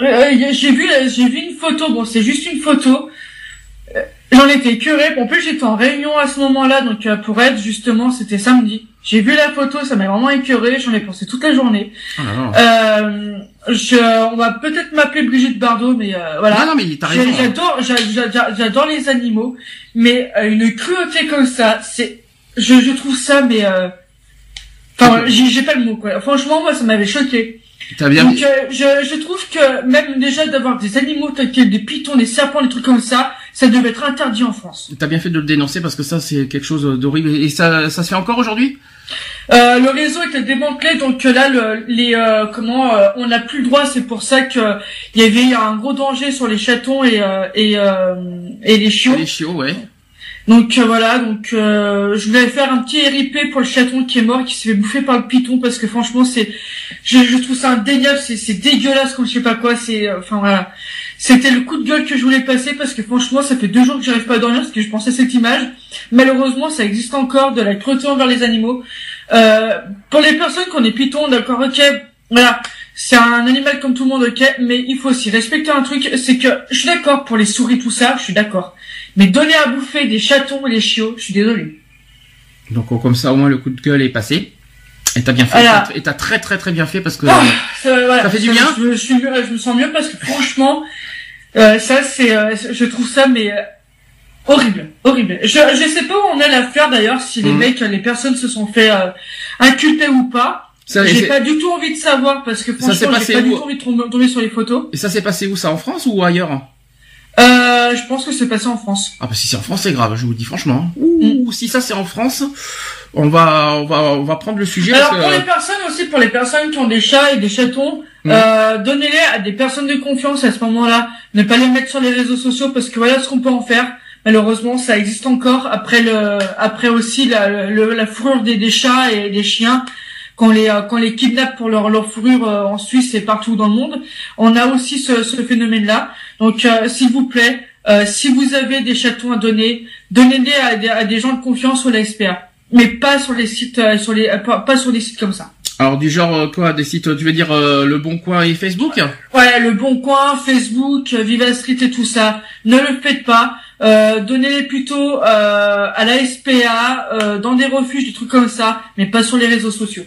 Euh, j'ai vu, j'ai vu une photo. Bon, c'est juste une photo. J'en étais curé. En plus, j'étais en réunion à ce moment-là, donc euh, pour être justement, c'était samedi. J'ai vu la photo, ça m'a vraiment écœuré. J'en ai pensé toute la journée. Ah là là. Euh, je, on va peut-être m'appeler Brigitte Bardot, mais euh, voilà. Non, non, mais t'as J'ai- raison. J'adore, j'a- j'a- j'adore les animaux, mais euh, une cruauté comme ça, c'est, je, je trouve ça, mais, enfin, j'ai j'ai pas le mot quoi. Franchement, moi, ça m'avait choqué. T'as bien Donc, euh, je, je trouve que même déjà d'avoir des animaux tels que des pitons, des serpents, des trucs comme ça, ça devait être interdit en France. T'as bien fait de le dénoncer parce que ça, c'est quelque chose d'horrible. Et ça, ça se fait encore aujourd'hui? Euh, le réseau était démantelé, donc euh, là, le, les euh, comment, euh, on n'a plus le droit. C'est pour ça que il y avait un gros danger sur les chatons et euh, et euh, et les chiots. Les chiots, ouais. Donc euh, voilà, donc euh, je voulais faire un petit RIP pour le chaton qui est mort, qui s'est fait bouffer par le python parce que franchement c'est, je, je trouve ça indéniable, c'est c'est dégueulasse comme je sais pas quoi, c'est, euh, enfin voilà, c'était le coup de gueule que je voulais passer parce que franchement ça fait deux jours que j'arrive pas à dormir parce que je pensais à cette image. Malheureusement ça existe encore de la cruauté envers les animaux. Euh, pour les personnes qui ont des pitons, d'accord, ok, voilà, c'est un animal comme tout le monde, ok, mais il faut aussi respecter un truc, c'est que je suis d'accord pour les souris tout ça, je suis d'accord. Mais donner à bouffer des chatons et des chiots, je suis désolé. Donc, oh, comme ça, au moins, le coup de gueule est passé. Et t'as bien fait. Voilà. Et t'as très, très, très bien fait parce que... Ah, ça, voilà, Ça fait du bien je, me je sens mieux parce que franchement, euh, ça c'est, euh, je trouve ça mais euh, horrible, horrible. Je, je sais pas où on a l'affaire d'ailleurs, si les Mhm. mecs, les personnes se sont fait inculper ou pas. J'ai pas du tout envie de savoir parce que franchement, j'ai pas du tout envie de tomber, tomber sur les photos. Et ça s'est passé où ça En France ou ailleurs Euh, je pense que c'est passé en France. Ah bah si c'est en France c'est grave, je vous le dis franchement. Ouh, si ça c'est en France, on va on va on va prendre le sujet Alors parce pour les personnes aussi, pour les personnes qui ont des chats et des chatons, Mhm. euh, donnez-les à des personnes de confiance à ce moment-là. Ne pas les mettre sur les réseaux sociaux parce que voilà ce qu'on peut en faire. Malheureusement, ça existe encore. Après le, après aussi la, le- la fourrure des, des chats et des chiens, qu'on les, euh, qu'on les kidnappe pour leur, leur fourrure euh, en Suisse et partout dans le monde. On a aussi ce, ce phénomène-là. Donc, euh, s'il vous plaît, euh, si vous avez des chatons à donner, donnez-les à, des- à des gens de confiance ou la SPA. Mais pas sur les sites, euh, sur les, euh, pas, pas sur des sites comme ça. Alors du genre quoi Des sites, tu veux dire euh, Le Bon Coin et Facebook? Ouais, le Bon Coin, Facebook, Viva Street et tout ça. Ne le faites pas. Euh, Donnez-les plutôt euh, à la SPA, euh, dans des refuges, des trucs comme ça, mais pas sur les réseaux sociaux.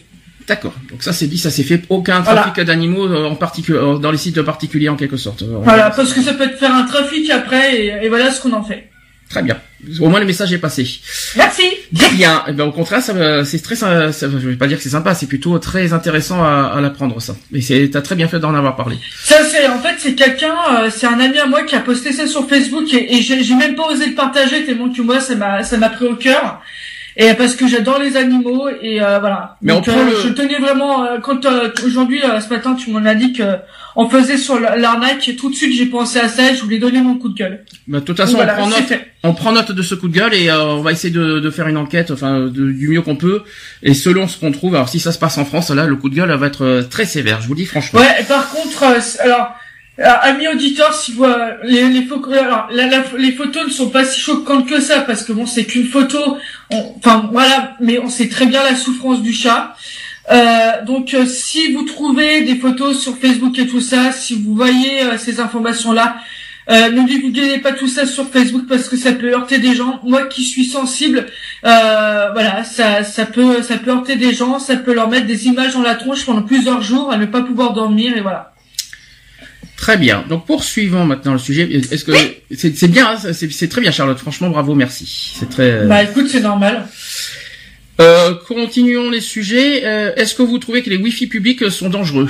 D'accord. Donc ça c'est dit, ça c'est fait. Aucun Voilà. trafic d'animaux euh, en particulier dans les sites particuliers en quelque sorte. Euh, Voilà, parce que ça peut te faire un trafic après, et, et voilà ce qu'on en fait. Très bien. Au moins le message est passé. Merci. Bien. Eh ben, au contraire, c'est très, ça, ça- je vais pas dire que c'est sympa, c'est plutôt très intéressant à, à l'apprendre ça. Et c'est, t'as très bien fait d'en avoir parlé. Ça c'est en fait c'est quelqu'un, euh, c'est un ami à moi qui a posté ça sur Facebook et, et j'ai j'ai même pas osé le partager tellement que moi ça m'a ça m'a pris au cœur et parce que j'adore les animaux et euh, voilà. Mais on Donc, prend euh, le- je tenais vraiment euh, quand euh, aujourd'hui euh, ce matin tu m'en as dit que on faisait sur l'arnaque tout de suite j'ai pensé à ça et je voulais donner mon coup de gueule. Bah, de toute façon, Voilà, on prend note, on prend note de ce coup de gueule et euh, on va essayer de, de faire une enquête, enfin, de- du mieux qu'on peut. Et selon ce qu'on trouve, alors si ça se passe en France, là, le coup de gueule va être euh, très sévère. Je vous le dis franchement. Ouais, et par contre, euh, c- alors, euh, amis auditeurs, si vous, euh, les, les, pho- alors, les photos ne sont pas si choquantes que ça, parce que bon, c'est qu'une photo, enfin voilà, mais on sait très bien la souffrance du chat. Euh, donc, euh, si vous trouvez des photos sur Facebook et tout ça, si vous voyez euh, ces informations-là, euh, ne divulguez pas tout ça sur Facebook parce que ça peut heurter des gens. Moi qui suis sensible, euh, voilà, ça, ça peut, ça peut heurter des gens, ça peut leur mettre des images dans la tronche pendant plusieurs jours à ne pas pouvoir dormir et voilà. Très bien. Donc poursuivons maintenant le sujet. Est-ce que c'est, c'est bien, hein, c'est, c'est très bien, Charlotte. Franchement, bravo, merci. C'est très. Bah écoute, c'est normal. Euh, continuons les sujets. Euh, est-ce que vous trouvez que les Wi-Fi publics sont dangereux?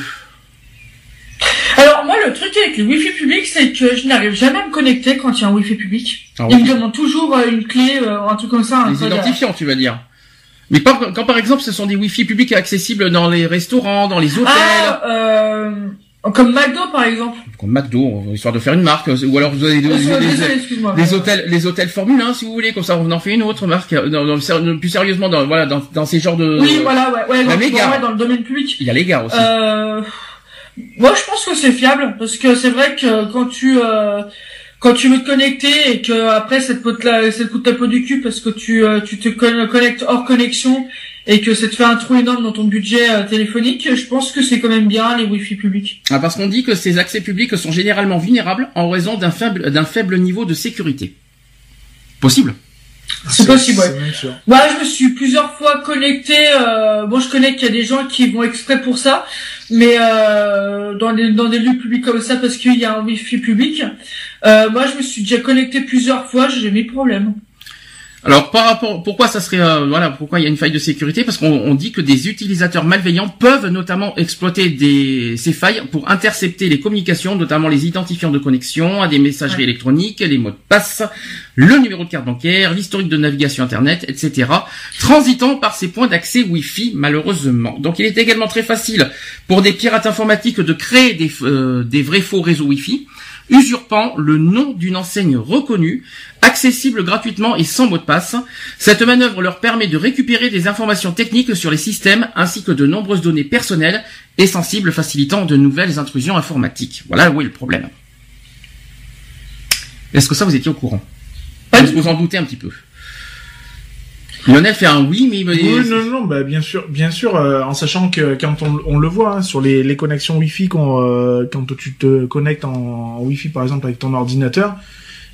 Alors moi, le truc avec le Wi-Fi public, c'est que je n'arrive jamais à me connecter quand il y a un Wi-Fi public. Ah, Il oui. me demande toujours euh, une clé, euh, un truc comme ça. un Les code, identifiants, tu vas dire. Mais pas, quand par exemple ce sont des Wi-Fi publics accessibles dans les restaurants, dans les hôtels, Ah, euh, comme McDo par exemple. comme McDo, histoire de faire une marque, ou alors vous avez des, Euh, des hôtels, les hôtels Formule 1 si vous voulez, comme ça on en fait une autre marque, euh, dans, dans- plus sérieusement dans voilà dans, dans ces genres de. Oui, voilà, ouais, ouais, dans, méga. ouais, dans le domaine public. Il y a les gars aussi. Euh, moi, je pense que c'est fiable parce que c'est vrai que quand tu euh, quand tu veux te connecter et que après ça te coûte la ça te coûte la peau du cul parce que tu euh, tu te con- connectes hors connexion et que ça te fait un trou énorme dans ton budget euh, téléphonique, je pense que c'est quand même bien les Wi-Fi publics. Ah, parce qu'on dit que ces accès publics sont généralement vulnérables en raison d'un faible d'un faible niveau de sécurité. Possible. C'est possible, ouais. c'est. Moi, je me suis plusieurs fois connecté. Euh, bon, je connais qu'il y a des gens qui vont exprès pour ça, mais euh, dans des dans des lieux publics comme ça parce qu'il y a un wifi public. Euh, moi, je me suis déjà connecté plusieurs fois, j'ai de problème. Alors par rapport, pourquoi ça serait, euh, voilà, pourquoi il y a une faille de sécurité? Parce qu'on on dit que des utilisateurs malveillants peuvent notamment exploiter des, ces failles pour intercepter les communications, notamment les identifiants de connexion à des messageries Ouais. électroniques, les mots de passe, le numéro de carte bancaire, l'historique de navigation internet, etc. Transitant par ces points d'accès Wi-Fi, malheureusement. Donc il est également très facile pour des pirates informatiques de créer des, euh, des vrais faux réseaux Wi-Fi usurpant le nom d'une enseigne reconnue, accessible gratuitement et sans mot de passe. Cette manœuvre leur permet de récupérer des informations techniques sur les systèmes ainsi que de nombreuses données personnelles et sensibles facilitant de nouvelles intrusions informatiques. Voilà où est le problème. Est-ce que ça vous étiez au courant? Pas Est-ce du que vous en doutez un petit peu? Lionel fait un oui, mais il me Oui, non, non, bah bien sûr, bien sûr, euh, en sachant que quand on, le voit hein, sur les, les connexions Wi-Fi, quand, euh, quand tu te connectes en, en Wi-Fi par exemple avec ton ordinateur,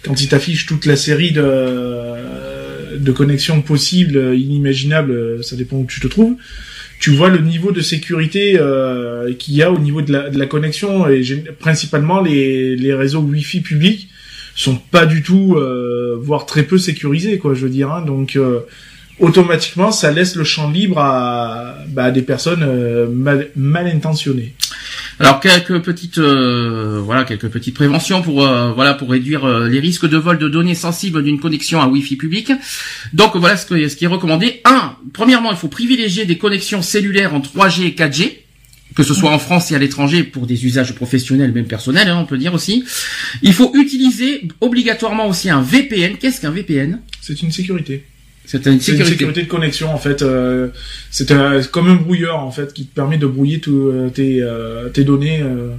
quand il t'affiche toute la série de, de connexions possibles, inimaginables, euh, ça dépend où tu te trouves, tu vois le niveau de sécurité euh, qu'il y a au niveau de la, de la connexion et principalement les, les réseaux Wi-Fi publics sont pas du tout, euh, voire très peu sécurisés, quoi, je veux dire. hein. donc euh, automatiquement, ça laisse le champ libre à, bah, à des personnes euh, mal, mal intentionnées. Alors quelques petites euh, voilà quelques petites préventions pour euh, voilà pour réduire euh, les risques de vol de données sensibles d'une connexion à Wi-Fi public. Donc voilà ce, que, ce qui est recommandé. Un, premièrement, il faut privilégier des connexions cellulaires en 3G et 4G que ce soit en France et à l'étranger pour des usages professionnels, même personnels, hein, on peut dire aussi. Il faut utiliser obligatoirement aussi un VPN. Qu'est-ce qu'un VPN C'est une sécurité. C'est une C'est une sécurité. sécurité de connexion en fait. euh, c'est un- comme un brouilleur en fait qui te permet de brouiller tout, euh, tes, euh, tes données euh,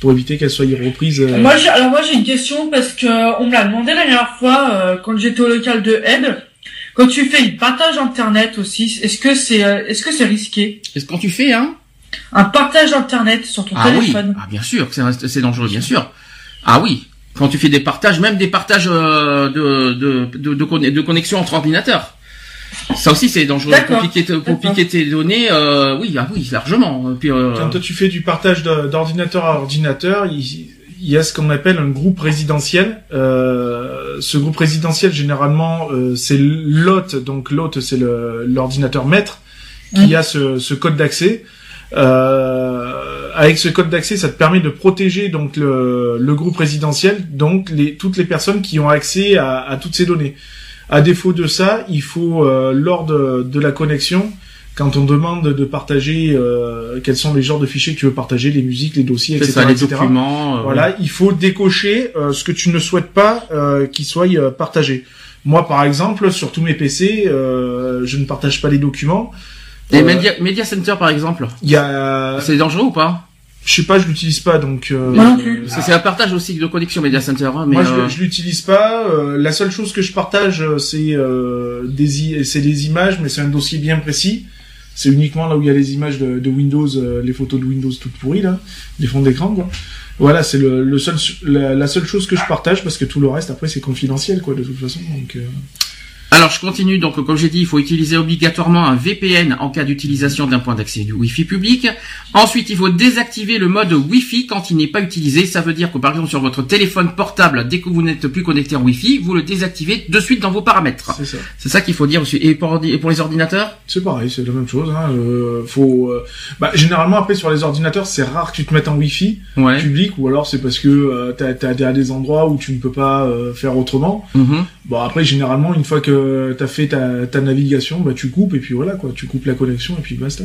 pour éviter qu'elles soient reprises. euh. Moi, j'ai, alors moi j'ai une question parce que on me l'a demandé la dernière fois euh, quand j'étais au local de Aide. quand tu fais une partage internet aussi, est-ce que c'est euh, est-ce que c'est risqué? Est-ce quand tu fais hein? Un partage internet sur ton Ah oui, téléphone. ah, bien sûr, que c'est c'est dangereux, bien sûr. Ah oui, quand tu fais des partages, même des partages euh, de, de, de, de, conne- de connexion entre ordinateurs. Ça aussi c'est dangereux. Pour piquer, pour tes données, euh, oui, ah oui, largement. Puis, euh, Quand toi, tu fais du partage d'ordinateur à ordinateur, il, il y a ce qu'on appelle un groupe résidentiel. Euh, ce groupe résidentiel, généralement, euh, c'est l'hôte. Donc l'hôte, c'est l'ordinateur maître qui a ce, ce code d'accès. Euh, avec ce code d'accès, ça te permet de protéger donc le, le groupe résidentiel, donc les, toutes les personnes qui ont accès à, à toutes ces données. À défaut de ça, il faut euh, lors de, de la connexion, quand on demande de partager euh, quels sont les genres de fichiers que tu veux partager, les musiques, les dossiers, etc. ça, les etc. documents. euh, Voilà, il faut décocher euh, ce que tu ne souhaites pas euh, qu'il soit euh, partagé. Moi, par exemple, sur tous mes PC, euh, je ne partage pas les documents. Et Euh, Media, Media Center par exemple, Il y a, c'est dangereux ou pas je sais pas, je l'utilise pas, donc. euh, Moi non plus. C'est c'est un partage aussi de connexion Media Center, hein, mais Moi, euh, je, je l'utilise pas. euh, la seule chose que je partage, c'est euh, des, c'est des images, mais c'est un dossier bien précis. C'est uniquement là où il y a les images de, de Windows, euh, les photos de Windows toutes pourries là, les fonds d'écran. Quoi. Voilà, c'est le, le seul, la, la seule chose que je partage parce que tout le reste après c'est confidentiel quoi de toute façon. Donc, euh, Alors je continue, donc comme j'ai dit, il faut utiliser obligatoirement un VPN en cas d'utilisation d'un point d'accès du Wi-Fi public. Ensuite, il faut désactiver le mode Wi-Fi quand il n'est pas utilisé. Ça veut dire que par exemple sur votre téléphone portable, dès que vous n'êtes plus connecté en Wi-Fi, vous le désactivez de suite dans vos paramètres. c'est ça. C'est ça qu'il faut dire aussi. Et pour, ordi- et pour les ordinateurs? C'est pareil, c'est la même chose. Hein. euh, faut, euh, bah, généralement après sur les ordinateurs, c'est rare que tu te mettes en Wi-Fi Ouais. public ou alors c'est parce que euh, t'as des- à des endroits où tu ne peux pas euh, faire autrement. Mhm. Bon après généralement une fois que t'as fait ta, navigation, bah tu coupes et puis voilà quoi, tu coupes la connexion et puis basta.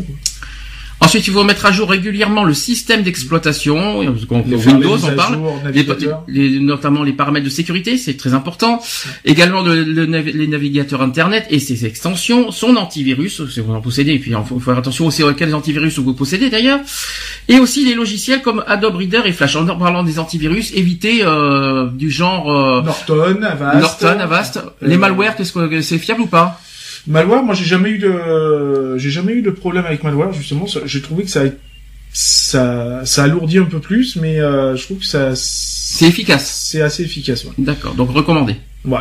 Ensuite, il faut mettre à jour régulièrement le système d'exploitation. Windows, on parle. jour, Les, notamment les paramètres de sécurité, c'est très important. Également le- le les navigateurs Internet et ses extensions, son antivirus, si vous en possédez, et puis il faut faire attention aussi auxquels antivirus vous possédez d'ailleurs. Et aussi les logiciels comme Adobe Reader et Flash. En parlant des antivirus, évitez euh, du genre euh, Norton, Avast. Norton, Avast. Les Euh, malwares, qu'est-ce que c'est fiable ou pas? Malware, moi j'ai jamais eu de j'ai jamais eu de problème avec malware justement. J'ai trouvé que ça ça ça alourdit un peu plus, mais euh, je trouve que ça C'est efficace. c'est assez efficace. Ouais. D'accord, donc recommandé. ouais.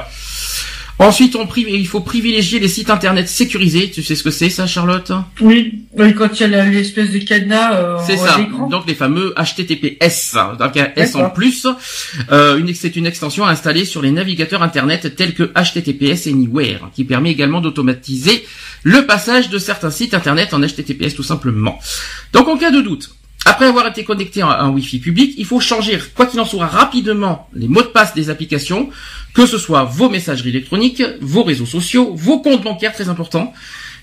Ensuite, on priv- il faut privilégier les sites internet sécurisés. Tu sais ce que c'est, ça, Charlotte? Oui, quand il y a l'espèce de cadenas euh, C'est ça. Donc les fameux HTTPS, donc un S en plus. Euh, une, c'est une extension à installer sur les navigateurs internet tels que HTTPS Anywhere, qui permet également d'automatiser le passage de certains sites internet en HTTPS tout simplement. Donc en cas de doute, après avoir été connecté à un Wi-Fi public, il faut changer, quoi qu'il en soit, rapidement les mots de passe des applications, que ce soit vos messageries électroniques, vos réseaux sociaux, vos comptes bancaires, très important,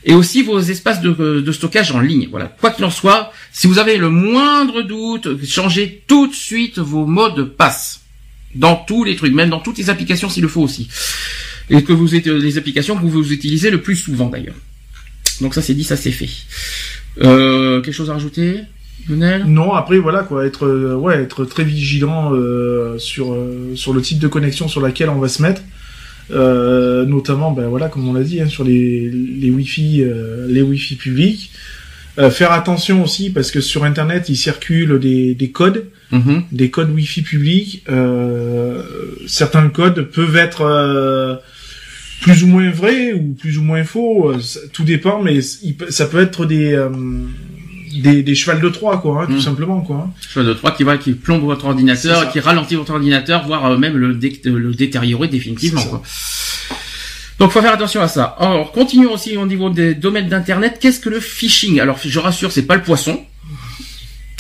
et aussi vos espaces de, de stockage en ligne. Voilà. Quoi qu'il en soit, si vous avez le moindre doute, changez tout de suite vos mots de passe. Dans tous les trucs, même dans toutes les applications s'il le faut aussi. Et que vous êtes les applications que vous utilisez le plus souvent d'ailleurs. Donc ça c'est dit, ça c'est fait. Euh, quelque chose à rajouter? Lionel Non, après voilà quoi, être euh, ouais, être très vigilant euh, sur euh, sur le type de connexion sur laquelle on va se mettre. Euh, notamment ben voilà comme on l'a dit hein, sur les les wifi euh, les wifi publics Euh, faire attention aussi parce que sur internet il circule des des codes Mhm. des codes wifi publics euh, certains codes peuvent être euh, plus ou moins vrais ou plus ou moins faux ça- tout dépend mais ça peut être des euh, des, des chevals de Troie quoi hein, tout Mhm. simplement quoi. Chose de 3 qui va, qui plombe votre ordinateur, qui ralentit votre ordinateur, voire euh, même le, dé- le détériorer définitivement. Quoi. Donc faut faire attention à ça. Alors continuons aussi au niveau des domaines d'internet. Qu'est-ce que le phishing? Alors je rassure, c'est pas le poisson.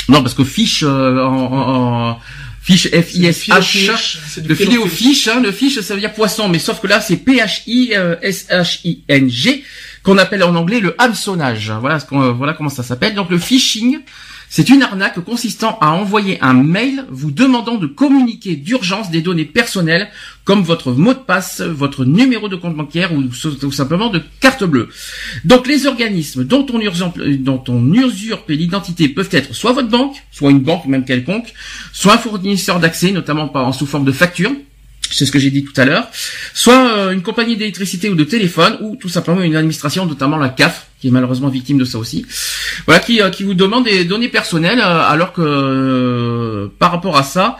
Non, parce que fiche euh, en, en, en- fiche F I S H. C'est du Le filet au fiche, hein, le fiche, ça veut dire poisson, mais sauf que là, c'est P-H-I-S-H-I-N-G, qu'on appelle en anglais le hameçonnage. Euh, voilà comment ça s'appelle. Donc le phishing, c'est une arnaque consistant à envoyer un mail vous demandant de communiquer d'urgence des données personnelles, comme votre mot de passe, votre numéro de compte bancaire ou tout simplement de carte bleue. Donc les organismes dont on usurpe, l'identité peuvent être soit votre banque, soit une banque même quelconque, soit un fournisseur d'accès, notamment en sous forme de facture, c'est ce que j'ai dit tout à l'heure, soit euh, une compagnie d'électricité ou de téléphone, ou tout simplement une administration, notamment la CAF, qui est malheureusement victime de ça aussi. Voilà, qui, euh, qui vous demande des données personnelles, euh, alors que euh, par rapport à ça,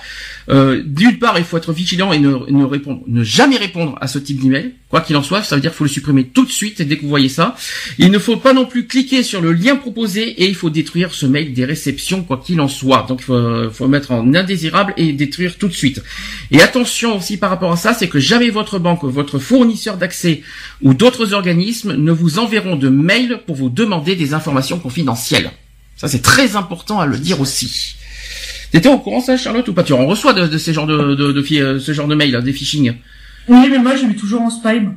euh, d'une part, il faut être vigilant et ne, ne répondre, ne jamais répondre à ce type d'email. Quoi qu'il en soit, ça veut dire qu'il faut le supprimer tout de suite dès que vous voyez ça. Il ne faut pas non plus cliquer sur le lien proposé et il faut détruire ce mail des réceptions, quoi qu'il en soit. Donc, il faut, faut mettre en indésirable et détruire tout de suite. Et attention aussi par rapport à ça, c'est que jamais votre banque, votre fournisseur d'accès ou d'autres organismes ne vous enverront de mail pour vous demander des informations confidentielles. Ça, c'est très important à le dire aussi. T'étais au courant ça, Charlotte, ou pas? Tu en reçois de, de ces genres de, de, de euh, ce genre de mail, des phishing? Oui, mais moi, je mets toujours en spam.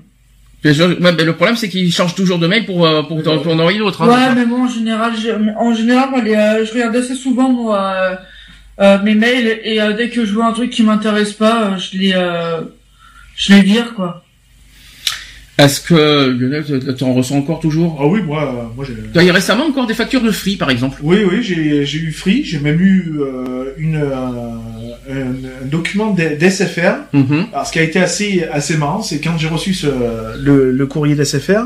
Le problème, c'est qu'ils changent toujours de mail pour euh, pour, en envoyer d'autres. hein, Ouais, mais moi, en général, je, en général, moi, les, euh, je regarde assez souvent, moi, euh, euh, mes mails, et dès que je vois un truc qui m'intéresse pas, je les, je les vire, quoi. Est-ce que Lionel, en reçois encore toujours? Ah oui, moi, moi j'ai. Tu as eu récemment encore des factures de Free, par exemple? Oui, oui, j'ai j'ai eu Free, j'ai même eu euh, une euh, un, un document d'SFR. Mhm. Alors, ce qui a été assez assez marrant, c'est quand j'ai reçu ce, le, le courrier d'SFR.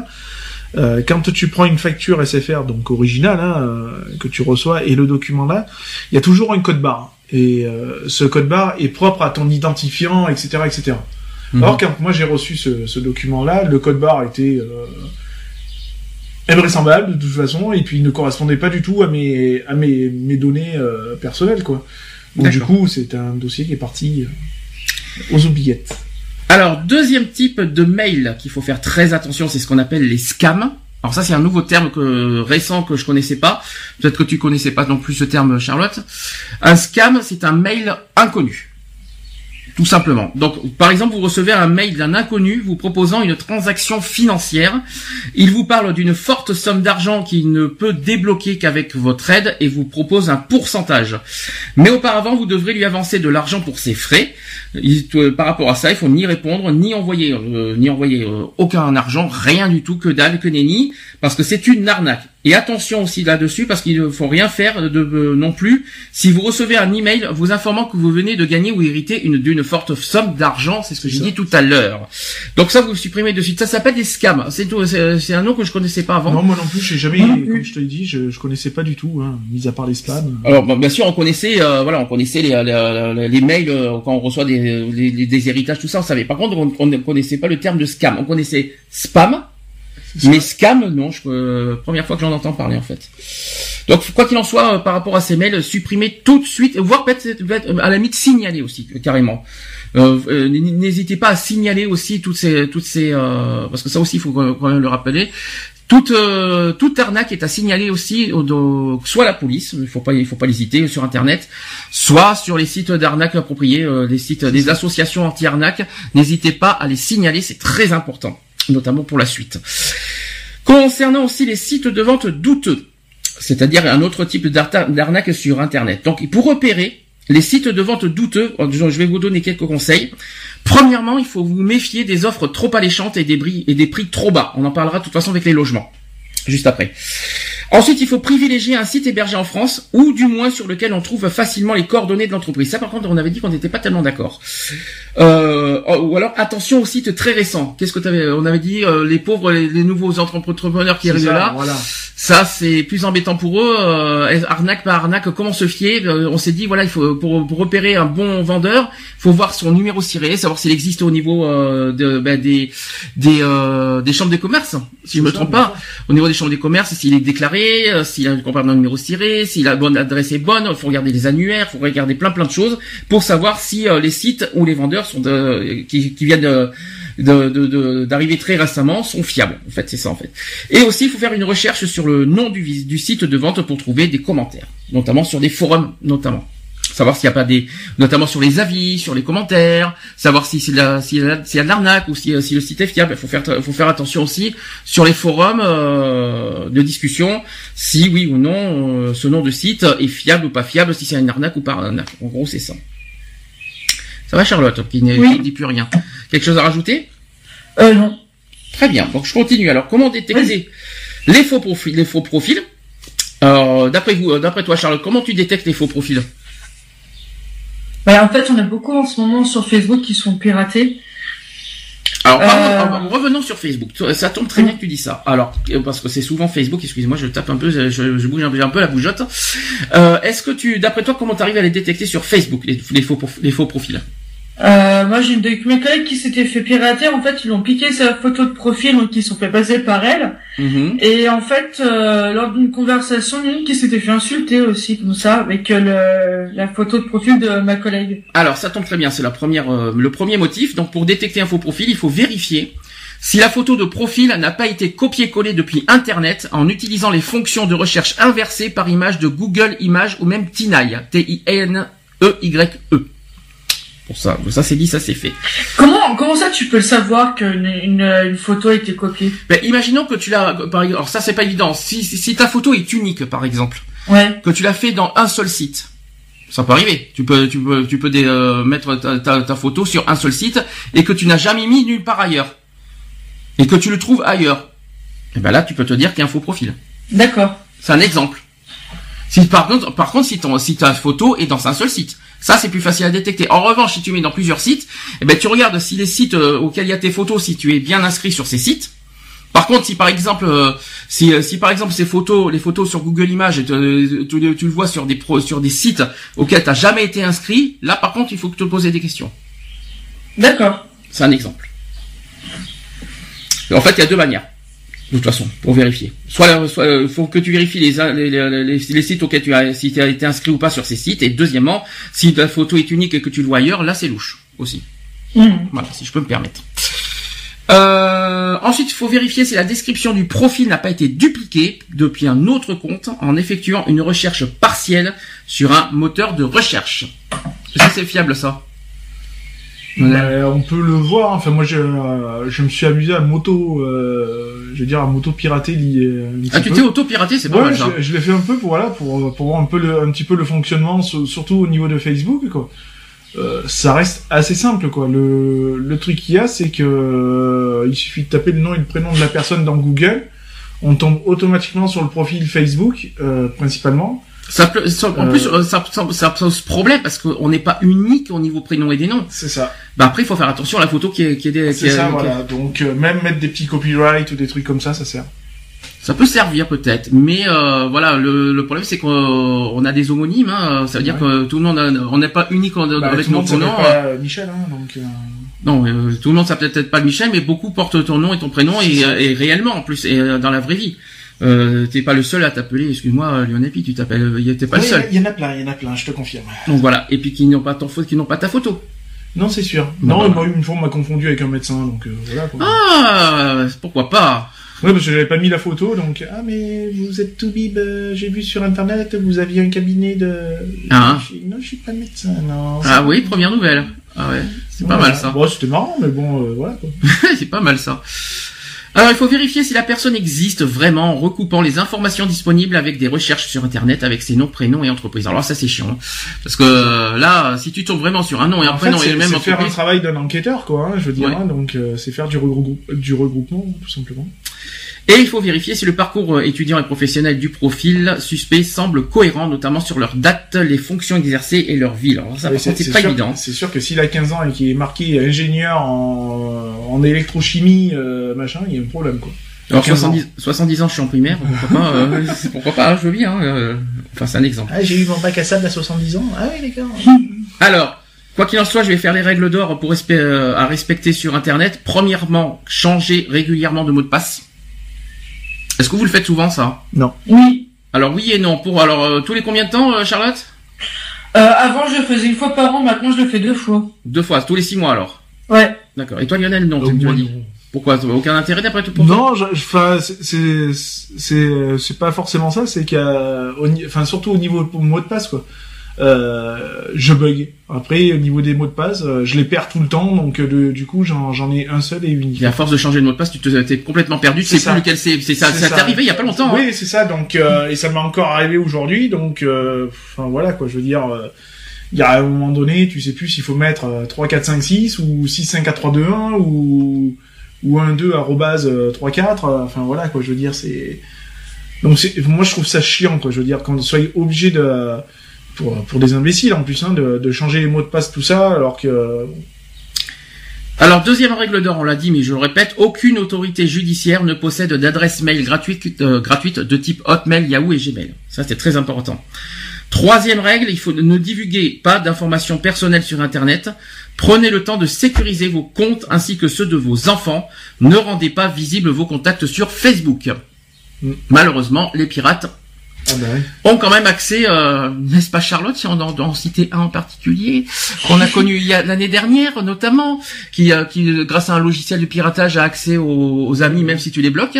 Euh, quand tu prends une facture SFR, donc originale, hein, euh, que tu reçois, et le document là, il y a toujours un code barre. Et euh, ce code barre est propre à ton identifiant, etc., etc. Mhm. Alors quand moi j'ai reçu ce, ce document-là, le code barre était euh, invraisemblable de toute façon, et puis il ne correspondait pas du tout à mes à mes, mes données euh, personnelles, quoi. Donc du coup, c'est un dossier qui est parti euh, aux oubliettes. Alors, deuxième type de mail qu'il faut faire très attention, c'est ce qu'on appelle les scams. Alors ça, c'est un nouveau terme que, récent que je connaissais pas. Peut-être que tu connaissais pas non plus ce terme, Charlotte. Un scam, c'est un mail inconnu. Tout simplement. Donc, par exemple, vous recevez un mail d'un inconnu vous proposant une transaction financière. Il vous parle d'une forte somme d'argent qu'il ne peut débloquer qu'avec votre aide et vous propose un pourcentage. Mais auparavant, vous devrez lui avancer de l'argent pour ses frais. Euh, par rapport à ça, il faut ni répondre, ni envoyer, euh, ni envoyer euh, aucun argent, rien du tout, que dalle, que nenni, parce que c'est une arnaque. Et attention aussi là-dessus, parce qu'il ne faut rien faire de, euh, non plus. Si vous recevez un email vous informant que vous venez de gagner ou hériter une d'une forte somme d'argent, c'est ce que j'ai dit tout à l'heure. Donc ça, vous supprimez de suite. Ça s'appelle des scams. C'est tout. C'est c'est un nom que je connaissais pas avant. Non, moi non plus, j'ai jamais, Moi non plus. comme je te l'ai dit, je, je connaissais pas du tout, hein, mis à part les spams. Alors bon, bien sûr, on connaissait, euh, voilà, on connaissait les, les, les- les mails euh, quand on reçoit des, des, des héritages, tout ça, on savait. Par contre, on, on ne connaissait pas le terme de scam. On connaissait spam, mais scam, non. Je, euh, première fois que j'en entends parler en fait. Donc, quoi qu'il en soit, euh, par rapport à ces mails, supprimez tout de suite, voire peut-être à la limite signaler aussi euh, carrément. Euh, euh, N'hésitez pas à signaler aussi toutes ces, toutes ces, euh, parce que ça aussi, il faut quand même le rappeler. Toute, euh, toute arnaque est à signaler aussi, au, soit la police, il faut pas, il faut pas l'hésiter sur internet, soit sur les sites d'arnaque appropriés, euh, les sites des associations anti-arnaque. N'hésitez pas à les signaler, c'est très important, notamment pour la suite. Concernant aussi les sites de vente douteux, c'est-à-dire un autre type d'arnaque sur internet. Donc, pour repérer les sites de vente douteux, je vais vous donner quelques conseils. Premièrement, il faut vous méfier des offres trop alléchantes et des prix trop bas. On en parlera de toute façon avec les logements, juste après. Ensuite, il faut privilégier un site hébergé en France ou du moins sur lequel on trouve facilement les coordonnées de l'entreprise. Ça, par contre, on avait dit qu'on n'était pas tellement d'accord. Euh, ou alors, attention aux sites très récents. Qu'est-ce que t'avais On avait dit euh, les pauvres, les, les nouveaux entrepreneurs qui arrivent ça, là. Voilà. Ça, c'est plus embêtant pour eux. Euh, arnaque par arnaque, comment se fier? Euh, On s'est dit, voilà, il faut pour, pour repérer un bon vendeur, il faut voir son numéro ciré, savoir s'il existe au niveau euh, de, ben, des des, euh, des chambres de commerce, si je me trompe pas. Au niveau des chambres de commerce, s'il est déclaré, euh, s'il a un numéro ciré, si la bonne adresse est bonne, il faut regarder les annuaires, il faut regarder plein plein de choses pour savoir si euh, les sites ou les vendeurs sont de, qui, viennent de- d'arriver très récemment sont fiables. En fait, c'est ça en fait. Et aussi, il faut faire une recherche sur le nom du site de vente pour trouver des commentaires, notamment sur des forums, notamment. Savoir s'il n'y a pas des, notamment sur les avis, sur les commentaires, savoir si c'est la, s'il y a de l'arnaque ou si, si le site est fiable. Il faut faire, faut faire attention aussi sur les forums euh, de discussion, si oui ou non euh, ce nom de site est fiable ou pas fiable, si c'est une arnaque ou pas arnaque. En gros, c'est ça. Ça va, Charlotte, qui ne Oui. dit plus rien. Quelque chose à rajouter? Euh, non. Très bien. Donc je continue. Alors comment détecter les faux profils Les faux profils? Alors d'après vous, euh, d'après toi, Charlotte, comment tu détectes les faux profils? Bah, en fait, on a beaucoup en ce moment sur Facebook qui sont piratés. Alors, Euh. revenons sur Facebook. Ça tombe très bien que tu dis ça. Alors, parce que c'est souvent Facebook. Excusez-moi, je tape un peu, je, je bouge un peu, un peu la bougeotte. Euh, Est-ce que tu, d'après toi, comment t'arrives à les détecter sur Facebook, les, les faux, prof- les faux profils? Euh, moi, j'ai une de mes collègues qui s'était fait pirater. En fait, ils ont piqué sa photo de profil, donc ils sont fait passer par elle. Mhm. Et en fait, euh, lors d'une conversation, il y en a une qui s'était fait insulter aussi, comme ça, avec euh, le, la photo de profil de ma collègue. Alors, ça tombe très bien. C'est la première, euh, le premier motif. Donc, pour détecter un faux profil, il faut vérifier si la photo de profil n'a pas été copiée-collée depuis Internet en utilisant les fonctions de recherche inversées par image de Google Images ou même Tineye, T-I-N-E-Y-E. Pour ça, ça c'est dit, ça c'est fait. Comment, comment ça, tu peux le savoir qu'une une, une photo a été copiée? Ben, imaginons que tu l'as, par exemple, alors ça c'est pas évident. Si, si, si ta photo est unique, par exemple, Ouais. que tu l'as fait dans un seul site, ça peut arriver. Tu peux, tu peux, tu peux dé- euh, mettre ta, ta, ta photo sur un seul site et que tu n'as jamais mis nulle part ailleurs et que tu le trouves ailleurs. Et ben là, tu peux te dire qu'il y a un faux profil. D'accord. C'est un exemple. Si par contre, par contre, si ton, si ta photo est dans un seul site, ça c'est plus facile à détecter. En revanche, si tu mets dans plusieurs sites, eh ben tu regardes si les sites euh, auxquels il y a tes photos, si tu es bien inscrit sur ces sites. Par contre, si par exemple, euh, si, euh, si par exemple ces photos, les photos sur Google Images, et te- tu, tu le vois sur des pro, sur des sites auxquels t'as jamais été inscrit, là par contre, il faut que tu te poses des questions. D'accord. C'est un exemple. En fait, il y a deux manières. De toute façon, pour vérifier. Soit, soit euh, faut que tu vérifies les, les, les, les- les sites auxquels tu as, si tu as été inscrit ou pas sur ces sites. Et deuxièmement, si ta photo est unique et que tu le vois ailleurs, là c'est louche aussi. Mhm. Voilà, si je peux me permettre. Euh, ensuite, il faut vérifier si la description du profil n'a pas été dupliquée depuis un autre compte en effectuant une recherche partielle sur un moteur de recherche. Est-ce que c'est fiable ça? On peut le voir. Enfin, moi, je, euh, je me suis amusé à moto, euh, je veux dire, à moto pirater. Ah, tu t'es auto-piraté, c'est pas Ouais, mal ça. je, je l'ai fait un peu pour voilà, pour pour voir un peu le, un petit peu le fonctionnement, sur- surtout au niveau de Facebook, quoi. Euh, ça reste assez simple, quoi. Le le truc qu'il y a, c'est que euh, il suffit de taper le nom et le prénom de la personne dans Google, on tombe automatiquement sur le profil Facebook, euh, principalement. Ça en Euh, plus, euh, ça, ça, ça pose problème parce qu'on n'est pas unique au niveau prénom et des noms. C'est ça. Bah après, il faut faire attention à la photo qui est, qui est, C'est est- ça, qui est- voilà. Donc euh, même mettre des petits copyrights ou des trucs comme ça, ça sert. Ça peut servir peut-être, mais euh, voilà, le, le problème c'est qu'on on a des homonymes. Hein, ça veut dire que tout le monde, a- on n'est pas unique en- Bah, avec tout notre nom. pas Michel, hein, donc. euh, Non, euh, tout le monde s'appelle peut-être pas Michel, mais beaucoup portent ton nom et ton prénom et, et réellement en plus et euh, dans la vraie vie. Euh, t'es pas le seul à t'appeler, excuse-moi, Lionel Pi, tu t'appelles, euh, t'es pas le oui, seul. Il y en a plein, il y en a plein, je te confirme. Donc voilà, et puis qui n'ont pas ton faute, qui n'ont pas ta photo. Non, c'est sûr. Bah, non, une fois, on m'a confondu avec un médecin, donc euh, voilà. Quoi. Ah, pourquoi pas Ouais, parce que j'avais pas mis la photo, donc ah mais vous êtes tout bib, euh, j'ai vu sur internet, vous aviez un cabinet de. Ah. Non, je suis pas médecin, non. Ah oui, première nouvelle. Ah ouais, c'est pas mal ça. Bon, c'était marrant, mais bon, euh, voilà. Quoi. *laughs* c'est pas mal ça. Alors il faut vérifier si la personne existe vraiment en recoupant les informations disponibles avec des recherches sur internet avec ses noms, prénoms et entreprises. Alors ça c'est chiant. hein. Parce que euh, là, si tu tombes vraiment sur un nom et un En fait, prénom et c'est le même c'est faire un entreprise, travail d'un enquêteur, quoi. Hein, je veux dire, Ouais. hein, donc euh, c'est faire du, regrou- du regroupement, tout simplement. Et il faut vérifier si le parcours euh, étudiant et professionnel du profil suspect semble cohérent, notamment sur leur date, les fonctions exercées et leur ville. Alors ça, Ouais, par contre, c'est pas sûr, évident. C'est sûr que s'il a 15 ans et qu'il est marqué ingénieur en, en électrochimie, euh, machin, il y a un problème, quoi. Alors 15 ans. 70, 70 ans, je suis en primaire, pourquoi pas, euh, *laughs* c'est- pourquoi pas, hein, je veux bien. hein, euh, enfin, c'est un exemple. Ah, j'ai eu mon bac à sable à 70 ans. Ah oui, d'accord. *laughs* Alors, quoi qu'il en soit, je vais faire les règles d'or pour respe- euh, à respecter sur Internet. Premièrement, changer régulièrement de mot de passe. Est-ce que vous le faites souvent, ça Non. Oui. Alors oui et non. Pour alors euh, tous les combien de temps, euh, Charlotte Euh, avant, je le faisais une fois par an, maintenant, je le fais deux fois. Deux fois, tous les six mois alors. Ouais. D'accord. Et toi, Lionel, non, Donc, tu moi, dit. non. Pourquoi? Aucun intérêt d'après tout pour toi Non, enfin, c'est- c'est pas forcément ça. C'est qu'il y a, enfin surtout au niveau de mot de passe quoi. Euh, je bug. Après, au niveau des mots de passe, euh, je les perds tout le temps, donc euh, de- du coup, j'en ai un seul et unique. Et à force de changer de mot de passe, tu te t'es complètement perdu. Tu C'est sais ça. plus lequel c'est. C'est ça. Ça t'est arrivé il y a pas longtemps. hein Oui, c'est ça. Donc, euh, et ça m'est encore arrivé aujourd'hui. Donc, euh, enfin voilà quoi. Je veux dire, il y a un moment donné, tu sais plus s'il faut mettre euh, 3, 4, 5, 6 ou 6, 5, 4, 3, 2, 1 ou ou 1, 2 arrobase euh, 3, 4. euh, Enfin voilà quoi. Je veux dire, c'est donc moi je trouve ça chiant quoi. Je veux dire quand on soit obligé de pour, pour des imbéciles en plus, hein, de, de changer les mots de passe, tout ça, alors que Alors, deuxième règle d'or, on l'a dit, mais je le répète, aucune autorité judiciaire ne possède d'adresse mail gratuite, euh, gratuite de type Hotmail, Yahoo et Gmail. Ça, c'est très important. Troisième règle, il faut ne divulguer pas d'informations personnelles sur Internet. Prenez le temps de sécuriser vos comptes ainsi que ceux de vos enfants. Ne rendez pas visibles vos contacts sur Facebook. Mm. Malheureusement, les pirates ah ouais. ont quand même accès, euh, n'est-ce pas Charlotte, si on en en citer un en particulier, qu'on a *laughs* connu il y a l'année dernière notamment, qui, euh, qui grâce à un logiciel de piratage a accès aux, aux amis même si tu les bloques,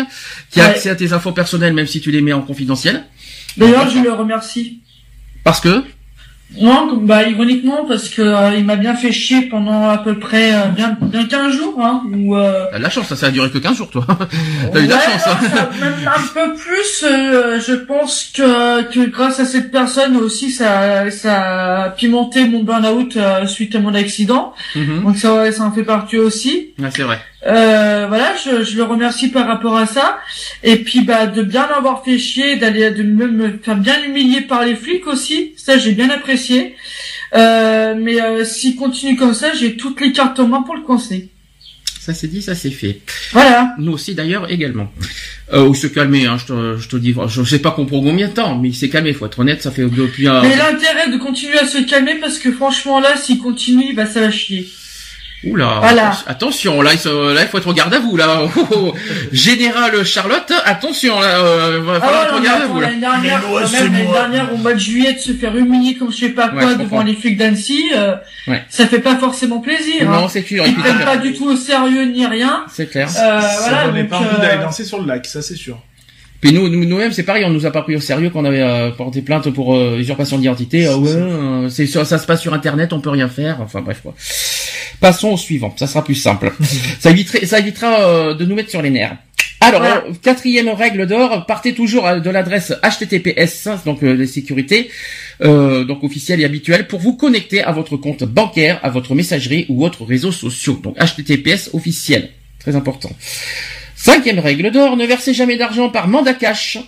qui a accès à tes infos personnelles même si tu les mets en confidentiel. D'ailleurs, je le remercie. Parce que Non, bah ironiquement parce que euh, il m'a bien fait chier pendant à peu près euh, bien bien 15 jours hein où euh, la chance, ça, ça a duré que 15 jours toi. *laughs* t'as eu de la chance. non, hein. ça- même un peu plus euh, je pense que que grâce à cette personne aussi ça ça a pimenté mon burn-out euh, suite à mon accident. Mhm. Donc ça ouais, ça en fait partie aussi. Ouais, c'est vrai. Euh, voilà, je, je le remercie par rapport à ça. Et puis bah de bien m'avoir fait chier, d'aller de me, me faire bien humilier par les flics aussi. Ça j'ai bien apprécié. Euh, mais euh, s'il continue comme ça, j'ai toutes les cartes en main pour le coincer. Ça c'est dit, ça c'est fait. Voilà. Nous aussi d'ailleurs également. Euh, ou se calmer, hein, je te, je te dis, je sais pas pour combien de temps, mais il s'est calmé, faut être honnête, ça fait depuis un... Mais l'intérêt de continuer à se calmer parce que franchement là, s'il continue, bah ça va chier. Oula, Voilà. attention, là il, se- là il faut être au garde à vous là. Oh, oh. Général Charlotte, attention là, euh, va falloir Ah être ouais, au mais garde à vous l'année dernière, quand même, l'année dernière, au mois de juillet, de se faire humilier comme je sais pas Ouais, quoi devant les flics d'Annecy, euh, Ouais. ça fait pas forcément plaisir. Non, hein. c'est sûr. Ils prennent pas du tout au sérieux ni rien. C'est clair. Euh, ça voilà, donnait pas envie euh, d'aller danser sur le lac, ça c'est sûr. Puis nous, nous, nous-mêmes, c'est pareil, on nous a pas pris au sérieux qu'on avait euh, porté plainte pour euh, usurpation d'identité. Ah ouais, euh, c'est sur- ça se passe sur Internet, on peut rien faire. Enfin bref quoi. Passons au suivant, ça sera plus simple. *laughs* ça évitera, ça évitera euh, de nous mettre sur les nerfs. Alors, Voilà. euh, quatrième règle d'or, partez toujours de l'adresse HTTPS, donc euh, les sécurités, euh, donc officielle et habituelle, pour vous connecter à votre compte bancaire, à votre messagerie ou autres réseaux sociaux. Donc HTTPS officiel, très important. Cinquième règle d'or, ne versez jamais d'argent par mandat cash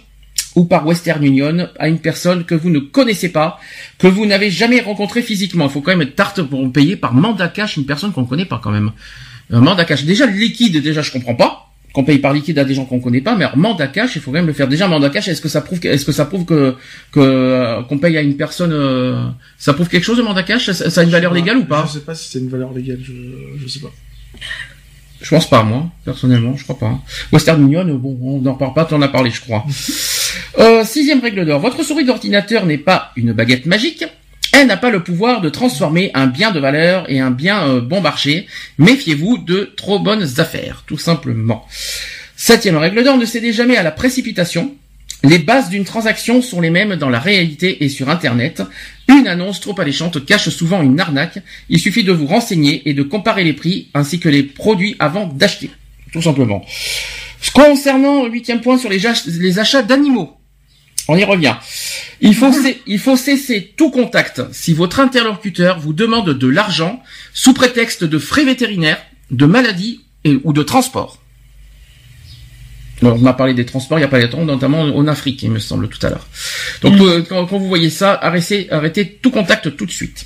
ou par Western Union à une personne que vous ne connaissez pas, que vous n'avez jamais rencontré physiquement. Il faut quand même être tarte pour payer par mandat cash une personne qu'on ne connaît pas quand même. Un mandat cash, déjà le liquide, déjà je comprends pas. Qu'on paye par liquide à des gens qu'on connaît pas, mais alors, mandat cash, il faut quand même le faire. Déjà mandat cash, est-ce que ça prouve, est-ce que ça prouve que euh, qu'on paye à une personne, euh, ça prouve quelque chose de mandat cash? Ça, ça a une valeur légale ou pas? Je sais pas si c'est une valeur légale, je, je sais pas. Je pense pas, moi, personnellement, je crois pas. Western Union, euh, bon, on n'en parle pas, t'en as parlé, je crois. Euh, sixième règle d'or. Votre souris d'ordinateur n'est pas une baguette magique. Elle n'a pas le pouvoir de transformer un bien de valeur et un bien euh, bon marché. Méfiez-vous de trop bonnes affaires, tout simplement. Septième règle d'or, ne cédez jamais à la précipitation. Les bases d'une transaction sont les mêmes dans la réalité et sur Internet. Une annonce trop alléchante cache souvent une arnaque. Il suffit de vous renseigner et de comparer les prix ainsi que les produits avant d'acheter. Tout simplement. Concernant huitième point sur les achats d'animaux. On y revient. Il faut, cé- il faut cesser tout contact si votre interlocuteur vous demande de l'argent sous prétexte de frais vétérinaires, de maladies et, ou de transport. Alors, on m'a parlé des transports il n'y a pas longtemps, notamment en Afrique, il me semble, tout à l'heure. Donc, euh, quand, quand vous voyez ça, arrêtez, arrêtez tout contact tout de suite.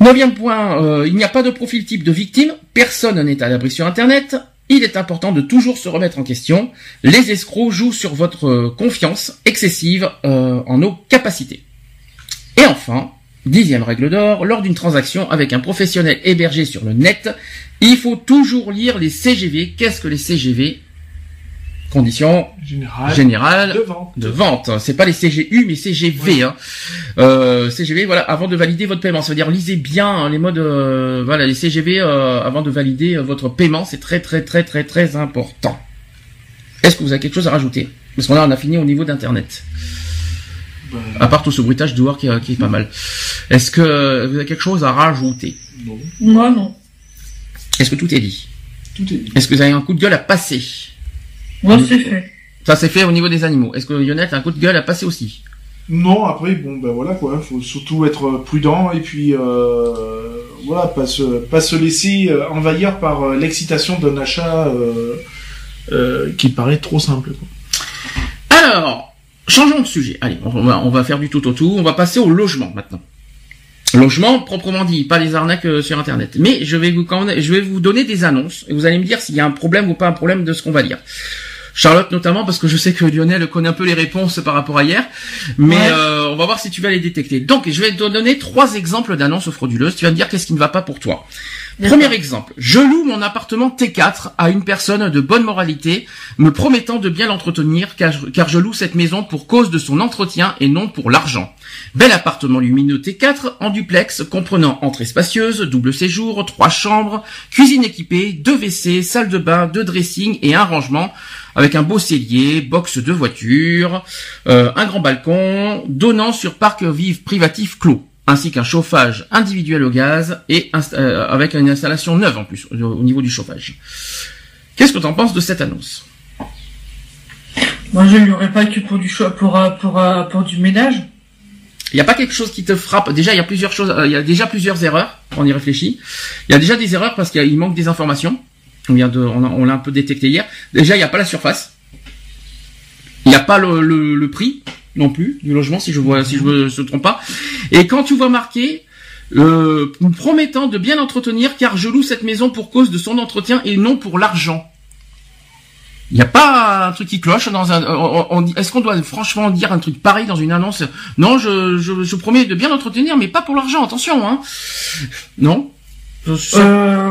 Neuvième point, euh, il n'y a pas de profil type de victime, personne n'est à l'abri sur Internet, il est important de toujours se remettre en question, les escrocs jouent sur votre euh, confiance excessive euh, en nos capacités. Et enfin, dixième règle d'or, lors d'une transaction avec un professionnel hébergé sur le net, il faut toujours lire les CGV. Qu'est-ce que les CGV Conditions Général. générales De vente. de vente. C'est pas les CGU, mais CGV. Hein. Euh, CGV, voilà, avant de valider votre paiement. Ça veut dire lisez bien hein, les modes, euh, voilà, les CGV euh, avant de valider euh, votre paiement. C'est très, très, très, très, très important. Est-ce que vous avez quelque chose à rajouter? Parce qu'on a, on a fini au niveau d'Internet. Bah, À part tout ce bruitage dehors qui, qui est pas mal. Est-ce que vous avez quelque chose à rajouter? Non. Moi non. Est-ce que tout est dit? Tout est dit. Est-ce que vous avez un coup de gueule à passer? Moi c'est fait. Ça c'est fait au niveau des animaux. Est-ce que Lionel a un coup de gueule à passer aussi? Non, après, bon, ben voilà, quoi. Faut surtout être prudent et puis, euh, voilà, pas se, pas se laisser euh, envahir par euh, l'excitation d'un achat euh, euh, qui paraît trop simple, quoi. Alors, Changeons de sujet. Allez, on va, on va faire du tout au tout. On va passer au logement maintenant. Logement proprement dit, pas les arnaques euh, sur internet. Mais je vais vous quand je vais vous donner des annonces et vous allez me dire s'il y a un problème ou pas un problème de ce qu'on va dire. Charlotte notamment parce que je sais que Lionel connaît un peu les réponses par rapport à hier, mais Ouais. euh, on va voir si tu vas les détecter. Donc je vais te donner trois exemples d'annonces frauduleuses. Tu vas me dire qu'est-ce qui ne va pas pour toi. Premier exemple, je loue mon appartement T4 à une personne de bonne moralité, me promettant de bien l'entretenir, car, car je loue cette maison pour cause de son entretien et non pour l'argent. Bel appartement lumineux T4 en duplex, comprenant entrée spacieuse, double séjour, trois chambres, cuisine équipée, deux WC, salle de bain, deux dressing et un rangement, avec un beau cellier, box de voiture, euh, un grand balcon, donnant sur parc vive privatif clos ainsi qu'un chauffage individuel au gaz et euh, avec une installation neuve en plus au, au niveau du chauffage. Qu'est-ce que tu en penses de cette annonce? Moi, je ne l'aurais pas que pour du choix, pour, euh, pour, euh, pour du ménage. Il n'y a pas quelque chose qui te frappe? Déjà, il y a plusieurs choses. euh, Il y a déjà plusieurs erreurs. On y réfléchit. Il y a déjà des erreurs parce qu'il manque des informations. On vient de, on l'a un peu détecté hier. Déjà, il n'y a pas la surface. Il n'y a pas le, prix non plus du logement, si je vois, si je me trompe pas. Et quand tu vois marqué, euh, me promettant de bien l'entretenir, car je loue cette maison pour cause de son entretien et non pour l'argent. Il n'y a pas un truc qui cloche dans un. Est-ce qu'on doit franchement dire un truc pareil dans une annonce? Non, je, promets de bien l'entretenir, mais pas pour l'argent. Attention, hein. Non? Ça- Euh...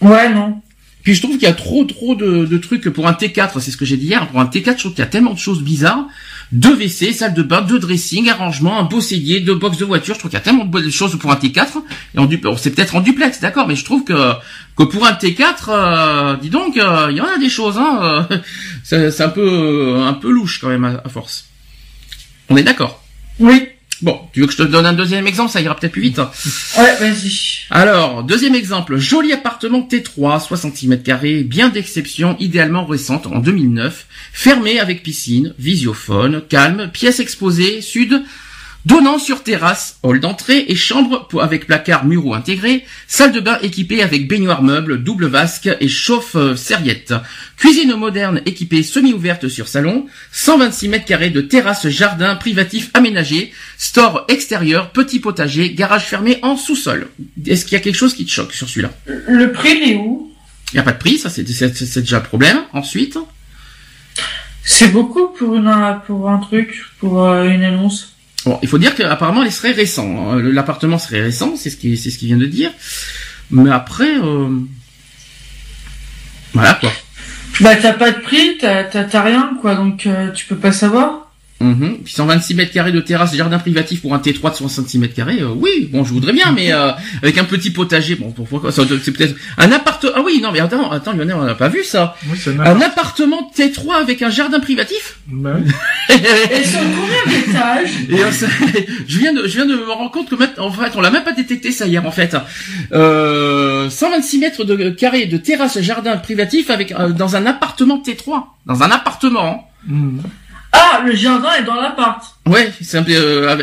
Ouais, non. Puis je trouve qu'il y a trop trop de, de trucs pour un T4, c'est ce que j'ai dit hier. Pour un T4, je trouve qu'il y a tellement de choses bizarres. Deux WC, salle de bain, deux dressing, arrangement, un beau cellier, deux box de voiture. Je trouve qu'il y a tellement de choses pour un T4. Et en duplex, c'est peut-être en duplex, d'accord, mais je trouve que que pour un T4, euh, dis donc, euh, il y en a des choses. Hein, euh, *laughs* c'est un peu un peu louche quand même à force. On est d'accord? Oui. Bon, tu veux que je te donne un deuxième exemple, ça ira peut-être plus vite. Ouais, vas-y. Alors, deuxième exemple, joli appartement T3, 60 cm bien d'exception, idéalement récente, en 2009, fermé avec piscine, visiophone, calme, pièce exposée, sud, donnant sur terrasse, hall d'entrée et chambre avec placard muraux intégré, salle de bain équipée avec baignoire meuble, double vasque et chauffe serviette, cuisine moderne équipée semi-ouverte sur salon, 126 mètres carrés de terrasse jardin privatif aménagé, store extérieur, petit potager, garage fermé en sous-sol. Est-ce qu'il y a quelque chose qui te choque sur celui-là? Le prix, il est où? Il n'y a pas de prix, ça c'est déjà le problème. Ensuite, C'est beaucoup pour une, pour un truc, pour euh, une annonce? Bon, il faut dire qu'apparemment il serait récent. Euh, L'appartement serait récent, c'est ce qui c'est ce qu'il vient de dire. Mais après, euh, voilà quoi. Bah, t'as pas de prix, t'as rien, quoi, donc euh, tu peux pas savoir. Mhm. Puis 126 mètres carrés de terrasse, jardin privatif pour un T3 de 66 mètres carrés. euh, oui, bon, je voudrais bien, mais euh, avec un petit potager. Bon, pourquoi C'est peut-être un appartement. Ah oui, non, mais attends, attends, Lionel, on n'a pas vu ça. Oui, Un appartement T3 avec un jardin privatif? Oui. Et sur combien d'étages je viens de, je viens de me rendre compte que maintenant, en fait, on l'a même pas détecté ça hier en fait. Euh, 126 mètres de carrés de terrasse jardin privatif avec euh, dans un appartement T3, dans un appartement. hein. Ah, le jardin est dans l'appart. Ouais, c'est un peu. euh,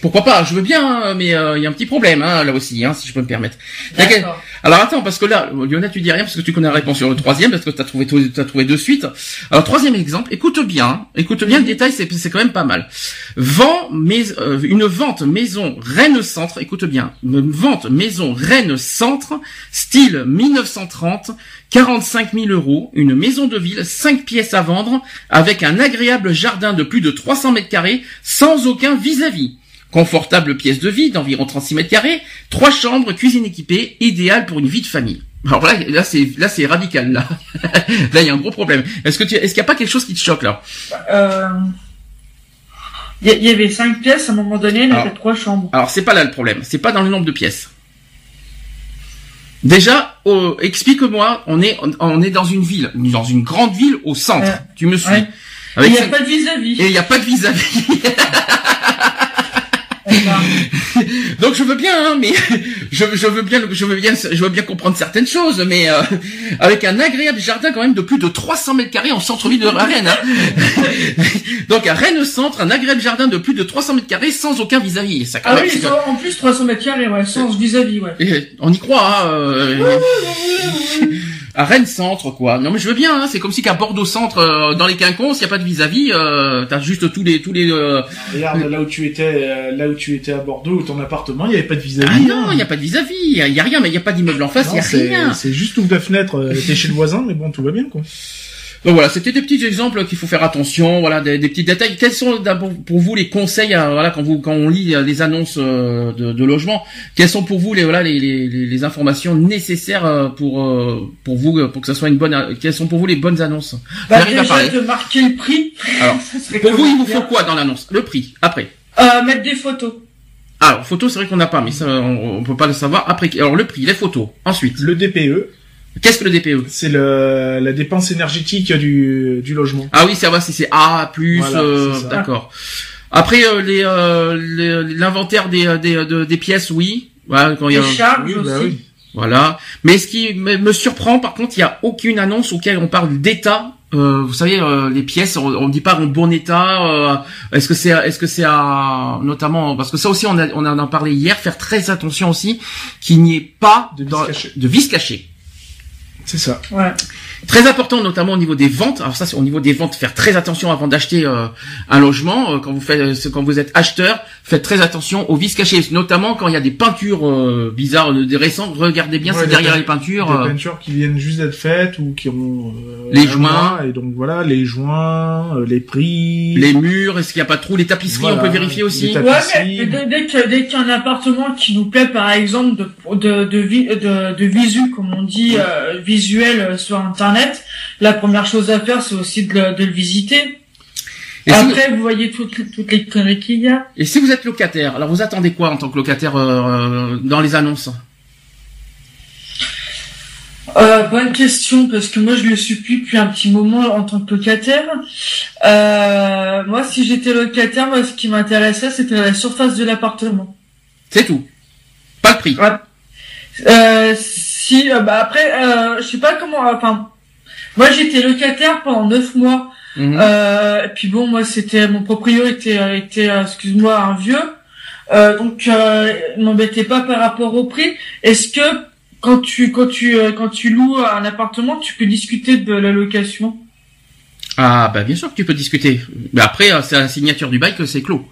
pourquoi pas Je veux bien, hein, mais euh, il y a un petit problème hein, là aussi, hein, si je peux me permettre. Alors attends, parce que là, Lionel, tu dis rien parce que tu connais la réponse sur le troisième, parce que t'as trouvé t'as trouvé de suite. Alors troisième exemple, écoute bien, écoute bien le détail, c'est c'est quand même pas mal. Vend mais, euh, une vente maison Rennes Centre, écoute bien, une vente maison Rennes Centre, style 1930, 45 000 euros, une maison de ville, 5 pièces à vendre, avec un agréable jardin de plus de 300 mètres carrés, sans aucun vis-à-vis. Confortable pièce de vie d'environ 36 mètres carrés, trois chambres, cuisine équipée, idéal pour une vie de famille. Alors là, là c'est là c'est radical là. *laughs* là il y a un gros problème. Est-ce que tu est-ce qu'il y a pas quelque chose qui te choque là? Euh... Il y, avait cinq pièces, à un moment donné, il y avait trois chambres. Alors c'est pas là le problème, c'est pas dans le nombre de pièces. Déjà, oh, explique-moi, on est on est dans une ville, dans une grande ville au centre. Ouais. Tu me suis Ouais. Il n'y a cinq- pas de vis-à-vis. Et il n'y a pas de vis-à-vis. *laughs* *laughs* Donc je veux bien, hein, mais *laughs* je, je veux bien, je veux bien, je veux bien comprendre certaines choses, mais euh, avec un agréable jardin quand même de plus de 300 mètres carrés en centre-ville de Rennes. hein. *laughs* Donc à Rennes Centre, un agréable jardin de plus de 300 mètres carrés sans aucun vis-à-vis. Ah oui, ça, en plus 300 mètres carrés, ouais, sans vis-à-vis, ouais. Et on y croit. Hein, euh, à Rennes Centre, quoi. Non, mais je veux bien. Hein, c'est comme si qu'à Bordeaux Centre, euh, dans les quinconces, il y a pas de vis-à-vis. Euh, T'as juste tous les tous les. euh, Regarde là où tu étais, euh, là où tu étais à Bordeaux, ton appartement, il y avait pas de Ah vis-à-vis. non, il y a pas de vis-à-vis. Il y, a- rien, mais il y a pas d'immeuble en face. Il y a rien. C'est juste ouvre la fenêtre, euh, t'es chez le voisin, mais bon, tout va bien, quoi. Donc voilà, c'était des petits exemples qu'il faut faire attention, voilà, des, des petits détails. Quels sont d'abord pour vous les conseils, voilà, quand vous quand on lit euh, les annonces euh, de, de logement, quelles sont pour vous les voilà les, les, les- informations nécessaires euh, pour pour vous pour que ça soit une bonne, quelles sont pour vous les bonnes annonces? Bah, J'arrive déjà de marquer le prix. Alors, *laughs* Pour vous, il vous faut quoi dans l'annonce? Le prix. Après? Euh, mettre des photos. Alors, photo, c'est vrai qu'on n'a pas, mais ça, on, on peut pas le savoir. Après, alors le prix, les photos. Ensuite, Le DPE, qu'est-ce que le DPE c'est le, la dépense énergétique du, du logement. Ah oui, ça va si c'est A plus, Voilà, euh, d'accord. Après euh, les euh, l'inventaire des euh, des, de- des pièces, oui. Voilà, quand il y a Les charges Oui, bah aussi. oui. voilà. Mais ce qui me, surprend, par contre, il y a aucune annonce auquel on parle d'état. Euh, vous savez, euh, les pièces, on, on dit pas en bon état. euh, est-ce que c'est, est-ce que c'est à, notamment parce que ça aussi, on, a, on en a parlé hier, faire très attention aussi qu'il n'y ait pas De de vis cachés. C'est ça. Ouais. Très important, notamment au niveau des ventes. Alors ça, c'est au niveau des ventes, faire très attention avant d'acheter euh, un logement. Euh, quand vous faites, euh, quand vous êtes acheteur, faites très attention aux vis cachés, notamment quand il y a des peintures euh, bizarres, des récentes. Regardez bien Ouais, si derrière les peintures. Des euh, peintures qui viennent juste d'être faites ou qui ont euh, Les joints. mois, et donc voilà les joints, euh, les prix. les murs, est-ce qu'il n'y a pas de trous, les tapisseries, Voilà, on peut vérifier aussi. les Ouais, mais dès, dès que- dès qu'il y a un appartement qui nous plaît, par exemple, de, de, de, de, de visu, comme on dit, euh, visuel euh, sur Internet, la première chose à faire, c'est aussi de le, de le visiter. Et si, Après, vous voyez toutes, toutes les conneries qu'il y a. et si vous êtes locataire, alors vous attendez quoi en tant que locataire euh, dans les annonces? Euh, bonne question, parce que moi, je le suis plus depuis un petit moment en tant que locataire. Euh, moi, si j'étais locataire, moi, ce qui m'intéressait, c'était la surface de l'appartement. C'est tout. Pas le prix. Euh, si, euh, bah après, euh, je sais pas comment. Enfin, moi j'étais locataire pendant neuf mois. Mhm. Euh, et puis bon, moi c'était mon proprio était euh, était, euh, excuse-moi, un vieux. Euh, donc, euh, m'embêtait pas par rapport au prix. Est-ce que quand tu quand tu euh, quand tu loues un appartement, tu peux discuter de la location? Ah bah bien sûr que tu peux discuter. Mais après, euh, c'est la signature du bail que c'est clos.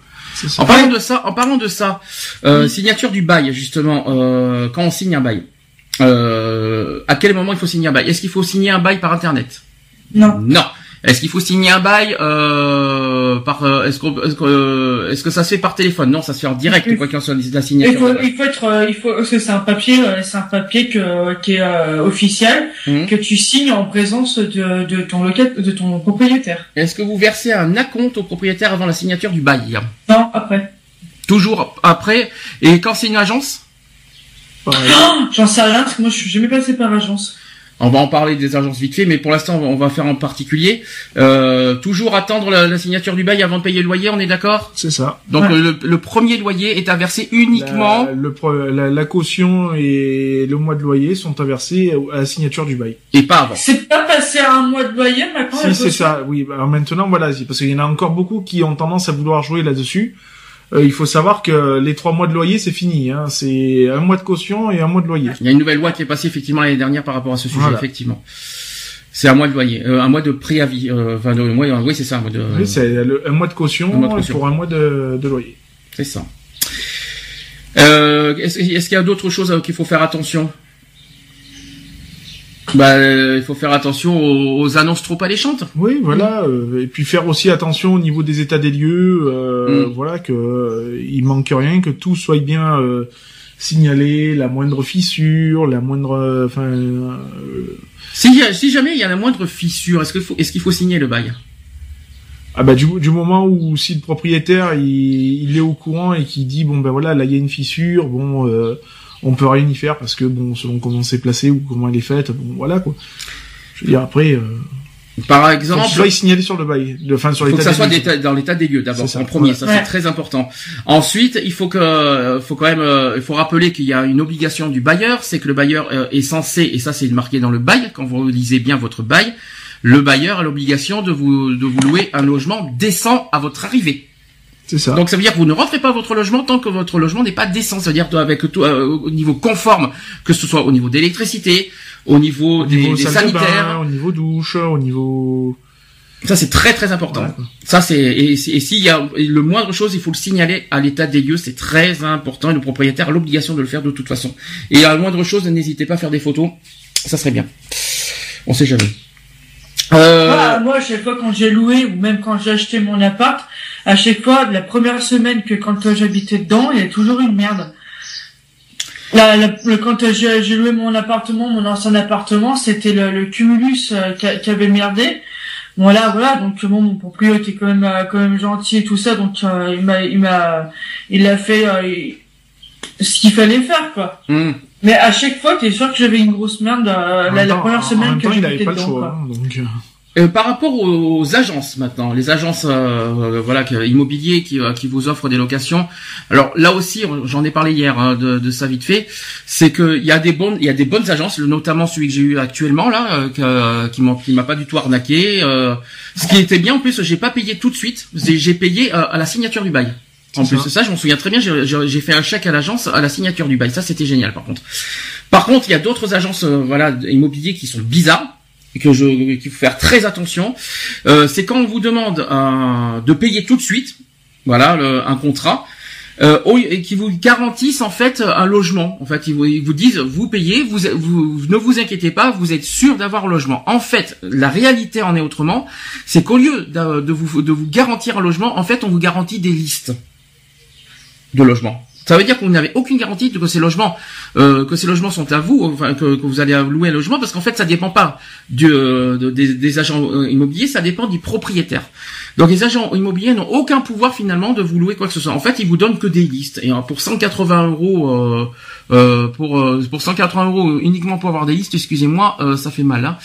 En parlant de ça, en parlant de ça, euh, signature du bail justement, euh, quand on signe un bail, euh, à quel moment il faut signer un bail? Est-ce qu'il faut signer un bail par internet? Non. Non. Est-ce qu'il faut signer un bail euh, par euh, est-ce que euh, est-ce que ça se fait par téléphone? Non, ça se fait en direct Il- quoi qu'il en soit la Il signature. faut, du bail. il faut être, euh, il faut, parce que c'est un papier, euh, c'est un papier que, qui est euh, officiel, Mhm. que tu signes en présence de, de ton locat, de ton propriétaire. Est-ce que vous versez un acompte au propriétaire avant la signature du bail? Non, après. Toujours après et quand c'est une agence? Pareil. *gasps* J'en sais rien parce que moi je suis jamais passé par agence. On va en parler des agences vite fait, mais pour l'instant, on va faire en particulier. Euh, toujours attendre la, la signature du bail avant de payer le loyer, on est d'accord? C'est ça. Donc Ouais. le, le premier loyer est à verser uniquement. La, le pro- la, la caution et le mois de loyer sont à verser à la signature du bail. Et pas avant. C'est pas passé à un mois de loyer maintenant. Si c'est ça, oui. Alors maintenant, voilà, c'est- parce qu'il y en a encore beaucoup qui ont tendance à vouloir jouer là-dessus. Euh, il faut savoir que les trois mois de loyer, c'est fini. Hein. C'est un mois de caution et un mois de loyer. Il y a une nouvelle loi qui est passée effectivement l'année dernière par rapport à ce sujet, Voilà. effectivement. C'est un mois de loyer, euh, un mois de préavis. Euh, enfin, de, mois, oui, c'est ça, un mois de. Oui, c'est un mois de caution, Un mois de caution. pour un mois de, de loyer. c'est ça. Est-ce, qu'il y a d'autres choses qu'il faut faire attention? Bah, euh, il faut faire attention aux, aux annonces trop alléchantes. Oui, voilà. euh, et puis faire aussi attention au niveau des états des lieux. euh, Mm. Voilà que euh, il manque rien, que tout soit bien euh, signalé, la moindre fissure, la moindre, euh, enfin. euh, Si, si jamais il y a la moindre fissure, est-ce qu'il faut, est-ce qu'il faut signer le bail? Ah bah du, du moment où si le propriétaire il, il est au courant et qu'il dit bon ben voilà là il y a une fissure bon euh, on peut rien y faire parce que bon selon comment c'est placé ou comment elle est faite bon voilà quoi. Je veux dire après euh, Par faut exemple, qu'il soit signalé sur le bail, de enfin sur il faut que ça soit dans l'état des lieux d'abord en premier, ça Ouais. c'est très important. Ensuite, il faut que, faut quand même, euh, il faut rappeler qu'il y a une obligation du bailleur, c'est que le bailleur euh, est censé, et ça c'est marqué dans le bail, quand vous lisez bien votre bail, le bailleur a l'obligation de vous de vous louer un logement décent à votre arrivée. C'est ça. Donc ça veut dire que vous ne rentrez pas à votre logement tant que votre logement n'est pas décent. C'est-à-dire avec tout euh, au niveau conforme, que ce soit au niveau d'électricité, au niveau au des, niveau des salle de bain, sanitaires. au niveau douche, au niveau. Ça c'est très très important. Ça c'est et, si- et s'il y a le moindre chose, il faut le signaler à l'état des lieux. C'est très important et le propriétaire a l'obligation de le faire de toute façon. Et à la moindre chose, n'hésitez pas à faire des photos. Ça serait bien. On sait jamais. Euh, Moi, moi, à chaque fois quand j'ai loué ou même quand j'ai acheté mon appart, à chaque fois, la première semaine que quand euh, j'habitais dedans, il y a toujours une merde. Le- quand euh, j'ai loué mon appartement, mon ancien appartement, c'était le, le cumulus euh, qui, avait merdé. Voilà, voilà. Donc bon, mon propriétaire était quand même euh, quand même gentil et tout ça, donc euh, il m'a il m'a il a fait euh, ce qu'il fallait faire quoi. hum. Mais à chaque fois, t'es sûr que j'avais une grosse merde euh, En la, même la temps- première en semaine même que temps, il avait j'habitais pas le dedans. choix. hein, donc, euh, Euh, par rapport aux agences maintenant, les agences euh, euh, voilà immobiliers qui, euh, qui vous offrent des locations. Alors là aussi, j'en ai parlé hier hein, de, de ça vite fait. C'est que il y a des bonnes, il y a des bonnes agences, notamment celui que j'ai eu actuellement là, euh, que- qui m'a qui m'a pas du tout arnaqué. euh, ce qui était bien en plus, j'ai pas payé tout de suite. J'ai j'ai payé euh, à la signature du bail. En plus de ça, je m'en souviens très bien. j'ai- fait un chèque à l'agence à la signature du bail. Ça, c'était génial. Par contre, par contre, il y a d'autres agences euh, voilà immobiliers qui sont bizarres que je qu'il faut faire très attention. Euh, c'est quand on vous demande un- de payer tout de suite, voilà, le- un contrat. Euh, et qui vous garantissent en fait un logement. En fait, ils vous, ils vous disent vous payez, vous, vous ne vous inquiétez pas, vous êtes sûr d'avoir un logement. En fait, la réalité en est autrement, c'est qu'au lieu de, de vous de vous garantir un logement, en fait, on vous garantit des listes de logements. Ça veut dire que vous n'avez aucune garantie que ces logements, euh, que ces logements sont à vous, enfin que, que vous allez louer un logement, parce qu'en fait, ça dépend pas du, euh, de- des, des agents euh, immobiliers, ça dépend du propriétaire. Donc les agents immobiliers n'ont aucun pouvoir finalement de vous louer quoi que ce soit. En fait, ils vous donnent que des listes. Et euh, pour 180 euros, euh, euh, pour euh, pour 180 euros uniquement pour avoir des listes, excusez-moi, ça fait mal. Hein.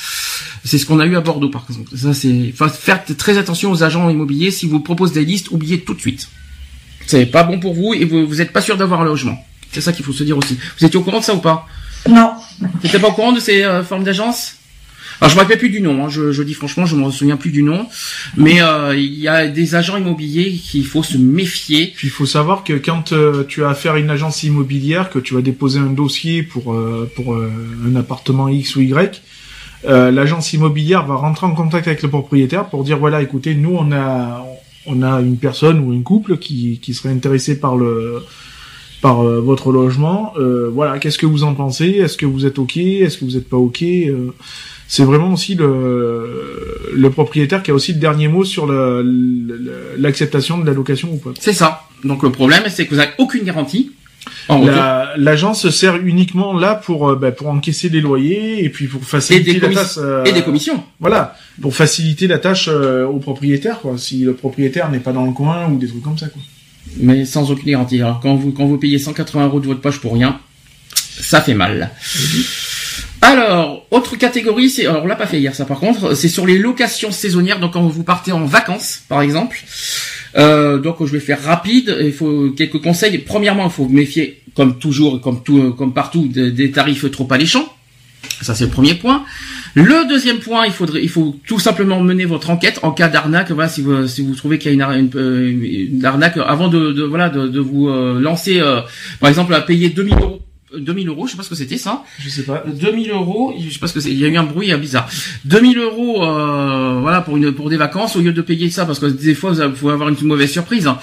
C'est ce qu'on a eu à Bordeaux par exemple. Ça c'est, faire très attention aux agents immobiliers. Si vous proposent des listes, oubliez tout de suite. C'est pas bon pour vous et vous vous êtes pas sûr d'avoir un logement. C'est ça qu'il faut se dire aussi. Vous étiez au courant de ça ou pas? Non. Vous n'étiez pas au courant de ces euh, formes d'agence Alors je me rappelle plus du nom. Hein. Je, je dis franchement, je me souviens plus du nom. Mais euh, il y a des agents immobiliers qu'il faut se méfier. Puis il faut savoir que quand euh, tu as affaire à une agence immobilière, que tu vas déposer un dossier pour euh, pour euh, un appartement X ou Y, euh, l'agence immobilière va rentrer en contact avec le propriétaire pour dire voilà, écoutez, nous on a on a une personne ou un couple qui qui serait intéressé par le par euh, votre logement. Euh, voilà, qu'est-ce que vous en pensez? Est-ce que vous êtes ok? Est-ce que vous êtes pas ok? Euh, C'est vraiment aussi le le propriétaire qui a aussi le dernier mot sur l'acceptation de la location ou pas. C'est ça. Donc le problème, c'est que vous n'avez aucune garantie. En retour. La- L'agence sert uniquement là pour euh, bah, pour encaisser les loyers et puis pour faciliter la tâche. euh, et des commissions. Voilà, pour faciliter la tâche euh, au propriétaire quoi. Si le propriétaire n'est pas dans le coin ou des trucs comme ça quoi. mais sans aucune garantie. Alors quand vous quand vous payez 180 euros de votre poche pour rien, ça fait mal. Alors, autre catégorie, c'est alors on l'a pas fait hier ça par contre, c'est sur les locations saisonnières. Donc quand vous partez en vacances, par exemple. Euh, donc je vais faire rapide. Il faut quelques conseils. Premièrement, il faut méfier, comme toujours, comme tout, comme partout, des, tarifs trop alléchants. Ça c'est le premier point. Le deuxième point, il faudrait, il faut tout simplement mener votre enquête en cas d'arnaque. Voilà, si vous si vous trouvez qu'il y a une, ar- une, euh, une arnaque, avant de, de voilà de, de vous euh, lancer, euh, par exemple, à payer 2000 euros. 2000 euros, je sais pas ce que c'était ça. Je sais pas. 2000 euros, je sais pas ce que c'est. Il y a eu un bruit euh, bizarre. 2000 euros, euh, voilà pour une pour des vacances au lieu de payer ça parce que des fois vous pouvez avoir une mauvaise surprise. hein.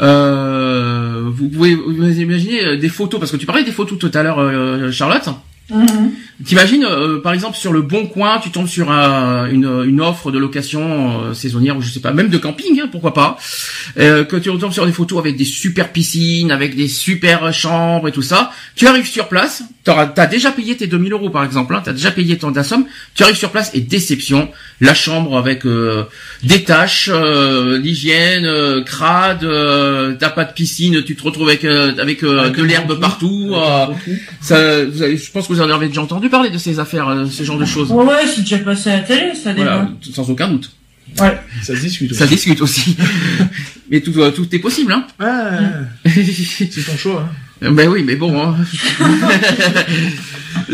Euh, vous pouvez vous imaginez euh, des photos parce que tu parlais des photos tout à l'heure, euh, Charlotte. Mhm. T'imagines, euh, par exemple, sur le Bon Coin, tu tombes sur un- une, une offre de location euh, saisonnière, ou je sais pas, même de camping, hein, pourquoi pas, euh, que tu tombes sur des photos avec des super piscines, avec des super chambres et tout ça. Tu arrives sur place, t'auras- t'as déjà payé tes 2000 euros par exemple, hein, t'as déjà payé ton ta somme. Tu arrives sur place et déception, la chambre avec euh, des taches, euh, l'hygiène euh, crade, euh, t'as pas de piscine, tu te retrouves avec euh, avec, euh, Avec de l'herbe partout. Euh, ça, je pense que vous en avez déjà entendu parler de ces affaires, euh, ce genre de choses. Ouais, ouais, c'est déjà passé à la télé, ça, Voilà, fois. sans aucun doute. Ouais. Ça se discute aussi. Ça se discute aussi. *laughs* mais tout, euh, tout est possible, hein. Ouais, *laughs* c'est ton choix. Hein. Ben oui, mais bon. hein. *laughs*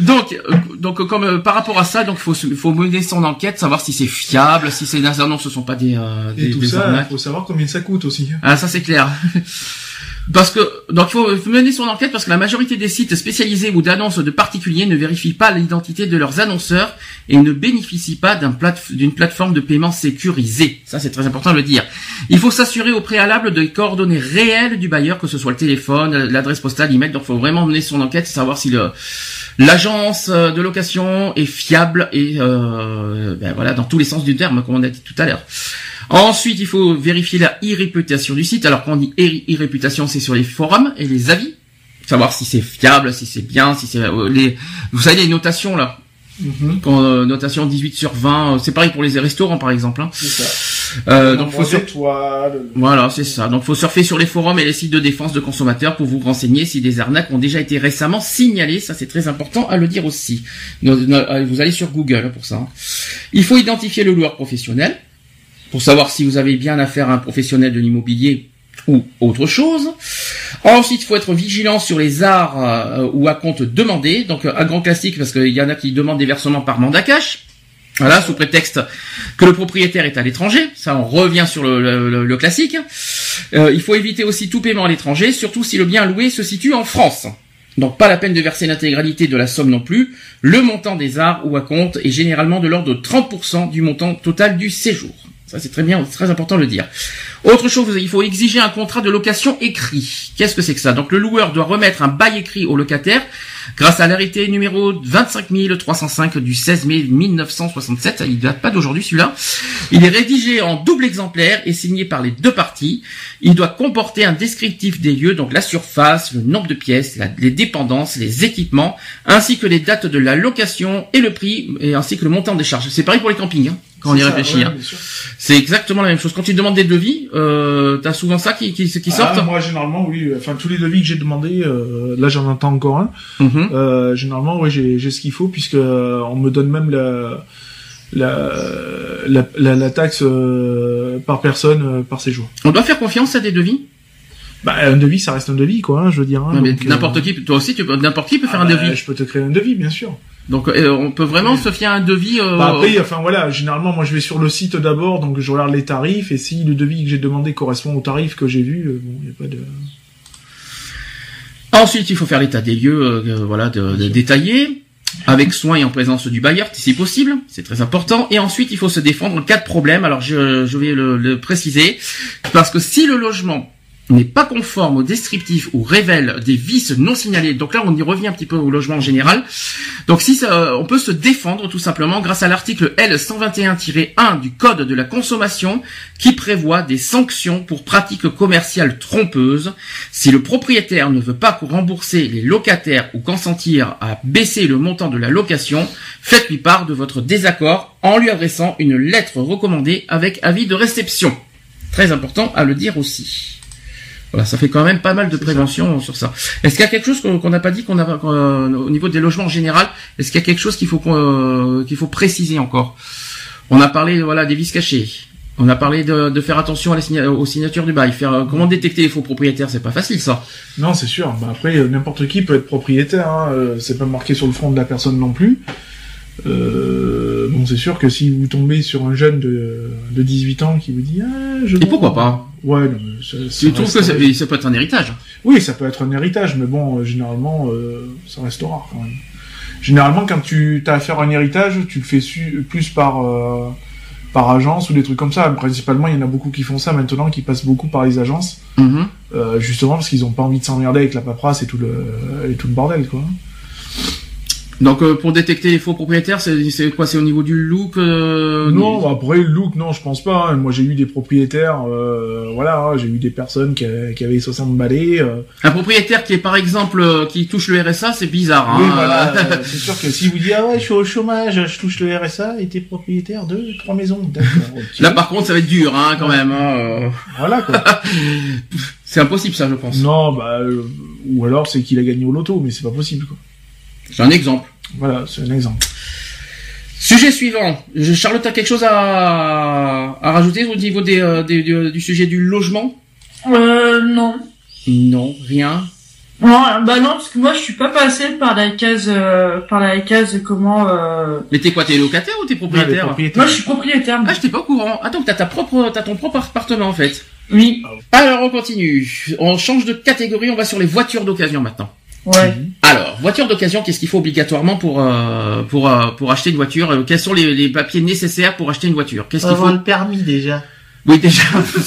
donc, euh, donc euh, comme euh, par rapport à ça, donc faut se- faut mener son enquête, savoir si c'est fiable, si ces annonces ne sont pas des euh, Et des, tout des ça, arnaques. faut savoir combien ça coûte aussi. hein. Ah ça c'est clair. Parce que donc il faut mener son enquête parce que la majorité des sites spécialisés ou d'annonces de particuliers ne vérifient pas l'identité de leurs annonceurs et ne bénéficient pas d'une plateforme de paiement sécurisée. Ça c'est très important de le dire. Il faut s'assurer au préalable des coordonnées réelles du bailleur, que ce soit le téléphone, l'adresse postale, l'email. Donc il faut vraiment mener son enquête, savoir si l'agence euh, de location est fiable et euh, ben voilà dans tous les sens du terme comme on a dit tout à l'heure. Ensuite, il faut vérifier la e-réputation du site. Alors quand on dit e-réputation, c'est sur les forums et les avis, savoir si c'est fiable, si c'est bien, si c'est euh, les vous savez les notations là. Mhm. Quand, euh, notation 18 sur 20, euh, c'est pareil pour les restaurants par exemple. Hein. C'est ça. Euh, donc faut sur- d'étoiles. voilà, c'est ça. Donc faut surfer sur les forums et les sites de défense de consommateurs pour vous renseigner si des arnaques ont déjà été récemment signalées. Ça c'est très important à le dire aussi. Vous allez sur Google pour ça. hein. Il faut identifier le loueur professionnel pour savoir si vous avez bien affaire à un professionnel de l'immobilier ou autre chose. Ensuite, il faut être vigilant sur les arts euh, ou à compte demandé. Donc euh, un grand classique parce qu'il y en a qui demandent des versements par mandat cash. Voilà, sous prétexte que le propriétaire est à l'étranger. Ça, on revient sur le classique. Euh, il faut éviter aussi tout paiement à l'étranger, surtout si le bien loué se situe en France. Donc pas la peine de verser l'intégralité de la somme non plus. Le montant des arts ou à compte est généralement de l'ordre de 30% du montant total du séjour. Ça c'est très bien, c'est très important de le dire. Autre chose, il faut exiger un contrat de location écrit. Qu'est-ce que c'est que ça? Donc le loueur doit remettre un bail écrit au locataire grâce à l'arrêté numéro 25305 du 16 mai 1967. Il date pas d'aujourd'hui celui-là. Il est rédigé en double exemplaire et signé par les deux parties. Il doit comporter un descriptif des lieux, donc la surface, le nombre de pièces, les dépendances, les équipements, ainsi que les dates de la location et le prix, et ainsi que le montant des charges. C'est pareil pour les campings, hein, quand on y ça, réfléchit. ouais, hein. C'est exactement la même chose. Quand tu demandes des devis, euh, t'as souvent ça qui, qui, qui Ah, sortent? moi, généralement, oui. Enfin, tous les devis que j'ai demandé, euh, là, j'en entends encore un. Mhm. Euh, généralement, oui, j'ai, j'ai ce qu'il faut puisque euh, on me donne même la la la, la, la taxe euh, par personne euh, par séjour. On doit faire confiance à des devis? Bah, un devis, ça reste un devis, quoi. hein, je veux dire. hein, euh, n'importe qui, toi aussi, tu peux, n'importe qui peut faire ah un bah, devis. Je peux te créer un devis, bien sûr. Donc, euh, on peut vraiment se fier à un devis. euh, Bah, après, enfin voilà, généralement, moi, je vais sur le site d'abord, donc je regarde les tarifs, et si le devis que j'ai demandé correspond au tarif que j'ai vu, euh, bon, il y a pas de. Ensuite, il faut faire l'état des lieux, euh, euh, voilà, de, de détaillé, avec soin et en présence du bailleur, si possible. C'est très important. Et ensuite, il faut se défendre en cas de problème. Alors, je, je vais le, le préciser, parce que si le logement n'est pas conforme au descriptif ou révèle des vices non signalés. Donc là, on y revient un petit peu au logement en général. Donc si ça, on peut se défendre tout simplement grâce à l'article L121-1 du Code de la consommation qui prévoit des sanctions pour pratiques commerciales trompeuses. Si le propriétaire ne veut pas rembourser les locataires ou consentir à baisser le montant de la location, faites-lui part de votre désaccord en lui adressant une lettre recommandée avec avis de réception. Très important à le dire aussi. Voilà, ça fait quand même pas mal de prévention sur ça. Est-ce qu'il y a quelque chose qu'on n'a pas dit qu'on a qu'on, euh, au niveau des logements en général Est-ce qu'il y a quelque chose qu'il faut euh, qu'il faut préciser encore? On a parlé voilà des vices cachés. On a parlé de, de faire attention à la signa- aux signatures du bail. Faire euh, comment détecter les faux propriétaires C'est pas facile ça. Non, c'est sûr. Bah, après, n'importe qui peut être propriétaire. Hein. C'est pas marqué sur le front de la personne non plus. Euh, bon, c'est sûr que si vous tombez sur un jeune de, de 18 ans qui vous dit ah, je Et pourquoi pas Ouais, non, ça, ça Tu trouves que ça, ça peut être un héritage Oui, ça peut être un héritage, mais bon, euh, généralement, euh, ça reste rare quand même. Généralement, quand tu as affaire à un héritage, tu le fais su- plus par par agence ou des trucs comme ça. Principalement, il y en a beaucoup qui font ça maintenant, qui passent beaucoup par les agences, Mhm. euh, justement parce qu'ils ont pas envie de s'emmerder avec la paperasse et tout le et tout le bordel, quoi. Donc euh, pour détecter les faux propriétaires, c'est quoi C'est au niveau du look euh, non, du- après le look, non, je pense pas. hein. Moi, j'ai eu des propriétaires, euh, voilà, hein, j'ai eu des personnes qui, a- qui avaient 60 balais. euh, Un propriétaire qui est par exemple euh, qui touche le RSA, c'est bizarre. Hein Oui, voilà, euh, c'est sûr que si vous dites ah ouais, je suis au chômage, je touche le RSA, et t'es propriétaire de trois maisons. Là par contre, ça va être dur, hein, quand même. Hein, euh. voilà quoi. *laughs* C'est impossible ça, je pense. non, bah euh, ou alors c'est qu'il a gagné au loto, mais c'est pas possible quoi. C'est un exemple. Voilà, c'est un exemple. Sujet suivant. Je- Charlotte, as quelque chose à, à rajouter au niveau des, euh, des- du, du sujet du logement? Euh, non. Non, rien. Non, bah non, parce que moi je suis pas passé par la case, euh, par la case comment. Euh... Mais t'es quoi T'es locataire ou t'es propriétaire Moi je suis propriétaire. Ah, j'étais pas au courant. Attends, t'as ta propre, t'as ton propre appartement en fait. Oui. Alors on continue. On change de catégorie. On va sur les voitures d'occasion maintenant. Ouais. Alors, voiture d'occasion, qu'est-ce qu'il faut obligatoirement pour euh, pour euh, pour acheter une voiture Euh, Quels sont les, les papiers nécessaires pour acheter une voiture? Qu'est-ce qu'il faut le permis déjà. Oui, déjà.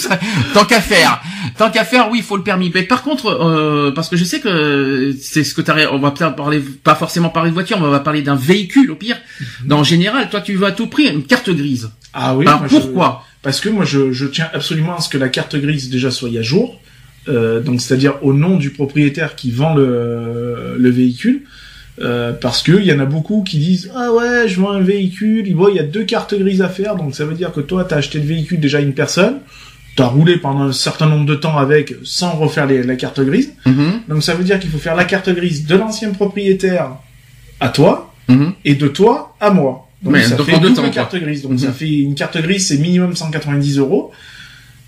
*laughs* tant qu'à faire, tant qu'à faire, oui, il faut le permis. Mais par contre, euh, parce que je sais que c'est ce que t'as, on va peut-être parler, pas forcément parler de voiture, mais on va parler d'un véhicule au pire. Dans le général, toi, tu veux à tout prix une carte grise. Ah oui. Alors, je- pourquoi? Parce que moi, je, je tiens absolument à ce que la carte grise déjà soit à jour. Euh, donc, c'est-à-dire au nom du propriétaire qui vend le, le véhicule. Euh, parce que il y en a beaucoup qui disent ah ouais je vends un véhicule il voit il y a deux cartes grises à faire donc ça veut dire que toi t'as acheté le véhicule déjà à une personne t'as roulé pendant un certain nombre de temps avec sans refaire les- la carte grise Mhm, donc ça veut dire qu'il faut faire la carte grise de l'ancien propriétaire à toi mhm. et de toi à moi. Donc Ouais, ça donc fait en deux temps, carte grise. Donc ça fait une carte grise, c'est minimum 190 euros.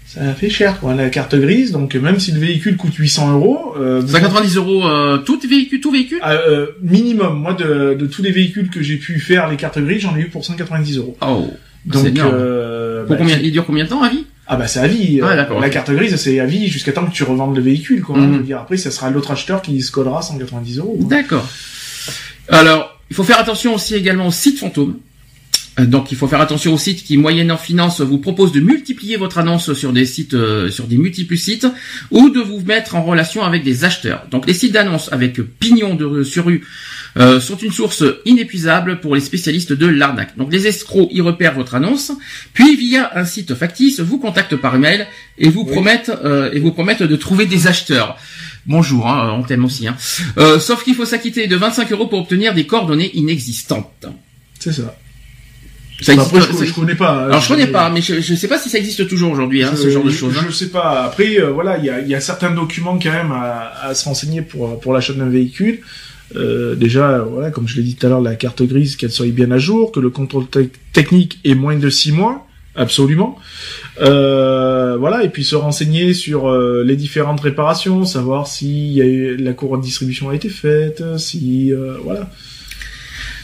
Ça fait cher, quoi, la carte grise. Donc même si le véhicule coûte 800 euros, euh, vous- 190 euros, euh, tout véhicule, tout véhicule. Ah, euh, minimum. Moi, de, de tous les véhicules que j'ai pu faire les cartes grises, j'en ai eu pour 190 euros. Oh, c'est Donc, euh, Pour bah, combien Il dure combien de temps à vie Ah bah c'est à vie. Ah, Euh, la carte grise, c'est à vie jusqu'à temps que tu revendes le véhicule. Quoi, veux dire, après, ça sera l'autre acheteur qui se collera 190 euros. D'accord. Alors, il faut faire attention aussi également aux sites fantômes. Euh, Donc, il faut faire attention aux sites qui, moyennant finance, vous proposent de multiplier votre annonce sur des sites, euh, sur des multiples sites, ou de vous mettre en relation avec des acheteurs. Donc, les sites d'annonce avec pignon de sur rue euh, sont une source inépuisable pour les spécialistes de l'arnaque. Donc, les escrocs y repèrent votre annonce, puis via un site factice, vous contactent par email et vous Oui. promettent euh, et vous promettent de trouver des acheteurs. Bonjour, hein, on t'aime aussi. Hein. Euh, sauf qu'il faut s'acquitter de 25 euros pour obtenir des coordonnées inexistantes. C'est ça. Ça existe, après, je, je connais pas. Alors je connais mais- pas, mais je, je sais pas si ça existe toujours aujourd'hui, hein, ce genre de choses. hein. Je sais pas. Après, euh, voilà, il y a, il y a certains documents quand même à, à se renseigner pour pour l'achat d'un véhicule. Euh, déjà, voilà, comme je l'ai dit tout à l'heure, la carte grise, qu'elle soit bien à jour, que le contrôle tec- technique est moins de six mois, absolument. Euh, voilà, et puis se renseigner sur euh, les différentes réparations, savoir si il y a eu- la courroie de distribution a été faite, si euh, voilà.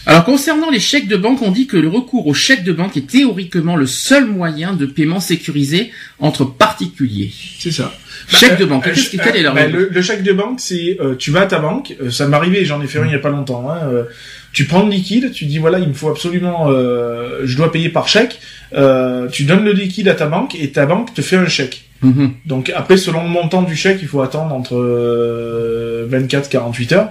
Alors concernant les chèques de banque, on dit que le recours aux chèques de banque est théoriquement le seul moyen de paiement sécurisé entre particuliers. C'est ça. Chèque de Euh, banque. euh, Qu'est-ce que- euh, quelle est la bah, le, le chèque de banque, c'est euh, tu vas à ta banque. euh, ça m'est arrivé, j'en ai fait un il y a pas longtemps. Hein, euh, tu prends le liquide, tu dis voilà, il me faut absolument, euh, je dois payer par chèque. euh, tu donnes le liquide à ta banque et ta banque te fait un chèque. Mhm. Donc après, selon le montant du chèque, il faut attendre entre 24 48 heures.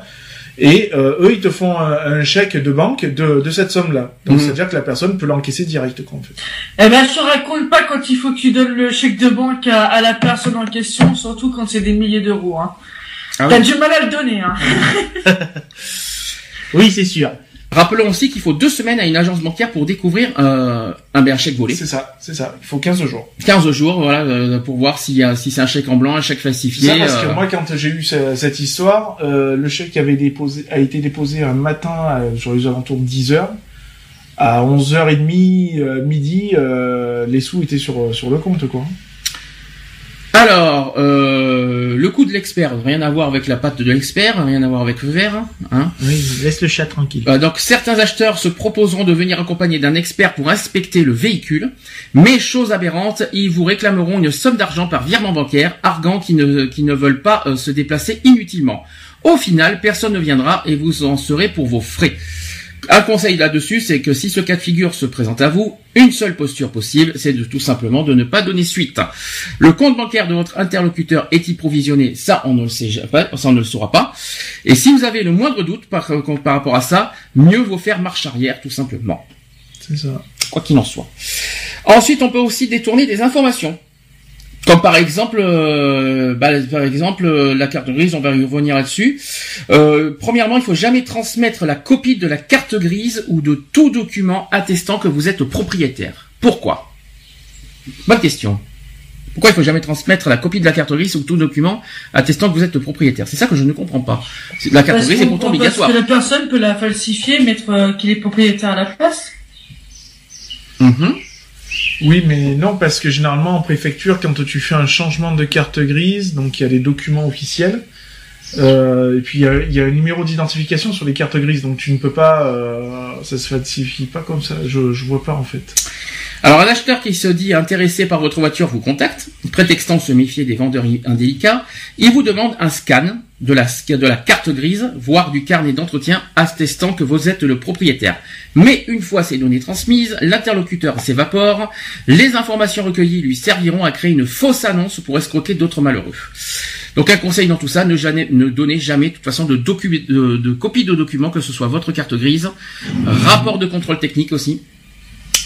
Et euh, eux, ils te font un, un chèque de banque de, de cette somme-là. Donc Mhm. c'est-à-dire que la personne peut l'encaisser direct, quoi, en fait. Eh ben, je te raconte pas quand il faut que tu donnes le chèque de banque à, à la personne en question, surtout quand c'est des milliers d'euros. Hein. Ah T'as oui. du mal à le donner. Hein. *laughs* Oui, c'est sûr. Rappelons aussi qu'il faut deux semaines à une agence bancaire pour découvrir euh, un, un chèque volé. C'est ça, c'est ça. Il faut 15 jours. 15 jours, voilà, euh, pour voir a, si c'est un chèque en blanc, un chèque falsifié. Ça parce que euh, moi, quand j'ai eu ce- cette histoire, le chèque avait déposé, a été déposé un matin sur les alentours de 10 heures. À 11h30, euh, midi, les sous étaient sur, sur le compte, quoi. Alors, euh, le coup de l'expert, rien à voir avec la patte de l'expert, rien à voir avec le verre. Hein. Oui, laisse le chat tranquille. Euh, donc certains acheteurs se proposeront de venir accompagner d'un expert pour inspecter le véhicule, mais chose aberrante, ils vous réclameront une somme d'argent par virement bancaire, ne, qu'ils ne veulent pas euh, se déplacer inutilement. Au final, personne ne viendra et vous en serez pour vos frais. Un conseil là-dessus, c'est que si ce cas de figure se présente à vous, une seule posture possible, c'est de tout simplement de ne pas donner suite. Le compte bancaire de votre interlocuteur est-il provisionné Ça, on ne le sait pas, ça on ne le saura pas. Et si vous avez le moindre doute par, par rapport à ça, mieux vaut faire marche arrière, tout simplement. C'est ça. Quoi qu'il en soit. Ensuite, on peut aussi détourner des informations. Comme par exemple, euh, bah, par exemple euh, la carte grise, on va y revenir là-dessus. Euh, premièrement, il faut jamais transmettre la copie de la carte grise ou de tout document attestant que vous êtes propriétaire. Pourquoi? Bonne question. Pourquoi il faut jamais transmettre la copie de la carte grise ou tout document attestant que vous êtes propriétaire? C'est ça que je ne comprends pas. La carte Parce grise est pourtant parce obligatoire. que la personne peut la falsifier, mettre euh, qu'il est propriétaire à la place? Mhm. Oui, mais non, parce que généralement en préfecture, quand tu fais un changement de carte grise, donc il y a les documents officiels, euh, et puis il y a, il y a un numéro d'identification sur les cartes grises, donc tu ne peux pas, euh, ça se falsifie pas comme ça. Je, je vois pas en fait. Alors un acheteur qui se dit intéressé par votre voiture vous contacte, prétextant se méfier des vendeurs indélicats, il vous demande un scan de la, carte grise, voire du carnet d'entretien attestant que vous êtes le propriétaire. Mais une fois ces données transmises, l'interlocuteur s'évapore, les informations recueillies lui serviront à créer une fausse annonce pour escroquer d'autres malheureux. Donc un conseil dans tout ça, ne, donnez jamais de toute façon de, de copie de documents, que ce soit votre carte grise, rapport de contrôle technique aussi,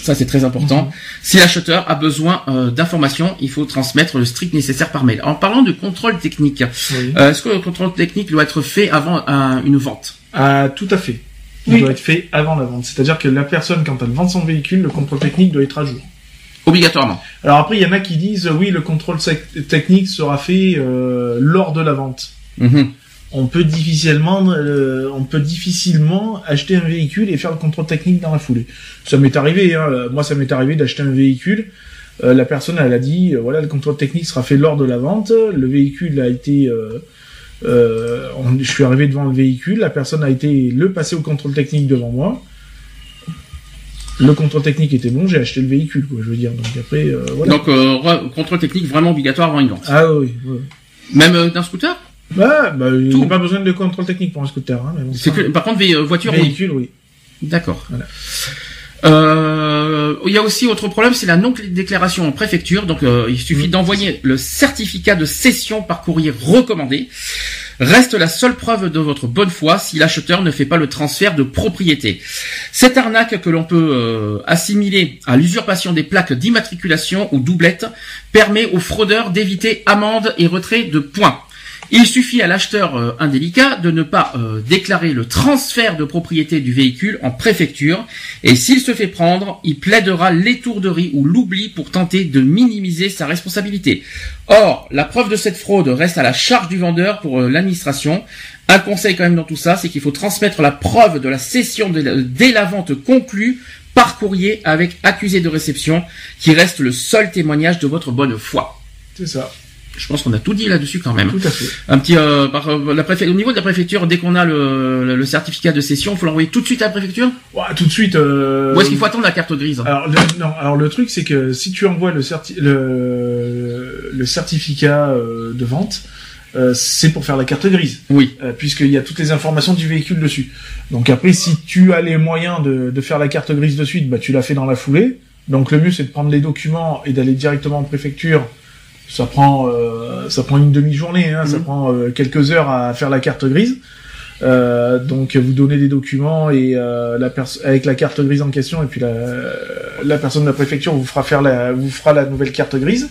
ça, c'est très important. Si l'acheteur a besoin euh, d'informations, il faut transmettre le strict nécessaire par mail. En parlant de contrôle technique, Oui. euh, est-ce que le contrôle technique doit être fait avant un- une vente? Ah, tout à fait. Il Oui. doit être fait avant la vente. C'est-à-dire que la personne, quand elle vend son véhicule, le contrôle technique doit être à jour. Obligatoirement. Alors après, il y en a qui disent, oui, le contrôle technique sera fait euh, lors de la vente. Mhm. On peut difficilement, euh, on peut difficilement acheter un véhicule et faire le contrôle technique dans la foulée. Ça m'est arrivé, hein, euh, moi ça m'est arrivé d'acheter un véhicule. euh, la personne, elle a dit, euh, voilà, le contrôle technique sera fait lors de la vente. Le véhicule a été, on- je suis arrivé devant le véhicule. La personne a été le passer au contrôle technique devant moi. Le contrôle technique était bon, j'ai acheté le véhicule, quoi. Je veux dire. Donc après, voilà. Donc, contrôle technique vraiment obligatoire avant une vente. ah oui. oui. Même d'un scooter? Bah, bah, il Tout. n'y a pas besoin de contrôle technique pour un scooter. Hein, mais bon, C'est ça, que, Par contre, voiture, véhicule, oui. D'accord. Voilà. Euh, il y a aussi autre problème, c'est la non-déclaration en préfecture. Donc, euh, il suffit Mm. d'envoyer le certificat de cession par courrier recommandé. Reste la seule preuve de votre bonne foi si l'acheteur ne fait pas le transfert de propriété. Cette arnaque que l'on peut euh, assimiler à l'usurpation des plaques d'immatriculation ou doublettes permet aux fraudeurs d'éviter amende et retrait de points. Il suffit à l'acheteur euh, indélicat de ne pas euh, déclarer le transfert de propriété du véhicule en préfecture et s'il se fait prendre, il plaidera l'étourderie ou l'oubli pour tenter de minimiser sa responsabilité. Or, la preuve de cette fraude reste à la charge du vendeur pour euh, l'administration. Un conseil quand même dans tout ça, c'est qu'il faut transmettre la preuve de la cession dès la vente conclue par courrier avec accusé de réception, qui reste le seul témoignage de votre bonne foi. C'est ça. Je pense qu'on a tout dit là-dessus quand même. Tout à fait. Un petit euh, par, euh, la au niveau de la préfecture, dès qu'on a le, le, le certificat de cession, il faut l'envoyer tout de suite à la préfecture? Ouah, tout de suite. Euh... Ou est-ce qu'il faut attendre la carte grise? Alors le, non, alors le truc c'est que si tu envoies le, certi- le, le certificat euh, de vente, euh, c'est pour faire la carte grise, Oui. euh, puisqu'il y a toutes les informations du véhicule dessus. Donc après, si tu as les moyens de, de faire la carte grise de suite, bah tu l'as fait dans la foulée. Donc le mieux c'est de prendre les documents et d'aller directement en préfecture. Ça prend euh, ça prend une demi-journée, hein, ça Mhm. prend euh, quelques heures à faire la carte grise. Euh, donc vous donnez des documents et euh, la avec la carte grise en question et puis la, la personne de la préfecture vous fera faire la vous fera la nouvelle carte grise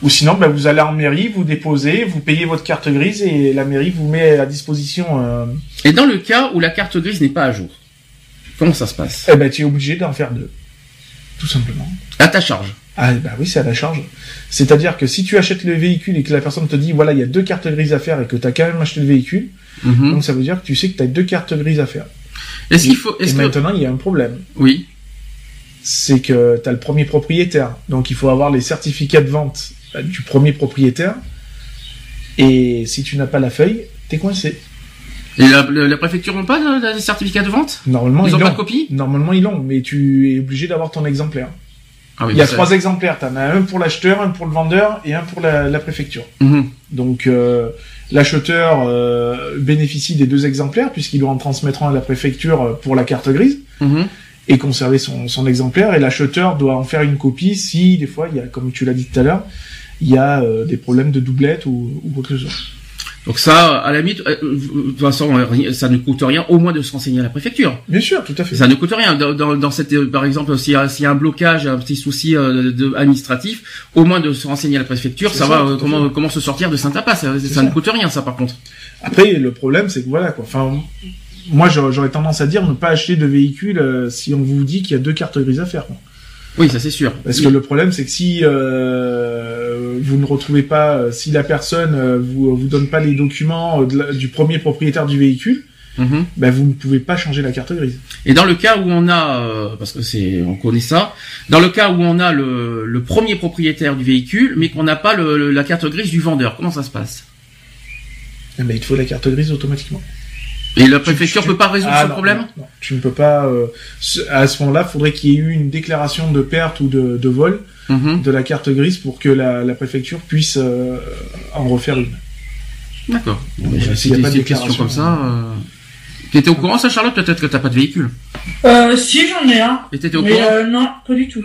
ou sinon bah, vous allez en mairie vous déposez vous payez votre carte grise et la mairie vous met à disposition euh, Et dans le cas où la carte grise n'est pas à jour, comment ça se passe? Eh ben tu es obligé d'en faire deux tout simplement À ta charge. Ah bah oui c'est à la charge c'est à dire que si tu achètes le véhicule et que la personne te dit voilà il y a deux cartes grises à faire et que tu as quand même acheté le véhicule Mhm. donc ça veut dire que tu sais que tu as deux cartes grises à faire Est-ce qu'il faut et que maintenant il y a un problème oui c'est que tu as le premier propriétaire. Donc il faut avoir les certificats de vente euh, du premier propriétaire. Et si tu n'as pas la feuille, t'es coincé. Et la, préfecture n'a pas le, le certificat de vente? Normalement, Ils ils ont pas de copie? Normalement, ils l'ont, mais tu es obligé d'avoir ton exemplaire. Ah oui. Il y a trois exemplaires. T'en as un pour l'acheteur, un pour le vendeur et un pour la, la préfecture. Mhm. Donc euh, l'acheteur euh, bénéficie des deux exemplaires puisqu'il doit en transmettre un à la préfecture euh, pour la carte grise. Mhm. et conserver son, son exemplaire et l'acheteur doit en faire une copie si des fois il y a comme tu l'as dit tout à l'heure il y a euh, des problèmes de doublette ou, ou quoi que ce soit. Donc ça, à la limite, euh, de toute façon, euh, ça ne coûte rien, au moins de se renseigner à la préfecture. Bien sûr, tout à fait. Ça ne coûte rien. Dans, dans, dans cette, euh, par exemple, s'il y, a- s'il y a un blocage, un petit souci euh, de, administratif, au moins de se renseigner à la préfecture, ça, ça, va. euh, comment, fait. comment se sortir de Saint-Apas Ça, ça ça. ne coûte rien, ça, par contre. Après le problème c'est que voilà quoi. Enfin moi j'aurais j'aurais tendance à dire ne pas acheter de véhicule euh, si on vous dit qu'il y a deux cartes grises à faire. quoi. Oui, ça c'est sûr. Parce que le problème c'est que si euh, vous ne retrouvez pas, euh, si la personne euh, vous vous donne pas les documents euh, de la- du premier propriétaire du véhicule ben vous ne pouvez pas changer la carte grise. Et dans le cas où on a, euh, parce que c'est, on connaît ça, dans le cas où on a le, le premier propriétaire du véhicule, mais qu'on n'a pas le, le- la carte grise du vendeur, comment ça se passe? Eh ben, il te faut la carte grise automatiquement. Et la préfecture tu- peut pas résoudre Ah, ce non, problème non, non. Tu ne peux pas. euh, ce- à ce moment-là, il faudrait qu'il y ait eu une déclaration de perte ou de, de vol Mhm. de la carte grise pour que la, la préfecture puisse euh, en refaire une. D'accord. S'il y a pas de déclaration. comme ça. Euh... T'étais au courant ça, Charlotte Peut-être que t'as pas de véhicule. Euh, si, j'en ai un. Et t'étais au Mais courant euh, non, pas du tout.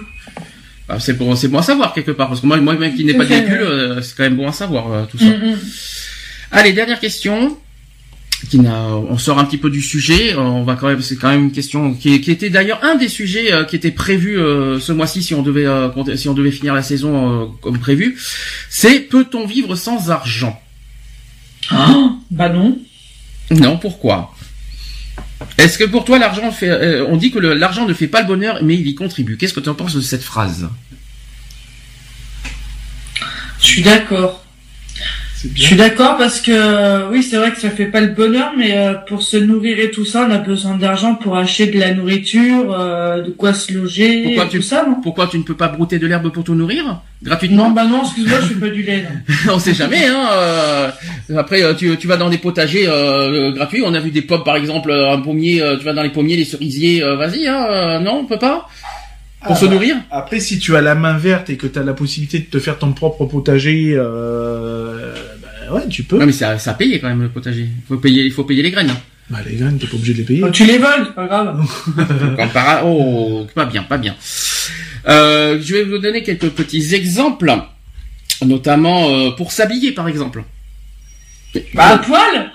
Ah, C'est bon, c'est bon à savoir quelque part, parce que moi, moi même qui n'ai pas de véhicule, euh, c'est quand même bon à savoir euh, tout ça. Mm. Allez, dernière question. Qui n'a, on sort un petit peu du sujet. euh, On va quand même, c'est quand même une question qui, qui était d'ailleurs un des sujets euh, qui était prévu euh, ce mois-ci si on devait, compter- si on devait finir la saison comme prévu. C'est peut-on vivre sans argent? Oh, bah non. Non, pourquoi? Est-ce que pour toi l'argent fait, on dit que l'argent ne fait pas le bonheur, mais il y contribue. Qu'est-ce que tu en penses de cette phrase? Je suis d'accord. Je suis d'accord parce que euh, oui, c'est vrai que ça fait pas le bonheur, mais euh, pour se nourrir et tout ça, on a besoin d'argent pour acheter de la nourriture, euh, de quoi se loger, Pourquoi et tu- tout ça, non? Pourquoi tu ne peux pas brouter de l'herbe pour te nourrir? Gratuitement? Non, bah non, excuse-moi, je fais pas du lait. Non. *laughs* on sait jamais hein euh, après tu, tu vas dans des potagers euh, gratuits on a vu des pommes par exemple un pommier euh, tu vas dans les pommiers les cerisiers euh, vas-y hein euh, non on peut pas? Pour Ah, se bah, nourrir? Après, si tu as la main verte et que tu as la possibilité de te faire ton propre potager, euh, bah, ouais, tu peux. non mais ça ça a payé quand même le potager. Il faut payer il faut payer les graines Bah, les graines, t'es pas obligé de les payer. Bah, tu les voles, c'est pas grave. *laughs* Oh pas bien pas bien. Euh, je vais vous donner quelques petits exemples notamment euh, pour s'habiller par exemple. Bah, à poil?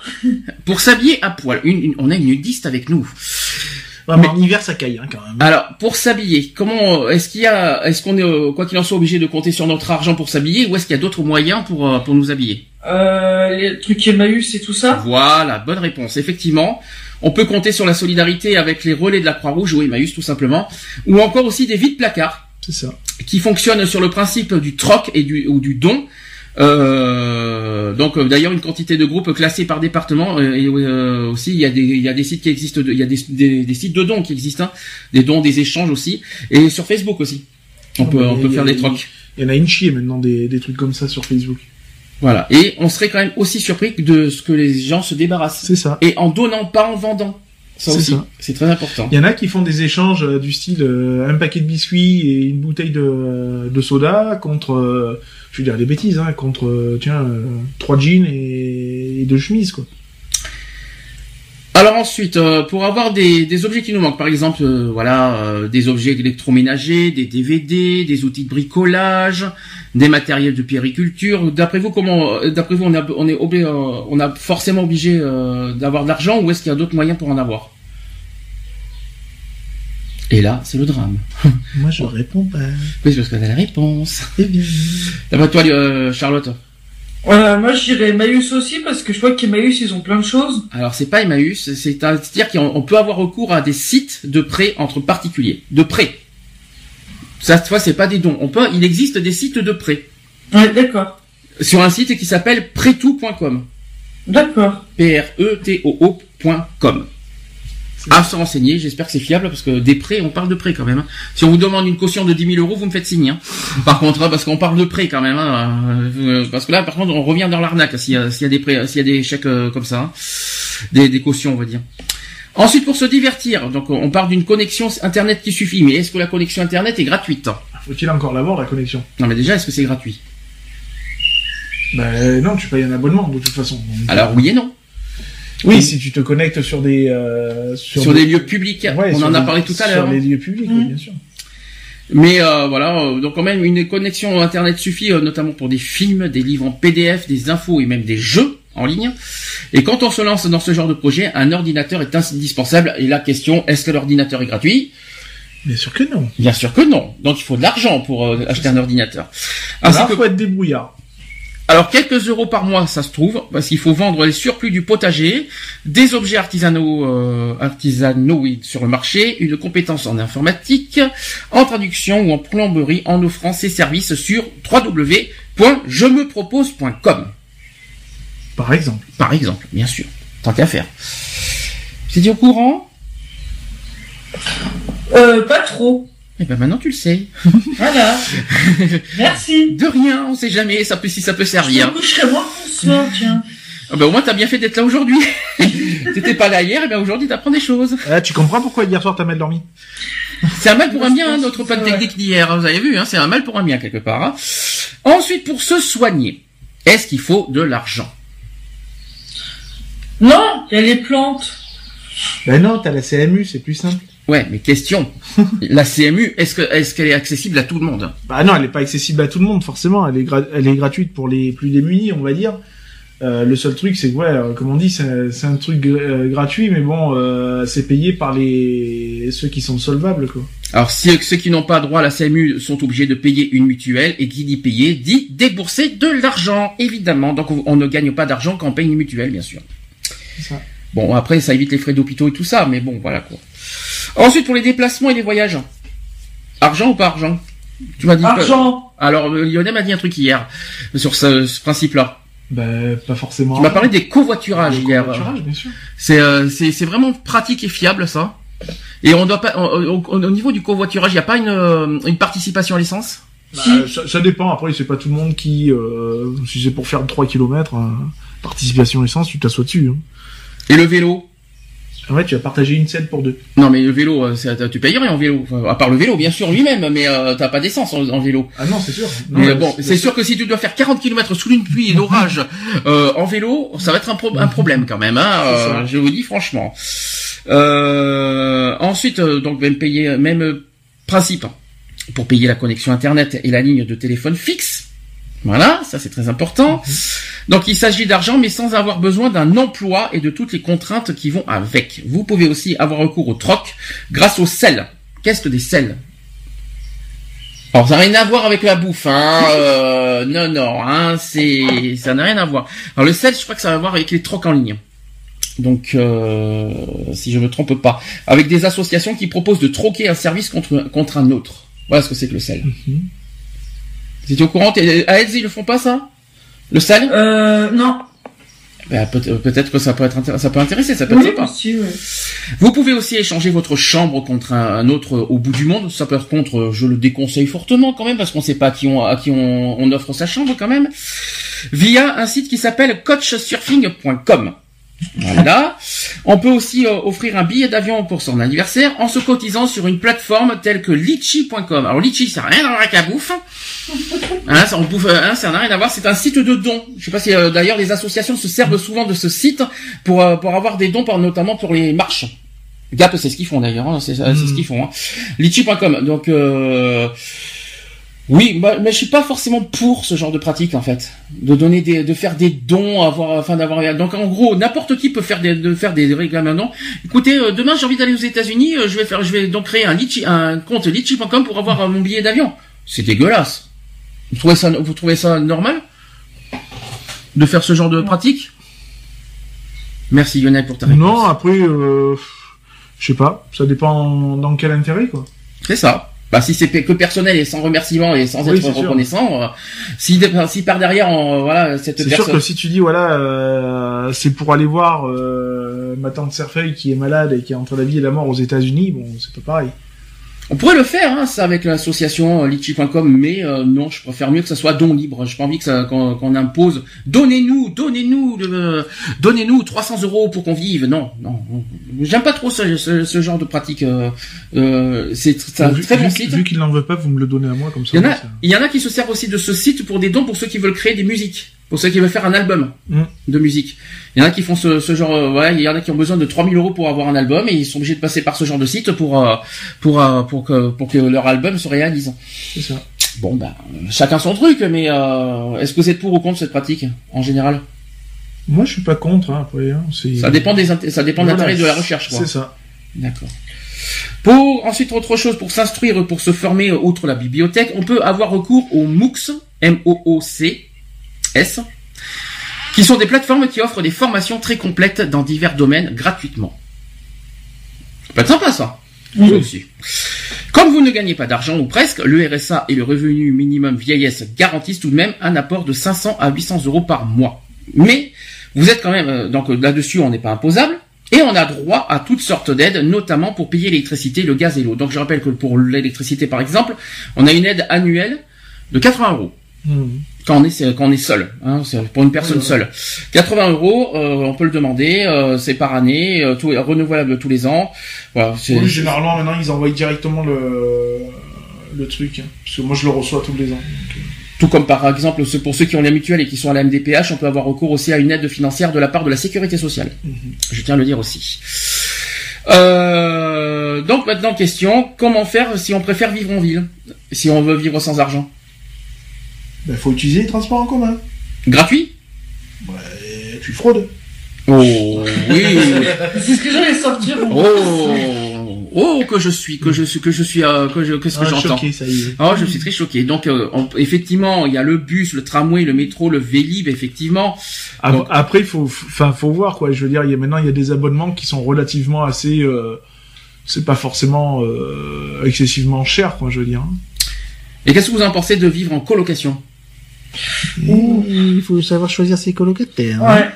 Pour s'habiller à poil. Une, une- on a une nudiste avec nous Ouais, mais en hiver, ça caille, hein, quand même. Alors, pour s'habiller, comment est-ce qu'il y a, est-ce qu'on est, euh, quoi qu'il en soit, obligé de compter sur notre argent pour s'habiller, ou est-ce qu'il y a d'autres moyens pour euh, pour nous habiller? Euh, Les trucs Emmaüs et tout ça? Voilà, bonne réponse. Effectivement, on peut compter sur la solidarité avec les relais de la Croix-Rouge ou Emmaüs tout simplement, ou encore aussi des vides placards C'est ça. qui fonctionnent sur le principe du troc et du ou du don. Euh, donc euh, d'ailleurs une quantité de groupes classés par département euh, et euh, aussi il y a des il y a des sites qui existent il y a des, des, des sites de dons qui existent hein, des dons des échanges aussi. Et sur Facebook aussi. On peut on peut faire des trocs. Il y en a une chier maintenant des, des trucs comme ça sur Facebook. voilà. Et on serait quand même aussi surpris de ce que les gens se débarrassent. C'est ça. et en donnant pas en vendant ça C'est aussi ça. c'est très important Il y en a qui font des échanges euh, du style euh, un paquet de biscuits et une bouteille de, de soda contre, euh, je veux dire des bêtises, hein, contre, euh, tiens, euh, trois jeans et, et deux chemises, quoi. Alors ensuite, euh, pour avoir des, des objets qui nous manquent, par exemple, euh, voilà, euh, des objets électroménagers, des DVD, des outils de bricolage, des matériels de périculture. D'après vous, comment, euh, d'après vous, on, a, on est obligé, euh, on a forcément obligé euh, d'avoir de l'argent, ou est-ce qu'il y a d'autres moyens pour en avoir? Et là, c'est le drame. Moi, je réponds pas. Oui, c'est parce que t'as la réponse. Eh bien. D'après toi, euh, Charlotte. Euh, Moi, je dirais Emmaüs aussi, parce que je vois qu'Emmaüs, ils ont plein de choses. Alors c'est pas Emmaüs, c'est- c'est-à-dire qu'on on peut avoir recours à des sites de prêt entre particuliers, de prêt. Ça, cette fois, c'est pas des dons. On peut, il existe des sites de prêt Ouais, d'accord. sur un site qui s'appelle prêtout.com. D'accord. P R E T O O.com. À se renseigner, j'espère que c'est fiable parce que des prêts, on parle de prêts quand même. hein. Si on vous demande une caution de 10 000 euros, vous me faites signe. hein. Par contre, hein, parce qu'on parle de prêts quand même. hein, euh, parce que là, par contre, on revient dans l'arnaque s'il y, a- s'il y a des prêts, s'il y a des chèques euh, comme ça, hein. des, des cautions, on va dire. Ensuite, pour se divertir, donc on parle d'une connexion internet qui suffit. Mais est-ce que la connexion internet est gratuite Faut-il encore l'avoir, la connexion? Non, mais déjà, est-ce que c'est gratuit? Ben non, tu payes un abonnement, de toute façon. Alors oui et non. Oui, si tu te connectes sur des... euh, Sur, des lieux publics, Ouais, on en a parlé tout à l'heure. Sur hein. les lieux publics, oui, bien sûr. Mais euh, voilà, euh, donc quand même une connexion internet suffit, euh, notamment pour des films, des livres en PDF, des infos et même des jeux en ligne. Et quand on se lance dans ce genre de projet, un ordinateur est indispensable. Et la question, est-ce que l'ordinateur est gratuit? Bien sûr que non. Bien sûr que non. Donc il faut de l'argent pour euh, acheter un ordinateur. Ainsi Alors, que- faut être débrouillard. Alors quelques euros par mois, ça se trouve, parce qu'il faut vendre les surplus du potager, des objets artisanaux, euh, artisanaux oui, sur le marché, une compétence en informatique, en traduction ou en plomberie, en offrant ses services sur www.jemepropose.com. Par exemple. Par exemple, bien sûr, tant qu'à faire. T'es au courant? Euh, pas trop. Eh ben maintenant tu le sais. *laughs* Voilà. Merci. De rien, on sait jamais, ça peut si ça peut Je servir. me coucherai ce soir, tiens. Ah ben au moins t'as bien fait d'être là aujourd'hui. *laughs* T'étais pas là hier, et ben aujourd'hui t'apprends des choses. Ah, tu comprends pourquoi hier soir t'as mal dormi? C'est un mal pour un bien, hein, notre panne technique d'hier. hein, Vous avez vu, hein, c'est un mal pour un bien quelque part. hein. Ensuite, pour se soigner, est-ce qu'il faut de l'argent? Non, il y a les plantes. Ben non, t'as la CMU, c'est plus simple. Ouais, mais question. *laughs* la CMU, est-ce que est-ce qu'elle est accessible à tout le monde? Bah non, elle est pas accessible à tout le monde forcément. Elle est, elle est gratuite pour les plus démunis, on va dire. Euh, le seul truc, c'est que ouais, euh, comme on dit, c'est c'est un truc euh, gratuit, mais bon, c'est payé par les ceux qui sont solvables, quoi. Alors, si ceux qui n'ont pas droit à la CMU sont obligés de payer une mutuelle, et qui dit payer dit débourser de l'argent, évidemment. Donc, on, on ne gagne pas d'argent quand on paye une mutuelle, bien sûr. ça. Bon, après, ça évite les frais d'hôpitaux et tout ça, mais bon, voilà quoi. Ensuite, pour les déplacements et les voyages, argent ou pas argent? Tu m'as dit. Argent. Alors, euh, Lionel m'a dit un truc hier sur ce, ce principe-là. Bah pas forcément. Tu m'as parlé des covoiturages hier. covoiturage, bien sûr. C'est euh, c'est c'est vraiment pratique et fiable ça. Et on doit pas au, au- au niveau du covoiturage, il n'y a pas une euh, une participation à l'essence? Bah, ça, ça dépend. Après, c'est pas tout le monde qui, euh, si c'est pour faire 3 km, participation essence, tu t'assois dessus. Hein. Et le vélo? Ouais, tu vas partager une scène pour deux. Non mais le vélo, euh, tu payes rien en vélo. Enfin, à part le vélo bien sûr lui-même, mais euh, t'as pas d'essence en, en vélo. Ah non, c'est sûr. Non, Mais bon, c'est sûr que si tu dois faire 40 km sous une pluie et d'orage *laughs* euh, en vélo, ça va être un, pro- un problème quand même. Hein, euh, je vous dis franchement. Euh, ensuite, donc même payer, même principe pour payer la connexion internet et la ligne de téléphone fixe. Voilà, ça c'est très important. Donc il s'agit d'argent, mais sans avoir besoin d'un emploi et de toutes les contraintes qui vont avec. Vous pouvez aussi avoir recours au troc grâce au sel. Qu'est-ce que des sels? Alors ça n'a rien à voir avec la bouffe, hein. euh, non, non, hein, c'est, ça n'a rien à voir. Alors le sel, je crois que ça va voir avec les trocs en ligne. Donc, euh, si je me trompe pas, avec des associations qui proposent de troquer un service contre contre un autre. Voilà ce que c'est que le sel. Vous étiez au courant? À ils le font pas ça? Le sel Euh, non. Ben, peut- Peut-être que ça peut être ça peut intéresser, ça peut Oui, être sympa. aussi. Vous pouvez aussi échanger votre chambre contre un, un autre au bout du monde. Ça, par contre, je le déconseille fortement quand même parce qu'on ne sait pas à qui on, à qui on, on offre sa chambre quand même. Via un site qui s'appelle coachsurfing.com. Voilà. On peut aussi euh, offrir un billet d'avion pour son anniversaire en se cotisant sur une plateforme telle que litchi.com. Alors litchi, ça n'a rien à voir avec la bouffe. Hein, ça, on bouffe, hein, ça n'a rien à voir. C'est un site de dons. Je sais pas si euh, d'ailleurs les associations se servent souvent de ce site pour euh, pour avoir des dons, par, notamment pour les marches. Gap, c'est ce qu'ils font d'ailleurs. hein, c'est ce qu'ils font. Hein. Litchi.com. Donc euh, oui, bah, mais je suis pas forcément pour ce genre de pratique en fait, de donner des, de faire des dons, avoir, enfin d'avoir. Donc en gros, n'importe qui peut faire des, de faire des réclamations. Écoutez, euh, demain j'ai envie d'aller aux États-Unis, euh, je vais faire, je vais donc créer un litchi, un compte litchi.com pour avoir euh, mon billet d'avion. C'est dégueulasse. Vous trouvez ça, vous trouvez ça normal? De faire ce genre de pratique? Merci Lionel pour ta réponse. Non, après, euh, je sais pas. Ça dépend dans quel intérêt, quoi. C'est ça. Bah si c'est que personnel et sans remerciement et sans Oui, être reconnaissant, euh, si, si par derrière, on, voilà, cette C'est sûr personne. que si tu dis voilà, euh, c'est pour aller voir euh, ma tante Cerfeuil qui est malade et qui est entre la vie et la mort aux États-Unis, bon, c'est pas pareil. On pourrait le faire, hein, ça, avec l'association euh, litchi.com, mais euh, non, je préfère mieux que ça soit don libre. J'ai pas envie que ça qu'on qu'on impose. Donnez-nous, donnez-nous, le- donnez-nous 300 euros pour qu'on vive. Non, non, j'aime pas trop ce, ce, ce genre de pratique. Euh, euh, c'est vu très bon vu- site. vu qu'il n'en veut pas, vous me le donnez à moi comme ça. Il y en a, il y en a qui se servent aussi de ce site pour des dons pour ceux qui veulent créer des musiques, pour ceux qui veulent faire un album Mm. de musique. Il y en a qui font ce, ce genre, euh, il y en a qui ont besoin de 3000 euros pour avoir un album et ils sont obligés de passer par ce genre de site pour euh, pour euh, pour que pour que leur album se réalise. C'est ça. Bon ben, chacun son truc, mais est-ce que vous êtes pour ou contre cette pratique en général? Moi, je suis pas contre. Hein, après, hein, Ça dépend des ça dépend de Voilà, l'intérêt de la recherche. Quoi. C'est ça. D'accord. Pour ensuite autre chose, pour s'instruire, pour se former outre la bibliothèque, on peut avoir recours aux MOOCs, M-O-O-C-S, qui sont des plateformes qui offrent des formations très complètes dans divers domaines gratuitement. Ça peut être sympa ça. Oui. Aussi. Comme vous ne gagnez pas d'argent ou presque, le RSA et le revenu minimum vieillesse garantissent tout de même un apport de 500 à 800 euros par mois. Mais vous êtes quand même euh, donc là-dessus, on n'est pas imposable Et on a droit à toutes sortes d'aides, notamment pour payer l'électricité, le gaz et l'eau. Donc je rappelle que pour l'électricité par exemple, on a une aide annuelle de 80 euros Hmm. Quand on est quand on est seul, hein, c'est pour une personne seule. 80 euros, euh, on peut le demander, euh, c'est par année, euh, tout est renouvelable tous les ans. Voilà, c'est Oui, généralement, maintenant, ils envoient directement le, le truc. hein. Parce que moi, je le reçois tous les ans. donc, euh. tout comme par exemple pour ceux qui ont la mutuelle et qui sont à la MDPH, on peut avoir recours aussi à une aide financière de la part de la sécurité sociale. Je tiens à le dire aussi. Euh, donc maintenant question, comment faire si on préfère vivre en ville, si on veut vivre sans argent? Ben, faut utiliser les transports en commun. Gratuit? Tu fraudes. Oh oui. *laughs* C'est ce que j'allais sortir. Oh, oh que je suis, que je suis, que je suis, euh, que je, qu'est-ce que Ah, j'entends choqué, ça y est. Oh, je suis très choqué. Donc, euh, on- effectivement, il y a le bus, le tramway, le métro, le Vélib, effectivement. Donc- Après, il faut, enfin, faut voir quoi. Je veux dire, il y a maintenant, il y a des abonnements qui sont relativement assez. Euh, c'est pas forcément euh, excessivement cher, quoi. Je veux dire. hein. Et qu'est-ce que vous en pensez de vivre en colocation? Il faut savoir choisir ses colocataires. hein. Ouais.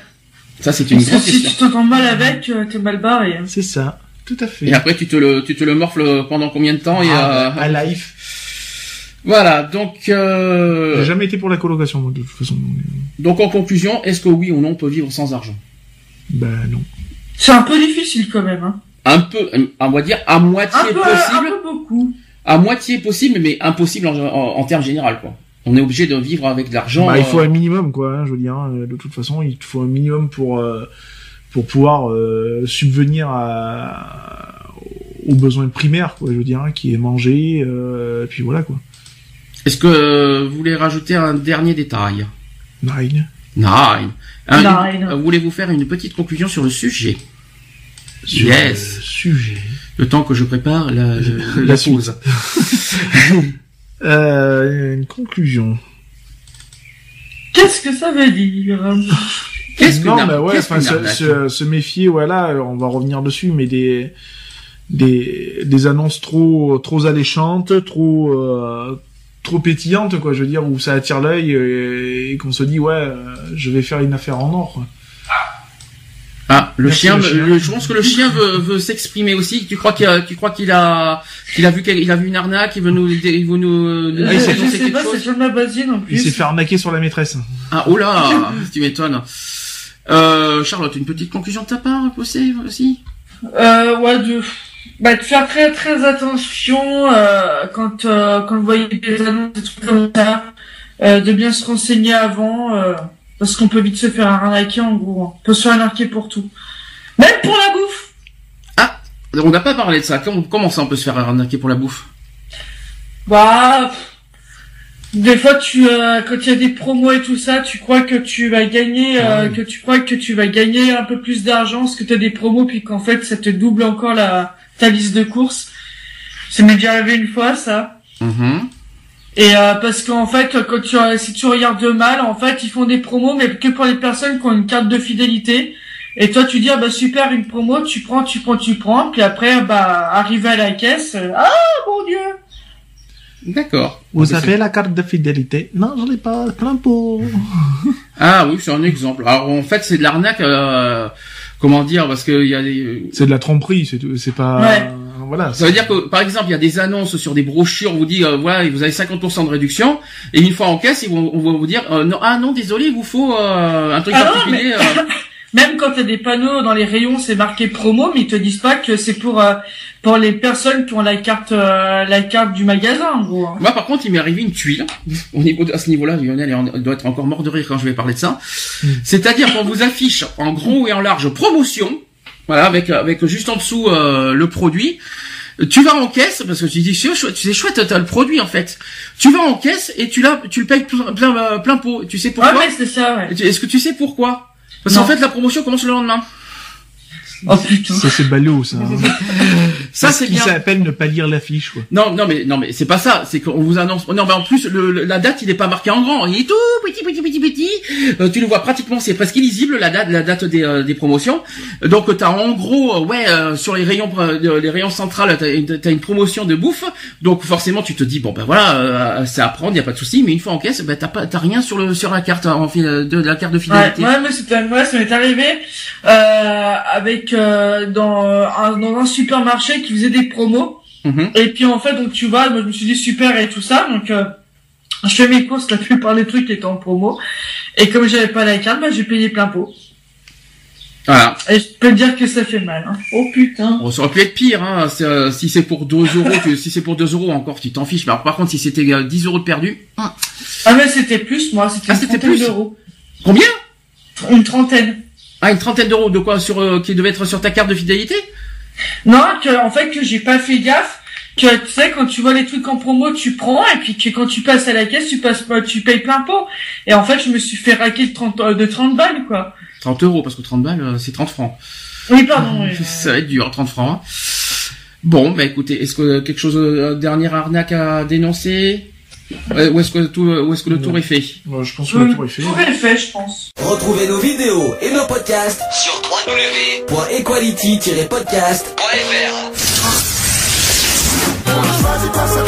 Ça, c'est une Parce que grande si question. tu t'entends mal avec, euh, t'es mal barré. hein. C'est ça. Tout à fait. Et après, tu te le, tu te le morfles pendant combien de temps et, Ah, euh, à life. Voilà. Donc, euh, J'ai jamais été pour la colocation, moi, de toute façon. donc, euh, donc en conclusion, est-ce que oui ou non on peut vivre sans argent? Ben non. C'est un peu difficile quand même. Hein. Un peu, on va dire à moitié Un peu, un possible, peu beaucoup. à moitié possible, mais impossible en, en, en termes général, quoi. On est obligé de vivre avec de l'argent. Bah, il faut euh, un minimum, quoi. hein, je veux dire, hein, de toute façon, il faut un minimum pour euh, pour pouvoir euh, subvenir à, aux besoins primaires, quoi. Je veux dire, hein, qui est manger, euh, et puis voilà, quoi. Est-ce que vous voulez rajouter un dernier détail? Nine. Nine. Un- Nine. Voulez-vous faire une petite conclusion sur le sujet? Sur Yes. le sujet. Le temps que je prépare la, *laughs* la, La pause. *laughs* Euh, une conclusion. Qu'est-ce que ça veut dire? Qu'est-ce que non, ar- ouais, enfin, se, se, se méfier, voilà, on va revenir dessus, mais des des des annonces trop trop alléchantes, trop euh, trop pétillantes, quoi. Je veux dire où ça attire l'œil et, et qu'on se dit ouais, euh, je vais faire une affaire en or. Quoi. Ah, le Merci, chien, le me- chien. le- je pense que le chien veut, veut s'exprimer aussi. Tu crois qu'il a, tu crois qu'il a, qu'il a vu, quel- il a vu une arnaque, il veut nous, il veut nous, nous Ah, il Je s'est- annoncer sais quelque pas, chose c'est sur ma basine en Il s'est plus. fait arnaquer sur la maîtresse. Ah, oh là, *laughs* tu m'étonnes. Euh, Charlotte, une petite conclusion de ta part, possible aussi? Euh, ouais, de, bah, de faire très très attention euh, quand euh, quand vous voyez des annonces, des trucs comme ça, euh, de bien se renseigner avant, euh, parce qu'on peut vite se faire arnaquer en gros. hein. On peut se faire arnaquer pour tout. Même pour la bouffe. On n'a pas parlé de ça. Comment, ça on peut se faire arnaquer pour la bouffe? Bah, des fois tu, euh, quand il y a des promos et tout ça, tu crois que tu vas gagner, Ah euh, que tu crois que tu vas gagner un peu plus d'argent parce que tu as des promos puis qu'en fait ça te double encore la ta liste de courses. Ça m'est déjà arrivé une fois ça. Mhm. Et euh, parce qu'en fait, quand tu, si tu regardes mal, en fait, ils font des promos, mais que pour les personnes qui ont une carte de fidélité. Et toi, tu dis, ah bah super, une promo, tu prends, tu prends, tu prends, puis après, bah, arrivé à la caisse, euh, ah mon dieu D'accord. Vous Donc, avez la carte de fidélité Non, j'en ai pas, plein pot. *laughs* Ah oui, c'est un exemple. Alors en fait, c'est de l'arnaque. euh, comment dire Parce qu'il y a des. C'est de la tromperie, c'est tout- c'est pas. Ouais. Voilà. Ça veut dire que, par exemple, il y a des annonces sur des brochures, on vous dit, euh, voilà, vous avez 50% de réduction, et une fois en caisse, ils vont, on va vous dire, euh, non, ah non, désolé, il vous faut euh, un truc Ah non, particulier. euh. *laughs* Même quand a des panneaux dans les rayons, c'est marqué promo, mais ils te disent pas que c'est pour euh, pour les personnes qui ont la carte euh, la carte du magasin, en gros. hein. Moi, par contre, il m'est arrivé une tuile. Au niveau de- à ce niveau-là, Lionel doit être encore mort de rire quand je vais parler de ça. C'est-à-dire qu'on vous affiche en gros et en large promotion, voilà, avec avec juste en dessous euh, le produit. Tu vas en caisse parce que tu dis c'est chouette, c'est chouette, t'as le produit en fait. Tu vas en caisse et tu l'as, tu le payes plein plein, euh, plein pot. Tu sais Ouais, pourquoi mais c'est ça, ouais. Est-ce que tu sais pourquoi? Parce qu'en fait, la promotion commence le lendemain. Oh putain. Ça c'est ballot, ça. hein. Ça, c'est bien. s'appelle ne pas lire l'affiche, quoi. Non, non, mais non, mais c'est pas ça. C'est qu'on vous annonce. Non, mais en plus, le, le- la date, il est pas marqué en grand. Il est tout petit, petit, petit, petit. Euh, tu le vois pratiquement. C'est presque illisible la date, la date des, euh, des promotions. Donc, t'as en gros, euh, ouais, euh, sur les rayons, euh, les rayons centrales, t'as une, t'as une promotion de bouffe. Donc, forcément, tu te dis bon, ben voilà, euh, c'est à prendre, y a pas de souci. Mais une fois en caisse, ben t'as pas, t'as rien sur le sur la carte en fil- de, de la carte de Ouais, fidélité. ouais, mais c'était, moi, ça m'est arrivé, euh, avec avec euh, dans euh, un, dans un supermarché qui faisait des promos. Mhm. Et puis en fait, donc tu vois, moi, je me suis dit super et tout ça, donc euh, je fais mes courses, la plupart des trucs étaient en promo. Et comme j'avais pas la carte, bah, j'ai payé plein pot. Voilà. Et je peux te dire que ça fait mal. Hein. Oh putain. Bon, ça aurait pu être pire, hein. euh, si c'est pour 2 euros, tu- si c'est pour 2 euros encore, tu t'en fiches. Mais alors, par contre, si c'était euh, 10 euros de perdu, hum, Ah mais c'était plus, moi, c'était Ah, plus d'euros. combien? Une trentaine. Ah, une trentaine d'euros de quoi sur euh, qui devait être sur ta carte de fidélité Non, que, en fait, que j'ai pas fait gaffe. Que tu sais, quand tu vois les trucs en promo, tu prends, et puis que quand tu passes à la caisse, tu passes pas, tu payes plein pot. Et en fait, je me suis fait raquer de 30, euh, de 30 balles, quoi. 30 euros, parce que 30 balles, euh, c'est 30 francs. Oui, pardon. oui. *laughs* Ça va être dur, 30 francs. hein. Bon, bah écoutez, est-ce que quelque chose, euh, dernière arnaque à dénoncer? Euh, Ou est-ce que, tout, euh, le tour est fait Moi, je pense que le tour est fait. Tout est fait, je pense. Retrouvez nos vidéos et nos podcasts sur www.equality-podcast.fr.